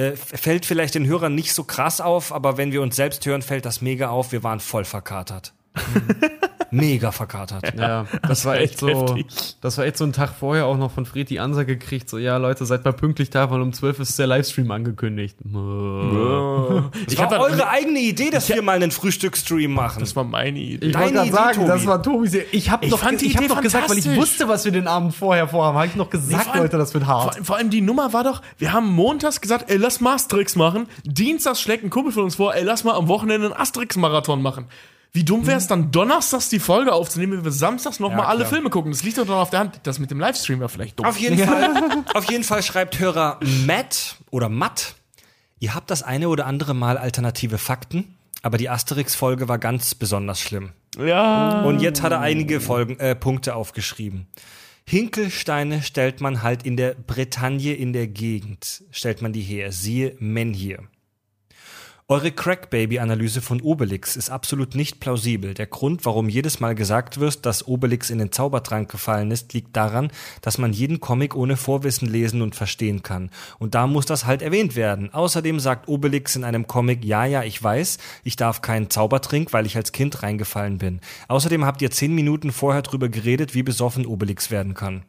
Äh, fällt vielleicht den Hörern nicht so krass auf, aber wenn wir uns selbst hören, fällt das mega auf. Wir waren voll verkatert. Mega verkatert. Ja, das war echt so. Das war echt so ein Tag vorher auch noch von Fred die Ansage gekriegt, so ja Leute, seid mal pünktlich da, weil um 12 ist der Livestream angekündigt. Ich Das war hab eure eigene Idee, dass wir mal einen Frühstücksstream machen. Das war meine Idee. Ich wollte Deine gerade Idee, sagen, Tobi. das war Tobis Idee. Ich habe Ich die ich hab doch gesagt, weil ich wusste, was wir den Abend vorher vorhaben, habe ich noch gesagt, vor allem- Leute, das wird hart. Vor, vor allem die Nummer war doch, wir haben montags gesagt, ey, lass mal Asterix machen. Dienstags schlägt ein Kumpel von uns vor, ey, lass mal am Wochenende einen Asterix-Marathon machen. Wie dumm wäre es dann, donnerstags die Folge aufzunehmen, wenn wir samstags nochmal Ja, mal alle. Filme gucken? Das liegt doch dann auf der Hand. Das mit dem Livestream wäre vielleicht dumm. Auf jeden, Fall, auf jeden Fall schreibt Hörer Matt oder Matt, ihr habt das eine oder andere Mal alternative Fakten, aber die Asterix-Folge war ganz besonders schlimm. ja. Und jetzt hat er einige Folgen, äh, Punkte aufgeschrieben. Hinkelsteine stellt man halt in der Bretagne in der Gegend, stellt man die her, siehe Menhir. Eure Crack-Baby-Analyse von Obelix ist absolut nicht plausibel. Der Grund, warum jedes Mal gesagt wird, dass Obelix in den Zaubertrank gefallen ist, liegt daran, dass man jeden Comic ohne Vorwissen lesen und verstehen kann. Und da muss das halt erwähnt werden. Außerdem sagt Obelix in einem Comic, ja, ja, ich weiß, ich darf keinen Zaubertrink, weil ich als Kind reingefallen bin. Außerdem habt ihr zehn Minuten vorher drüber geredet, wie besoffen Obelix werden kann.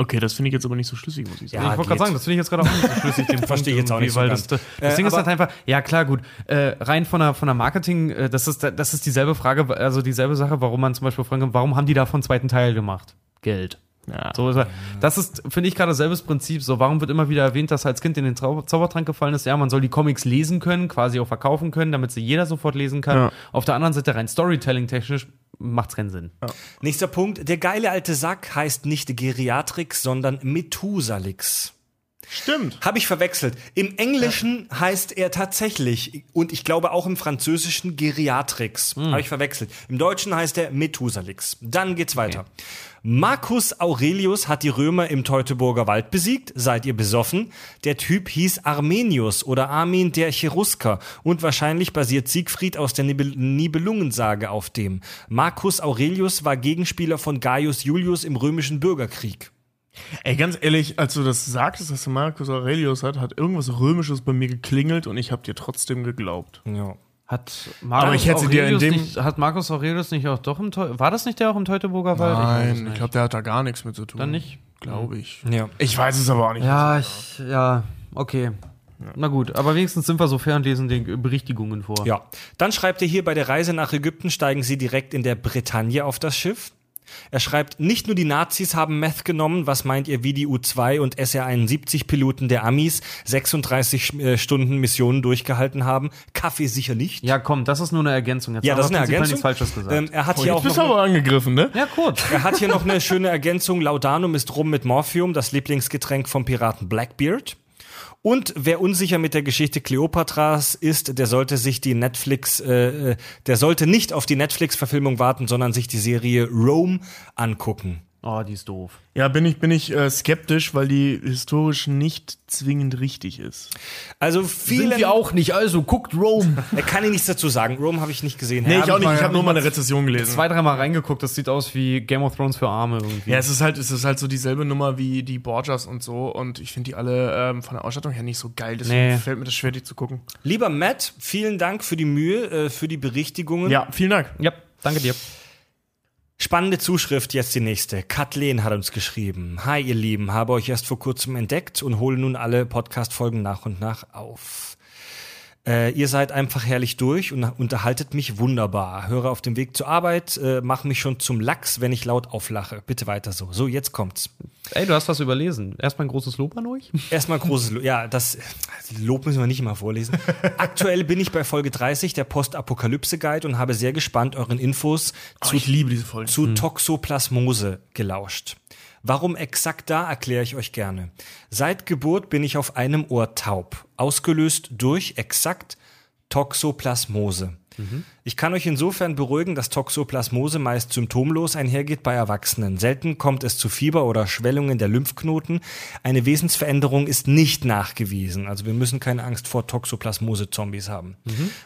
Okay, das finde ich jetzt aber nicht so schlüssig, muss ich sagen. Ja, ich wollte gerade sagen, das finde ich jetzt gerade auch nicht so schlüssig. Den Verstehe ich jetzt auch nicht so weil ganz. das, das Äh, Ding ist halt einfach, ja klar, gut, äh, rein von der, von der Marketing, äh, das ist, das ist dieselbe Frage, also dieselbe Sache, warum man zum Beispiel fragen kann, warum haben die davon einen zweiten Teil gemacht? Geld. Ja. So ist er. Das ist, finde ich, gerade selbes Prinzip. So, warum wird immer wieder erwähnt, dass als Kind in den Zau Zaubertrank gefallen ist? Ja, man soll die Comics lesen können, quasi auch verkaufen können, damit sie jeder sofort lesen kann. Ja. Auf der anderen Seite rein Storytelling-technisch macht's keinen Sinn. Nächster Punkt. Der geile alte Sack heißt nicht Geriatrix, sondern Methusalix. Stimmt. Habe ich verwechselt. Im Englischen heißt er tatsächlich, und ich glaube auch im Französischen Geriatrix. Habe ich verwechselt. Im Deutschen heißt er Methusalix. Dann geht's weiter. Marcus Aurelius hat die Römer im Teutoburger Wald besiegt. Seid ihr besoffen? Der Typ hieß Armenius oder Armin der Cherusker und wahrscheinlich basiert Siegfried aus der Nibel Nibelungensage auf dem. Marcus Aurelius war Gegenspieler von Gaius Julius im römischen Bürgerkrieg. Ey, ganz ehrlich, als du das sagtest, dass Marcus Aurelius hat, hat irgendwas Römisches bei mir geklingelt und ich habe dir trotzdem geglaubt. Ja. Hat Marcus Aber ich hätte dir in Aurelius dem- nicht, hat Marcus Aurelius nicht auch doch im Teu War das nicht der auch im Teutoburger Wald? Ich Nein, nicht. ich glaube, der hat da gar nichts mit zu tun. Dann nicht? Glaube ich. Ja. Ich weiß es aber auch nicht. Ja, ich, ja, okay. Na gut, aber wenigstens sind wir so fair und lesen den Berichtigungen vor. Ja. Dann schreibt er hier, bei der Reise nach Ägypten steigen sie direkt in der Bretagne auf das Schiff. Er schreibt, nicht nur die Nazis haben Meth genommen, was meint ihr, wie die U-2 und SR-71-Piloten der Amis 36 äh, Stunden Missionen durchgehalten haben? Kaffee sicher nicht. Ja, komm, das ist nur eine Ergänzung. Jetzt Ja, das ist eine Ergänzung. nichts Falsches gesagt. Ähm, er, hat Oh, hier auch bist noch aber angegriffen, ne? ja, kurz. er hat hier noch eine schöne Ergänzung. Laudanum ist Rum mit Morphium, das Lieblingsgetränk vom Piraten Blackbeard. Und wer unsicher mit der Geschichte Kleopatras ist, der sollte sich die Netflix, äh, äh, der sollte nicht auf die Netflix-Verfilmung warten, sondern sich die Serie Rome angucken. Oh, die ist doof. Ja, bin ich, bin ich äh, skeptisch, weil die historisch nicht zwingend richtig ist. Also viele. auch nicht, also guckt Rome. Er kann ich nichts dazu sagen. Rome habe ich nicht gesehen. Nee, Ja, ich auch nicht. Ich habe nur mal eine Rezession gelesen. Zwei, dreimal reingeguckt, das sieht aus wie Game of Thrones für Arme irgendwie. Ja, es ist halt, es ist halt so dieselbe Nummer wie die Borgias und so. Und ich finde die alle ähm, von der Ausstattung her nicht so geil. Deswegen Nee. fällt mir das schwer, die zu gucken. Lieber Matt, vielen Dank für die Mühe, äh, für die Berichtigungen. Ja, vielen Dank. ja, danke dir. Spannende Zuschrift, jetzt die nächste. Kathleen hat uns geschrieben. Hi, ihr Lieben, habe euch erst vor kurzem entdeckt und hole nun alle Podcast-Folgen nach und nach auf. Äh, ihr seid einfach herrlich durch und unterhaltet mich wunderbar. Höre auf dem Weg zur Arbeit, äh, mache mich schon zum Lachs, wenn ich laut auflache. Bitte weiter so. So, jetzt kommt's. Ey, du hast was überlesen. Erstmal ein großes Lob an euch. Erstmal großes Lob. Ja, das Lob müssen wir nicht immer vorlesen. Aktuell bin ich bei Folge 30 der Postapokalypse-Guide und habe sehr gespannt euren Infos Oh, Folge. zu Toxoplasmose gelauscht. Warum exakt da, erkläre ich euch gerne. Seit Geburt bin ich auf einem Ohr taub, ausgelöst durch exakt Toxoplasmose. Ich kann euch insofern beruhigen, dass Toxoplasmose meist symptomlos einhergeht bei Erwachsenen. Selten kommt es zu Fieber oder Schwellungen der Lymphknoten. Eine Wesensveränderung ist nicht nachgewiesen. Also wir müssen keine Angst vor Toxoplasmose-Zombies haben.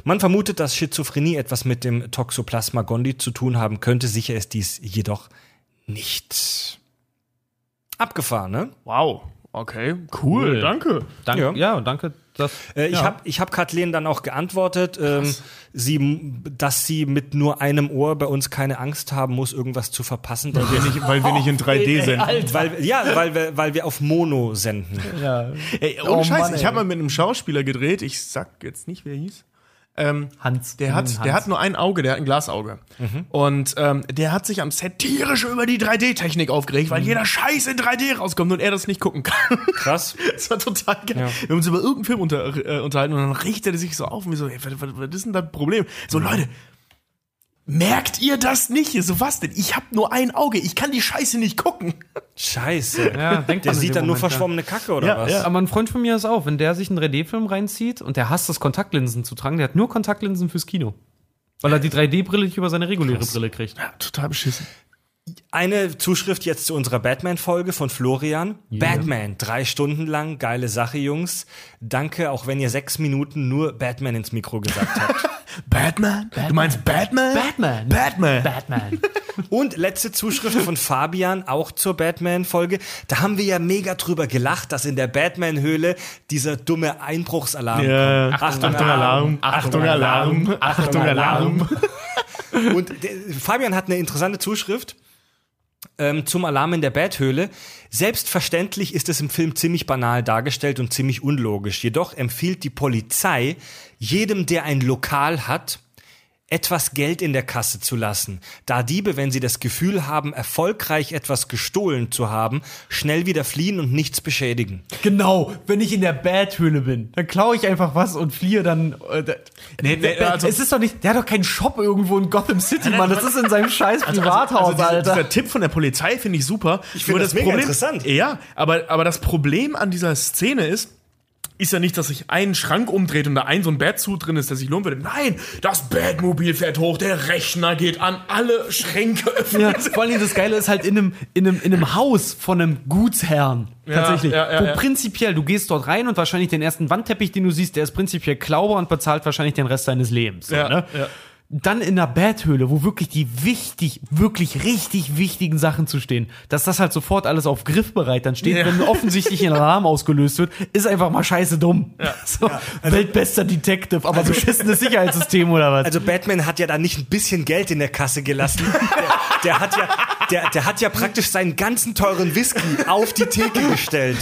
Man vermutet, dass Schizophrenie etwas mit dem Toxoplasma gondii zu tun haben könnte. Sicher ist dies jedoch nicht. Abgefahren, ne? Wow. Okay, cool, Cool. danke. Danke. Ja. Ja, danke. Dass, Äh, Ich ja. habe ich hab Kathleen dann auch geantwortet, ähm, sie, dass sie mit nur einem Ohr bei uns keine Angst haben muss, irgendwas zu verpassen. Weil wir nicht, weil wir nicht in 3D sind. weil, ja, weil wir, weil wir auf Mono senden. Ey, ohne Oh Scheiß, Mann, ich ey. habe mal mit einem Schauspieler gedreht, ich sag jetzt nicht, wer er hieß. Ähm, Hans. der hat, Hans. der hat nur ein Auge, der hat ein Glasauge. Und ähm, der hat sich am Set tierisch über die 3D-Technik aufgeregt, weil jeder Scheiß in 3D rauskommt und er das nicht gucken kann. Krass. Das war total geil. Wir haben uns über irgendeinen Film unter, äh, unterhalten und dann richtet er sich so auf und wir so, ey, was, was, was ist denn das Problem? So, Leute, merkt ihr das nicht? So, was denn? Ich habe nur ein Auge, ich kann die Scheiße nicht gucken. Scheiße. Ja, denkt Der sieht dann nur verschwommene Kacke oder Ja, was? ja. Aber ein Freund von mir ist auch, wenn der sich einen 3D-Film reinzieht und der hasst es, Kontaktlinsen zu tragen, der hat nur Kontaktlinsen fürs Kino. Weil er die 3D-Brille nicht über seine reguläre Brille kriegt. Ja, total beschissen. Eine Zuschrift jetzt zu unserer Batman-Folge von Florian. Batman, drei Stunden lang, geile Sache, Jungs. Danke, auch wenn ihr sechs Minuten nur Batman ins Mikro gesagt habt. Batman? Du meinst Batman? Batman. Batman. Batman. Und letzte Zuschrift von Fabian, auch zur Batman-Folge. Da haben wir ja mega drüber gelacht, dass in der Batman-Höhle dieser dumme Einbruchsalarm Ja. kommt. Achtung, Alarm. Achtung, Alarm. Achtung, Alarm. Und der, Fabian hat eine interessante Zuschrift ähm, zum Alarm in der Bathöhle. Selbstverständlich ist es im Film ziemlich banal dargestellt und ziemlich unlogisch. Jedoch empfiehlt die Polizei jedem, der ein Lokal hat, etwas Geld in der Kasse zu lassen, da Diebe, wenn sie das Gefühl haben, erfolgreich etwas gestohlen zu haben, schnell wieder fliehen und nichts beschädigen. Genau, wenn ich in der Bathöhle bin, dann klaue ich einfach was und fliehe dann. Äh, Nee, nee, also- es ist doch nicht, der hat doch keinen Shop irgendwo in Gotham City, Mann. Das ist in seinem scheiß Privathaus, Also dieser, Alter. dieser Tipp von der Polizei finde ich super. Ich finde das mega interessant. Ja, aber, aber das Problem an dieser Szene ist, ist ja nicht, dass sich ein Schrank umdreht und da ein so ein Batsuit drin ist, der sich lohnen würde. Nein, das Batmobil fährt hoch, der Rechner geht an, alle Schränke öffnen. Ja, vor allem das Geile ist halt in einem, in einem, in einem Haus von einem Gutsherrn. Tatsächlich. ja, ja, wo ja. prinzipiell, du gehst dort rein und wahrscheinlich den ersten Wandteppich, den du siehst, der ist prinzipiell Klauber und bezahlt wahrscheinlich den Rest deines Lebens. So, Ja, ne? Ja. Dann in der Bathöhle, wo wirklich die wichtig, wirklich richtig wichtigen Sachen zu stehen, dass das halt sofort alles auf Griffbereit dann steht, Ja. wenn offensichtlich ein Alarm ausgelöst wird, ist einfach mal scheiße dumm. So, Weltbester Detective, aber beschissenes Sicherheitssystem oder was? Also Batman hat ja da nicht ein bisschen Geld in der Kasse gelassen. Der, der hat ja, der, der hat ja praktisch seinen ganzen teuren Whisky auf die Theke gestellt.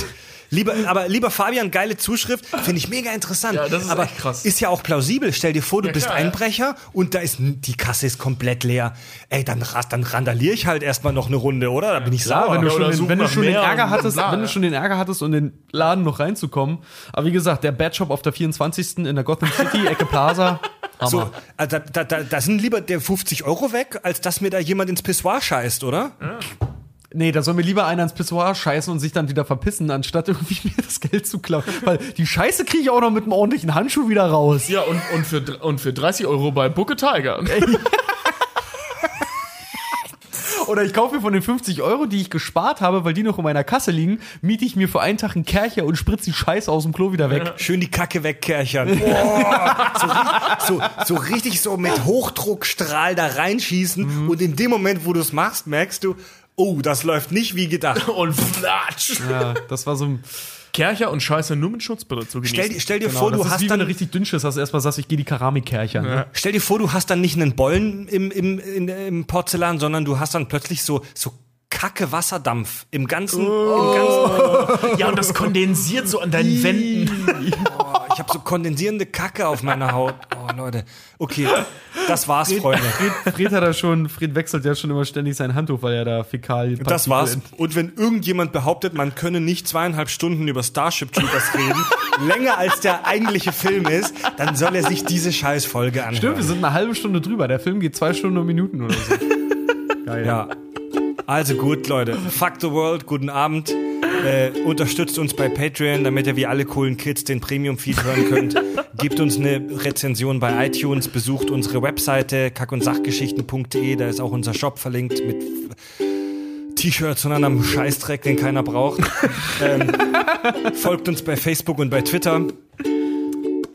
Lieber, aber lieber Fabian, geile Zuschrift, finde ich mega interessant. Ja, das ist aber echt krass. ist ja auch plausibel. Stell dir vor, du bist klar, ja. Einbrecher und da ist die Kasse ist komplett leer. Ey, dann, dann randaliere ich halt erstmal noch eine Runde, oder? Da bin ich sauer. wenn du Ja, schon, den, wenn du schon den Ärger hattest, bla, wenn du ja. schon den Ärger hattest, um in den Laden noch reinzukommen. Aber wie gesagt, der Bad Shop auf der 24. in der Gotham City, Ecke Plaza. Hammer. So, also da, da, da, da sind lieber der 50 Euro weg, als dass mir da jemand ins Pissoir scheißt, oder? Nee, da soll mir lieber einer ins Pissoir scheißen und sich dann wieder verpissen, anstatt irgendwie mir das Geld zu klauen. Weil die Scheiße kriege ich auch noch mit einem ordentlichen Handschuh wieder raus. Ja, und, und, für, und für 30 Euro bei Booke Tiger. Oder ich kaufe mir von den 50 Euro, die ich gespart habe, weil die noch in meiner Kasse liegen, miete ich mir für einen Tag einen Kercher und spritze die Scheiße aus dem Klo wieder weg. Schön die Kacke wegkerchern. Boah, so, so, so richtig so mit Hochdruckstrahl da reinschießen und in dem Moment, wo du es machst, merkst du, oh, das läuft nicht wie gedacht. Und flatsch. Ja, das war so ein. Kercher und Scheiße nur mit Schutzbrille zu genießen. Stell, dir- stell dir Genau, vor, das du ist hast wie wenn dann du richtig dünn ist, dass du erstmal sagst, ich gehe die Keramikkercher. Ne? Stell dir vor, du hast dann nicht einen Bollen im, im, in, im Porzellan, sondern du hast dann plötzlich so, so Kacke Wasserdampf im ganzen, im ganzen Ja, und das kondensiert so an deinen Wänden. ich habe so kondensierende Kacke auf meiner Haut. Oh Leute. Okay, das war's, Freunde. Fred, Fred hat da schon, Fred wechselt ja schon immer ständig sein Handtuch, weil er da Fäkalien Das war's. Und wenn irgendjemand behauptet, man könne nicht zweieinhalb Stunden über Starship Troopers reden, länger als der eigentliche Film ist, dann soll er sich diese Scheißfolge anhören. Stimmt, wir sind eine halbe Stunde drüber. Der Film geht zwei Stunden und Minuten oder so. Geil. Ja. Also gut, Leute. Fuck the world, guten Abend. Äh, unterstützt uns bei Patreon, damit ihr wie alle coolen Kids den Premium-Feed hören könnt. Gebt uns eine Rezension bei iTunes, besucht unsere Webseite kack- und sachgeschichten.de, da ist auch unser Shop verlinkt mit T-Shirts und anderem Scheißdreck, den keiner braucht. ähm, folgt uns bei Facebook und bei Twitter.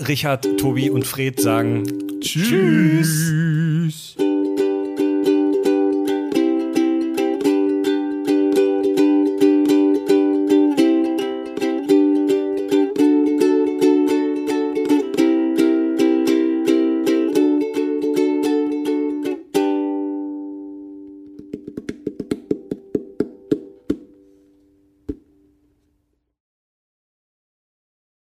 Richard, Tobi und Fred sagen Tschüss.